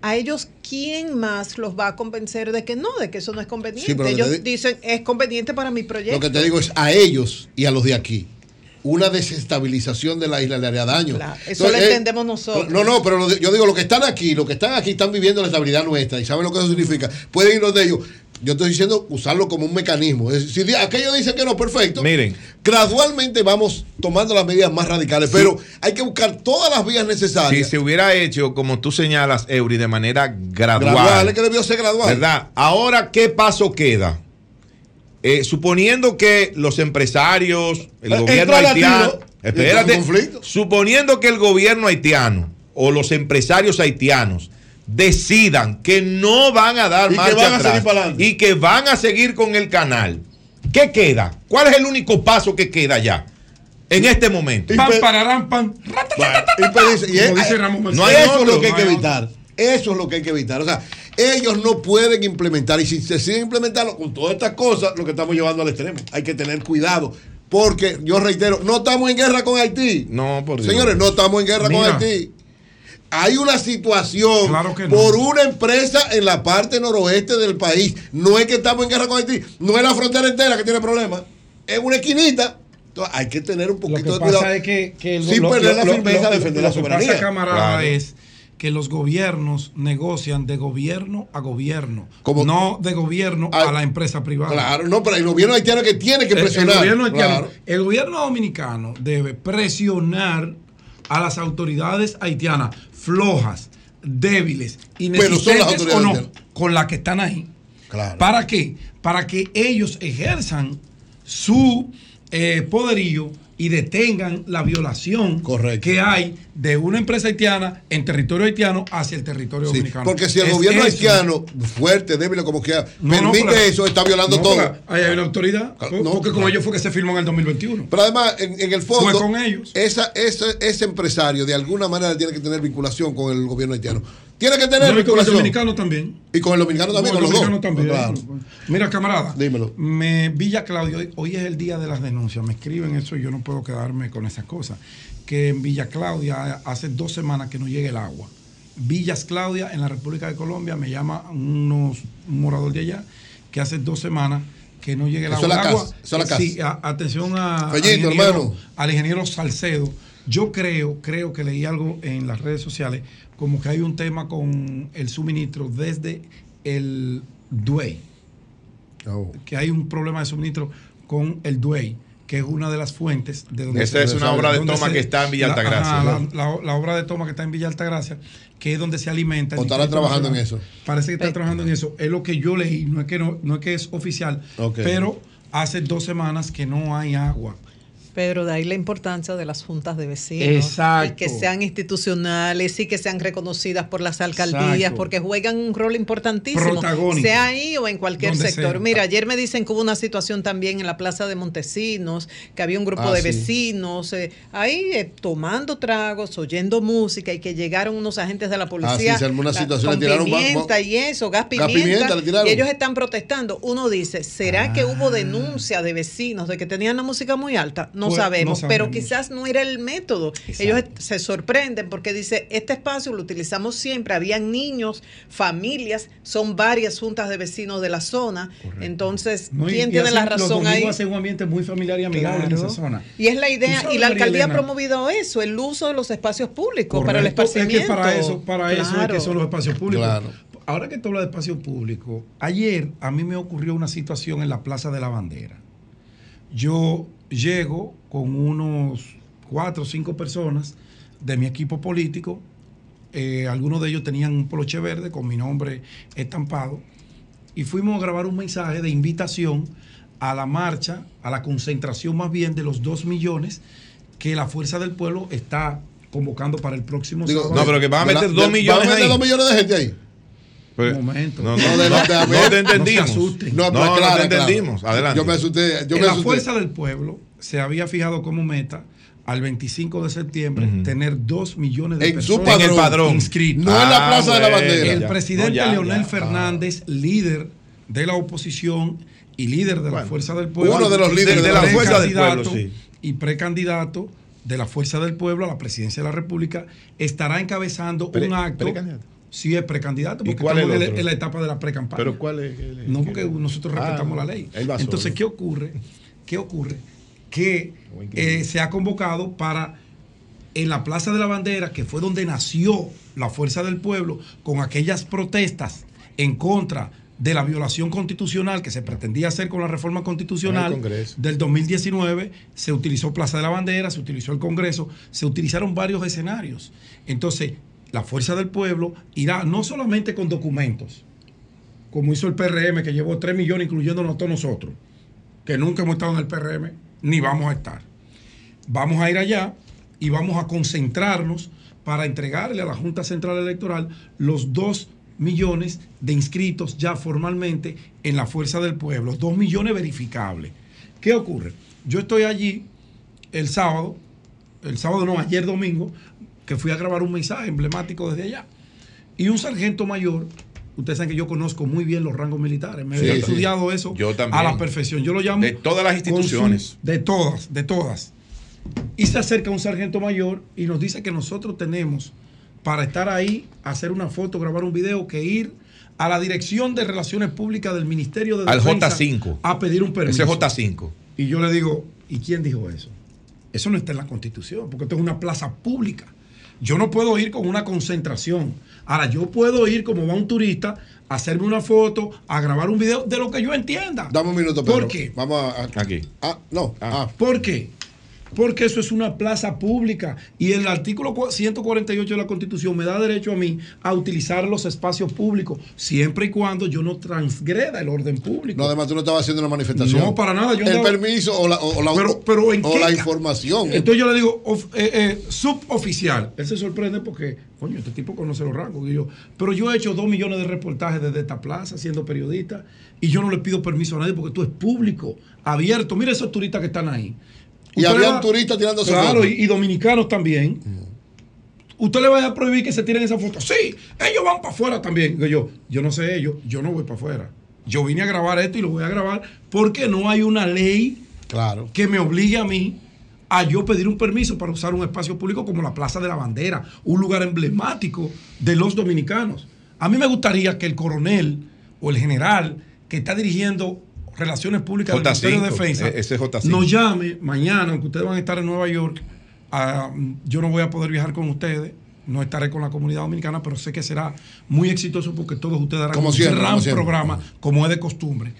S16: A ellos, ¿quién más los va a convencer de que no, de que eso no es conveniente?
S17: Sí,
S16: ellos dicen, es conveniente para mi proyecto.
S17: Lo que te digo es a ellos y a los de aquí. Una desestabilización de la isla le haría daño.
S16: eso
S17: Entonces,
S16: lo
S17: eh,
S16: entendemos nosotros.
S17: No, no, pero yo digo, los que están aquí, los que están aquí están viviendo la estabilidad nuestra y saben lo que eso significa. Pueden ir los de ellos. Yo estoy diciendo usarlo como un mecanismo. Es decir, si aquellos dicen que no, perfecto.
S12: Miren.
S17: Gradualmente vamos tomando las medidas más radicales, pero hay que buscar todas las vías
S12: Si
S17: necesarias.
S12: se hubiera hecho, como tú señalas, Eury, de manera gradual.
S17: Gradual, es que debió ser gradual.
S12: ¿Verdad? Ahora, ¿qué paso queda? Eh, suponiendo que los empresarios, el
S17: Eh,
S12: gobierno haitiano. Espérate. Suponiendo que el gobierno haitiano o los empresarios haitianos decidan que no van a dar
S17: Y que van
S12: atrás y que van a seguir con el canal, ¿qué queda? ¿Cuál es el único paso que queda ya en este momento?
S2: Pararán.
S17: Y y no hay eso es lo que hay
S2: no
S17: que
S2: hay
S17: evitar. Eso es lo que hay que evitar. O sea, ellos no pueden implementar, y si se siguen implementando con todas estas cosas, lo que estamos llevando al extremo. Hay que tener cuidado. Porque, yo reitero, no estamos en guerra con Haití.
S12: No, por Dios.
S17: Señores, no estamos en guerra
S2: Mira.
S17: con Haití. Hay una situación
S2: Claro que no.
S17: por una empresa en la parte noroeste del país. No es que estamos en guerra con Haití. No es la frontera entera que tiene problemas. Es una esquinita. Entonces, hay que tener un
S2: Lo
S17: poquito
S2: que
S17: de
S2: pasa
S17: cuidado.
S2: es que, que
S17: sin perder la firmeza, defender la
S2: Lo que
S17: soberanía.
S2: pasa, camarada,
S17: Claro.
S2: es que los gobiernos negocian de gobierno a gobierno,
S17: Como-
S2: no de gobierno a la empresa privada.
S17: Claro, no, pero el gobierno haitiano que tiene que presionar.
S2: El, gobierno haitiano-
S17: Claro.
S2: el gobierno dominicano debe presionar a las autoridades haitianas flojas, débiles, inexistentes o
S17: autoridades
S2: no,
S17: haitianas.
S2: con las que están ahí.
S17: Claro.
S2: ¿Para qué? Para que ellos ejerzan su eh, poderío y detengan la violación que hay de una empresa haitiana en territorio haitiano hacia el territorio
S17: Sí,
S2: dominicano.
S17: porque si el
S2: Es
S17: gobierno
S2: eso.
S17: haitiano, fuerte, débil, como que
S2: No,
S17: permite eso, está violando
S2: no,
S17: todo.
S2: hay una autoridad.
S17: No,
S2: porque con ellos fue que se firmó en el 2021.
S17: Pero además, en, en el fondo,
S2: Fue con ellos.
S17: Esa, esa- ese empresario de alguna manera tiene que tener vinculación con el gobierno haitiano. Tiene que tener
S2: No, y con el dominicano también.
S17: Y con el dominicano también,
S2: Con
S17: los
S2: dominicano
S17: dos.
S2: también.
S17: Claro.
S2: Mira, camarada.
S17: Dímelo.
S2: Me, Villa Claudia, hoy, hoy es el día de las denuncias. Me escriben eso y yo no puedo quedarme con esas cosas. Que en Villa Claudia hace dos semanas que no llega el agua. Villas Claudia, en la República de Colombia, me llama unos, un morador de allá que hace dos semanas que no llega el
S17: Eso
S2: agua.
S17: la casa, eso la
S2: Sí,
S17: casa.
S2: a- atención a,
S17: Fellito,
S2: al, ingeniero,
S17: hermano.
S2: al ingeniero Salcedo. Yo creo, creo que leí algo en las redes sociales, como que hay un tema con el suministro desde el DUEI.
S17: Oh.
S2: Que hay un problema de suministro con el DUEI, que es una de las fuentes de donde
S12: Esa es una obra de toma que está en Villa
S2: la-
S12: Altagracia.
S2: La, la- la obra de toma que está en Villa Altagracia, que es donde se alimenta.
S17: O estará trabajando en eso.
S2: Parece que está trabajando en eso. Es lo que yo leí, no es que, no, no es, que es oficial, pero hace dos semanas que no hay agua.
S16: Pedro, de ahí la importancia de las juntas de vecinos.
S2: Exacto.
S16: Y que sean institucionales y que sean reconocidas por las alcaldías,
S2: Exacto.
S16: porque juegan un rol importantísimo. Sea ahí o en cualquier sector.
S2: sea.
S16: Mira, ayer me dicen que hubo una situación también en la Plaza de Montesinos, que había un grupo
S17: Ah,
S16: de
S17: sí.
S16: vecinos eh, ahí eh, tomando tragos, oyendo música y que llegaron unos agentes de la policía.
S17: Ah, sí, una
S16: la-
S17: situación,
S16: con
S17: le tiraron
S16: pimienta y eso, gas
S17: gas
S16: pimienta.
S17: pimienta le tiraron.
S16: y ellos están protestando. Uno dice, ¿será que
S2: Ah.
S16: hubo denuncia de vecinos de que tenían la música muy alta? No
S2: Pues,
S16: sabemos,
S2: no
S16: pero quizás no era el método. Ellos se sorprenden porque dice, este espacio lo utilizamos siempre, habían niños, familias, son varias juntas de vecinos de la zona, entonces,
S2: No, y-
S16: ¿quién
S2: y
S16: tiene la
S2: los
S16: razón ahí?
S2: hacen un ambiente muy familiar y amigable en esa zona.
S16: Y es la
S2: ¿Tú
S16: idea,
S2: sabes,
S16: y la alcaldía ha promovido eso, el uso de los espacios públicos para el esparcimiento.
S2: Es que para eso, para eso es que son los espacios públicos.
S17: Claro.
S2: Ahora que tú hablas de espacio público, ayer a mí me ocurrió una situación en la Plaza de la Bandera. Yo llego con unos cuatro o cinco personas de mi equipo político. eh, algunos de ellos tenían un poloche verde con mi nombre estampado. Y fuimos a grabar un mensaje de invitación a la marcha, a la concentración más bien de los dos millones que la Fuerza del Pueblo está convocando para el próximo
S17: Digo,
S2: sábado.
S12: No, pero que van a meter
S17: de-
S12: dos millones
S17: van a meter
S12: ahí.
S17: dos millones de gente ahí.
S12: Pues,
S2: Un momento.
S12: No, no,
S17: de-
S12: no,
S17: de-
S12: no te entendimos.
S2: no se.
S12: No,
S17: No,
S12: no,
S17: pues, claro,
S12: te
S17: claro.
S12: entendimos. Adelante.
S17: Yo me asusté. Yo
S2: En
S17: me
S2: la
S17: asusté.
S2: Fuerza del Pueblo se había fijado como meta al 25 de septiembre tener 2 millones de
S17: En
S2: personas
S12: En el padrón.
S2: inscritas.
S17: No en la
S12: Ah,
S17: Plaza de la
S12: bueno,
S17: Bandera.
S2: El
S12: ya.
S2: presidente
S12: ya,
S2: Leonel
S12: ya.
S2: Fernández, líder de la oposición y líder de la Fuerza del Pueblo.
S17: uno de los líderes
S12: de la Fuerza del Pueblo, sí.
S2: Y precandidato de la Fuerza del Pueblo a la presidencia de la República estará encabezando
S12: Pre-
S2: un acto. Sí, es precandidato,
S12: ¿Y
S2: porque
S12: cuál es
S2: estamos
S12: el
S2: en, la etapa de la precampaña.
S12: Pero ¿cuál es? el-
S2: No, porque nosotros
S12: Ah,
S2: respetamos la ley. Entonces, ¿qué ocurre? ¿Qué ocurre? Que eh, se ha convocado para en la Plaza de la Bandera, que fue donde nació la Fuerza del Pueblo, con aquellas protestas en contra de la violación constitucional que se pretendía hacer con la reforma constitucional del 2019, se utilizó Plaza de la Bandera, se utilizó el Congreso, se utilizaron varios escenarios. Entonces, la Fuerza del Pueblo irá no solamente con documentos, como hizo el PRM, que llevó 3 millones, incluyéndonos todos nosotros, que nunca hemos estado en el PRM, ni vamos a estar. Vamos a ir allá y vamos a concentrarnos para entregarle a la Junta Central Electoral los 2 millones de inscritos ya formalmente en la Fuerza del Pueblo, 2 millones verificables. ¿Qué ocurre? Yo estoy allí el sábado, el sábado no, ayer domingo, que fui a grabar un mensaje emblemático desde allá. Y un sargento mayor, ustedes saben que yo conozco muy bien los rangos militares, me
S12: Sí,
S2: he
S12: sí.
S2: estudiado eso
S12: Yo
S2: a la perfección. Yo lo llamo
S12: De todas las
S2: su-
S12: instituciones.
S2: de todas, de todas. Y se acerca un sargento mayor y nos dice que nosotros tenemos para estar ahí, hacer una foto, grabar un video, que ir a la Dirección de Relaciones Públicas del Ministerio de
S12: Al
S2: Defensa
S12: J5.
S2: a pedir un permiso.
S12: Ese J5.
S2: Y yo le digo, ¿y quién dijo eso? Eso no está en la Constitución, porque esto es una plaza pública. Yo no puedo ir con una concentración. Ahora, yo puedo ir como va un turista a hacerme una foto, a grabar un video de lo que yo entienda.
S17: Dame un minuto, Pedro.
S2: ¿Por qué?
S17: Vamos a.
S12: Aquí.
S17: Ah, no. Ah.
S2: ¿Por qué? Porque eso es una plaza pública y el artículo cua- 148 de la Constitución me da derecho a mí a utilizar los espacios públicos siempre y cuando yo no transgreda el orden público.
S17: No, además tú no estabas haciendo una manifestación.
S2: No, para nada. Yo
S17: el
S2: andaba-
S17: permiso o la, o, la,
S2: Pero- pero ¿en
S17: o
S2: qué
S17: la información.
S2: Entonces yo le digo, of- eh, eh, suboficial. Él se sorprende porque, coño, este tipo conoce los rangos. Y yo, pero yo he hecho dos millones de reportajes desde esta plaza siendo periodista y yo no le pido permiso a nadie porque esto es público, abierto. Mira esos turistas que están ahí.
S17: Y habían turistas tirándose
S2: Claro,
S17: fotos.
S2: y, y dominicanos también. ¿Usted le va a prohibir que se tiren esas fotos? Sí, ellos van para afuera también. Digo Yo, yo no sé ellos, yo no voy para afuera. Yo vine a grabar esto y lo voy a grabar porque no hay una ley
S17: claro.
S2: que me obligue a mí a yo pedir un permiso para usar un espacio público como la Plaza de la Bandera, un lugar emblemático de los dominicanos. A mí me gustaría que el coronel o el general que está dirigiendo relaciones públicas del Ministerio de
S12: J5,
S2: Defensa
S12: e- ese es J5.
S2: nos llame mañana, aunque ustedes van a estar en Nueva York. ah, yo no voy a poder viajar con ustedes, no estaré con la comunidad dominicana, pero sé que será muy exitoso porque todos ustedes harán
S17: Como
S2: un
S17: siempre,
S2: gran
S17: como siempre.
S2: programa, como es de costumbre.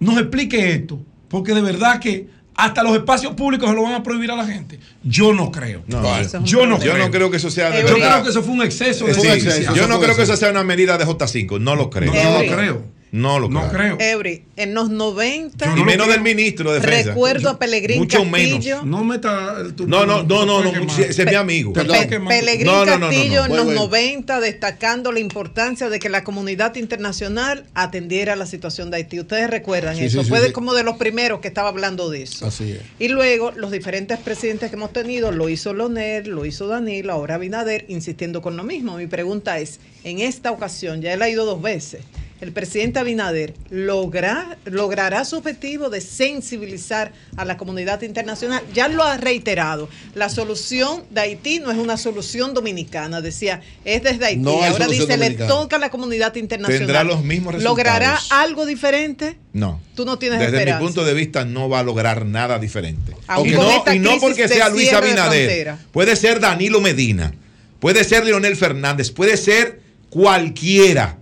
S2: Nos explique esto, porque de verdad que hasta los espacios públicos se lo van a prohibir a la gente. Yo no creo.
S12: No,
S2: yo no
S12: yo
S2: creo.
S12: no creo que eso sea de
S2: Yo
S12: verdad.
S2: creo que eso fue un exceso de
S12: Sí, yo no creo que eso sea una medida de J5, no lo creo.
S16: No, no lo
S2: creo.
S12: No lo creo.
S16: Eury, en los 90.
S12: Y menos del ministro de Defensa.
S16: Recuerdo a Pelegrín
S12: Mucho
S16: Castillo.
S12: menos.
S2: No meta el
S12: No, no, no, no, no, ese es mi amigo.
S16: Pe- Pelegrín
S12: No, no, no, no,
S16: Castillo
S12: no.
S16: en los
S12: Bueno,
S16: 90 destacando la importancia de que la comunidad internacional atendiera la situación de Haití. Ustedes recuerdan
S17: Sí,
S16: eso.
S17: sí, sí,
S16: Fue de- como de los primeros que estaba hablando de eso.
S17: Así es.
S16: Y luego los diferentes presidentes que hemos tenido, lo hizo Loner, lo hizo Danilo, ahora Abinader, insistiendo con lo mismo. Mi pregunta es, en esta ocasión, ya él ha ido dos veces, el presidente Abinader logra- logrará su objetivo de sensibilizar a la comunidad internacional. Ya lo ha reiterado, la solución de Haití no es una solución dominicana, decía, es desde Haití.
S12: No
S16: ahora dice, le toca a la comunidad internacional.
S12: Tendrá los mismos resultados.
S16: ¿Logrará algo diferente?
S12: No.
S16: Tú no tienes
S12: Desde
S16: esperanza.
S12: mi punto de vista no va a lograr nada diferente. Y no, y no porque sea Luis Abinader. Puede ser Danilo Medina. Puede ser Leonel Fernández. Puede ser cualquiera.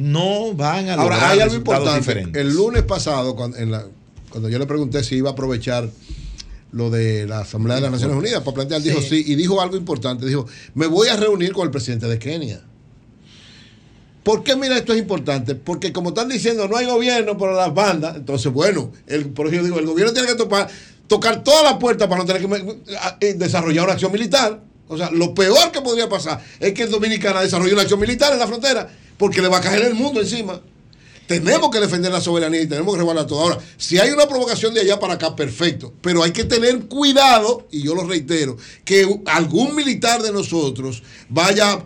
S12: No van a lograr
S17: Ahora, hay algo importante.
S12: diferentes.
S17: El lunes pasado, cuando, en la- cuando yo le pregunté si iba a aprovechar lo de la Asamblea de las Naciones Unidas para plantear, dijo sí, y dijo algo importante. Dijo, me voy a reunir con el presidente de Kenia. ¿Por qué mira esto es importante? Porque como están diciendo, no hay gobierno para las bandas, entonces bueno, el, por eso yo digo, el gobierno tiene que topar- tocar todas las puertas para no tener que desarrollar una acción militar. O sea, lo peor que podría pasar es que el dominicana desarrolle una acción militar en la frontera, porque le va a caer el mundo encima. Tenemos que defender la soberanía y tenemos que resguardar todo. Ahora, si hay una provocación de allá para acá, perfecto. Pero hay que tener cuidado, y yo lo reitero, que algún militar de nosotros vaya,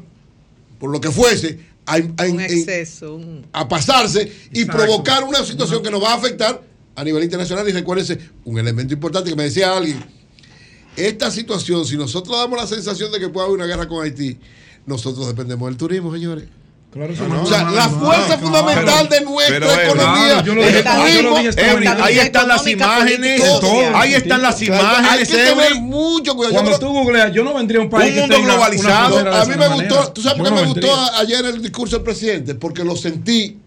S17: por lo que fuese, a, a-
S16: Un exceso. un-
S17: a pasarse y
S16: Exacto.
S17: provocar una situación que nos va a afectar a nivel internacional. Y recuérdense, un elemento importante que me decía alguien, esta situación, si nosotros damos la sensación de que puede haber una guerra con Haití, nosotros dependemos del turismo, señores. O sea, la fuerza fundamental de nuestra
S12: Pero,
S17: economía
S12: claro, dije-
S17: turismo.
S12: Ahí están las imágenes, ahí están las
S17: Hay
S12: imágenes,
S17: que tener mucho cuidado.
S2: Cuando tú googleas, yo no vendría a un país
S17: Un mundo globalizado. A mí me gustó, ¿tú sabes por qué me gustó ayer el discurso del presidente? Porque lo sentí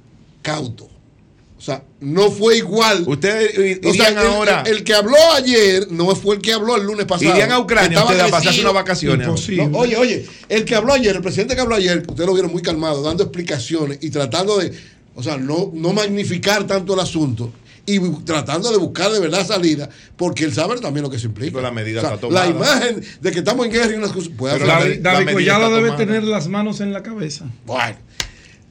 S17: cauto. O sea, no fue igual.
S12: Ustedes
S17: O sea,
S12: irían
S17: el,
S12: ahora.
S17: el- el que habló ayer no fue el que habló el lunes pasado.
S12: Irían a Ucrania
S17: Estaba
S12: ustedes a pasarse unas vacaciones.
S17: No, oye, oye, el que habló ayer, el presidente que habló ayer, ustedes lo vieron muy calmado, dando explicaciones y tratando de, o sea, no, no magnificar tanto el asunto y tratando de buscar de verdad salida, porque él sabe también lo que se implica.
S12: la medida
S17: O sea,
S12: está tomada.
S17: La imagen de que estamos en guerra y unas cosas. puede
S2: Pero
S17: haber-
S2: David, David Collado debe tener las manos en la cabeza.
S17: Bueno.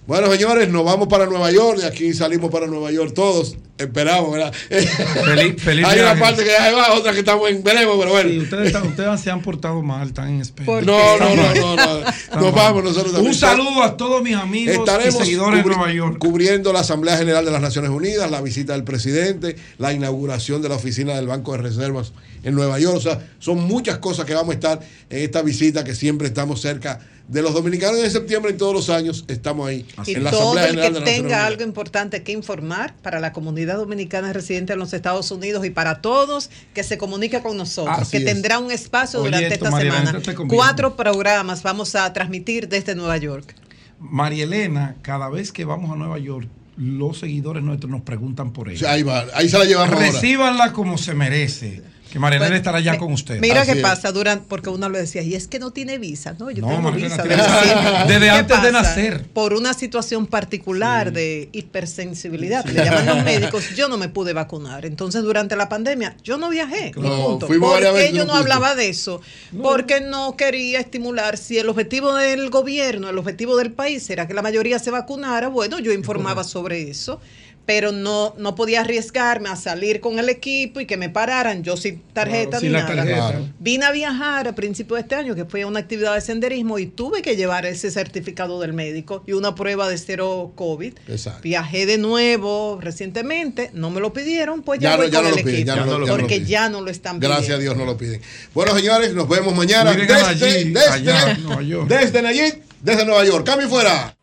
S17: Bueno, señores, nos vamos para Nueva York. De aquí salimos para Nueva York todos. Esperamos, ¿verdad?
S2: Feliz, feliz
S17: Hay una
S2: viaje.
S17: parte que ahí va, otra que estamos en veremos, pero bueno.
S2: Sí, ustedes, están- ustedes se han portado mal, están en espera.
S17: No, no, no, no, no. Nos vamos nosotros también.
S2: Un saludo a todos mis amigos
S17: Estaremos
S2: y seguidores de Nueva York.
S17: cubriendo la Asamblea General de las Naciones Unidas, la visita del presidente, la inauguración de la oficina del Banco de Reservas en Nueva York. O sea, son muchas cosas que vamos a estar en esta visita que siempre estamos cerca de los dominicanos en septiembre y todos los años estamos ahí
S16: Y
S17: en la
S16: todo
S17: Asamblea
S16: el
S17: General
S16: que
S17: de la
S16: tenga
S17: Naciones
S16: algo importante que informar para la comunidad dominicana residente en los Estados Unidos y para todos que se comunique con nosotros,
S2: Así
S16: que
S2: es.
S16: tendrá un espacio
S2: Oye,
S16: durante
S2: esto,
S16: esta
S2: María
S16: semana. Cuatro programas vamos a transmitir desde Nueva York.
S2: María Elena, cada vez que vamos a Nueva York, los seguidores nuestros nos preguntan por ella.
S17: Sí, ahí va, ahí se la ahora.
S2: Recíbanla como se merece. Que
S16: Pues,
S2: estará ya con usted.
S16: Mira
S2: Así
S16: qué
S2: es.
S16: pasa durante, porque uno le decía, y es que no tiene visa, ¿no? Yo
S2: No,
S16: tengo
S2: María
S16: visa.
S2: Tiene-
S16: siempre.
S2: Desde
S16: ¿Qué
S2: antes de nacer.
S16: Por una situación particular de hipersensibilidad, le llaman los médicos, yo no me pude vacunar. Entonces, durante la pandemia, yo no viajé.
S17: No,
S16: ¿Por
S17: varias
S16: qué yo
S17: no
S16: hablaba de eso? Porque no quería estimular. Si el objetivo del gobierno, el objetivo del país era que la mayoría se vacunara, bueno, yo informaba sobre eso. Pero no, no podía arriesgarme a salir con el equipo y que me pararan, yo sin tarjeta
S2: Claro, sin
S16: ni
S2: la
S16: nada.
S2: tarjeta.
S16: Vine a viajar a principios de este año, que fue una actividad de senderismo, y tuve que llevar ese certificado del médico y una prueba de cero COVID.
S17: Exacto.
S16: Viajé de nuevo recientemente, no me lo pidieron, pues ya,
S17: Ya no-
S16: voy
S17: ya
S16: con
S17: no
S16: el
S17: lo piden,
S16: equipo.
S17: ya no lo- ya no lo
S16: porque ya no lo están pidiendo.
S17: Gracias a Dios no lo piden. Bueno, señores, nos vemos mañana
S2: Miren
S17: desde,
S2: Nayib,
S17: desde,
S2: allá en Nueva York.
S17: desde Nayib, desde Nueva York. Cambio fuera.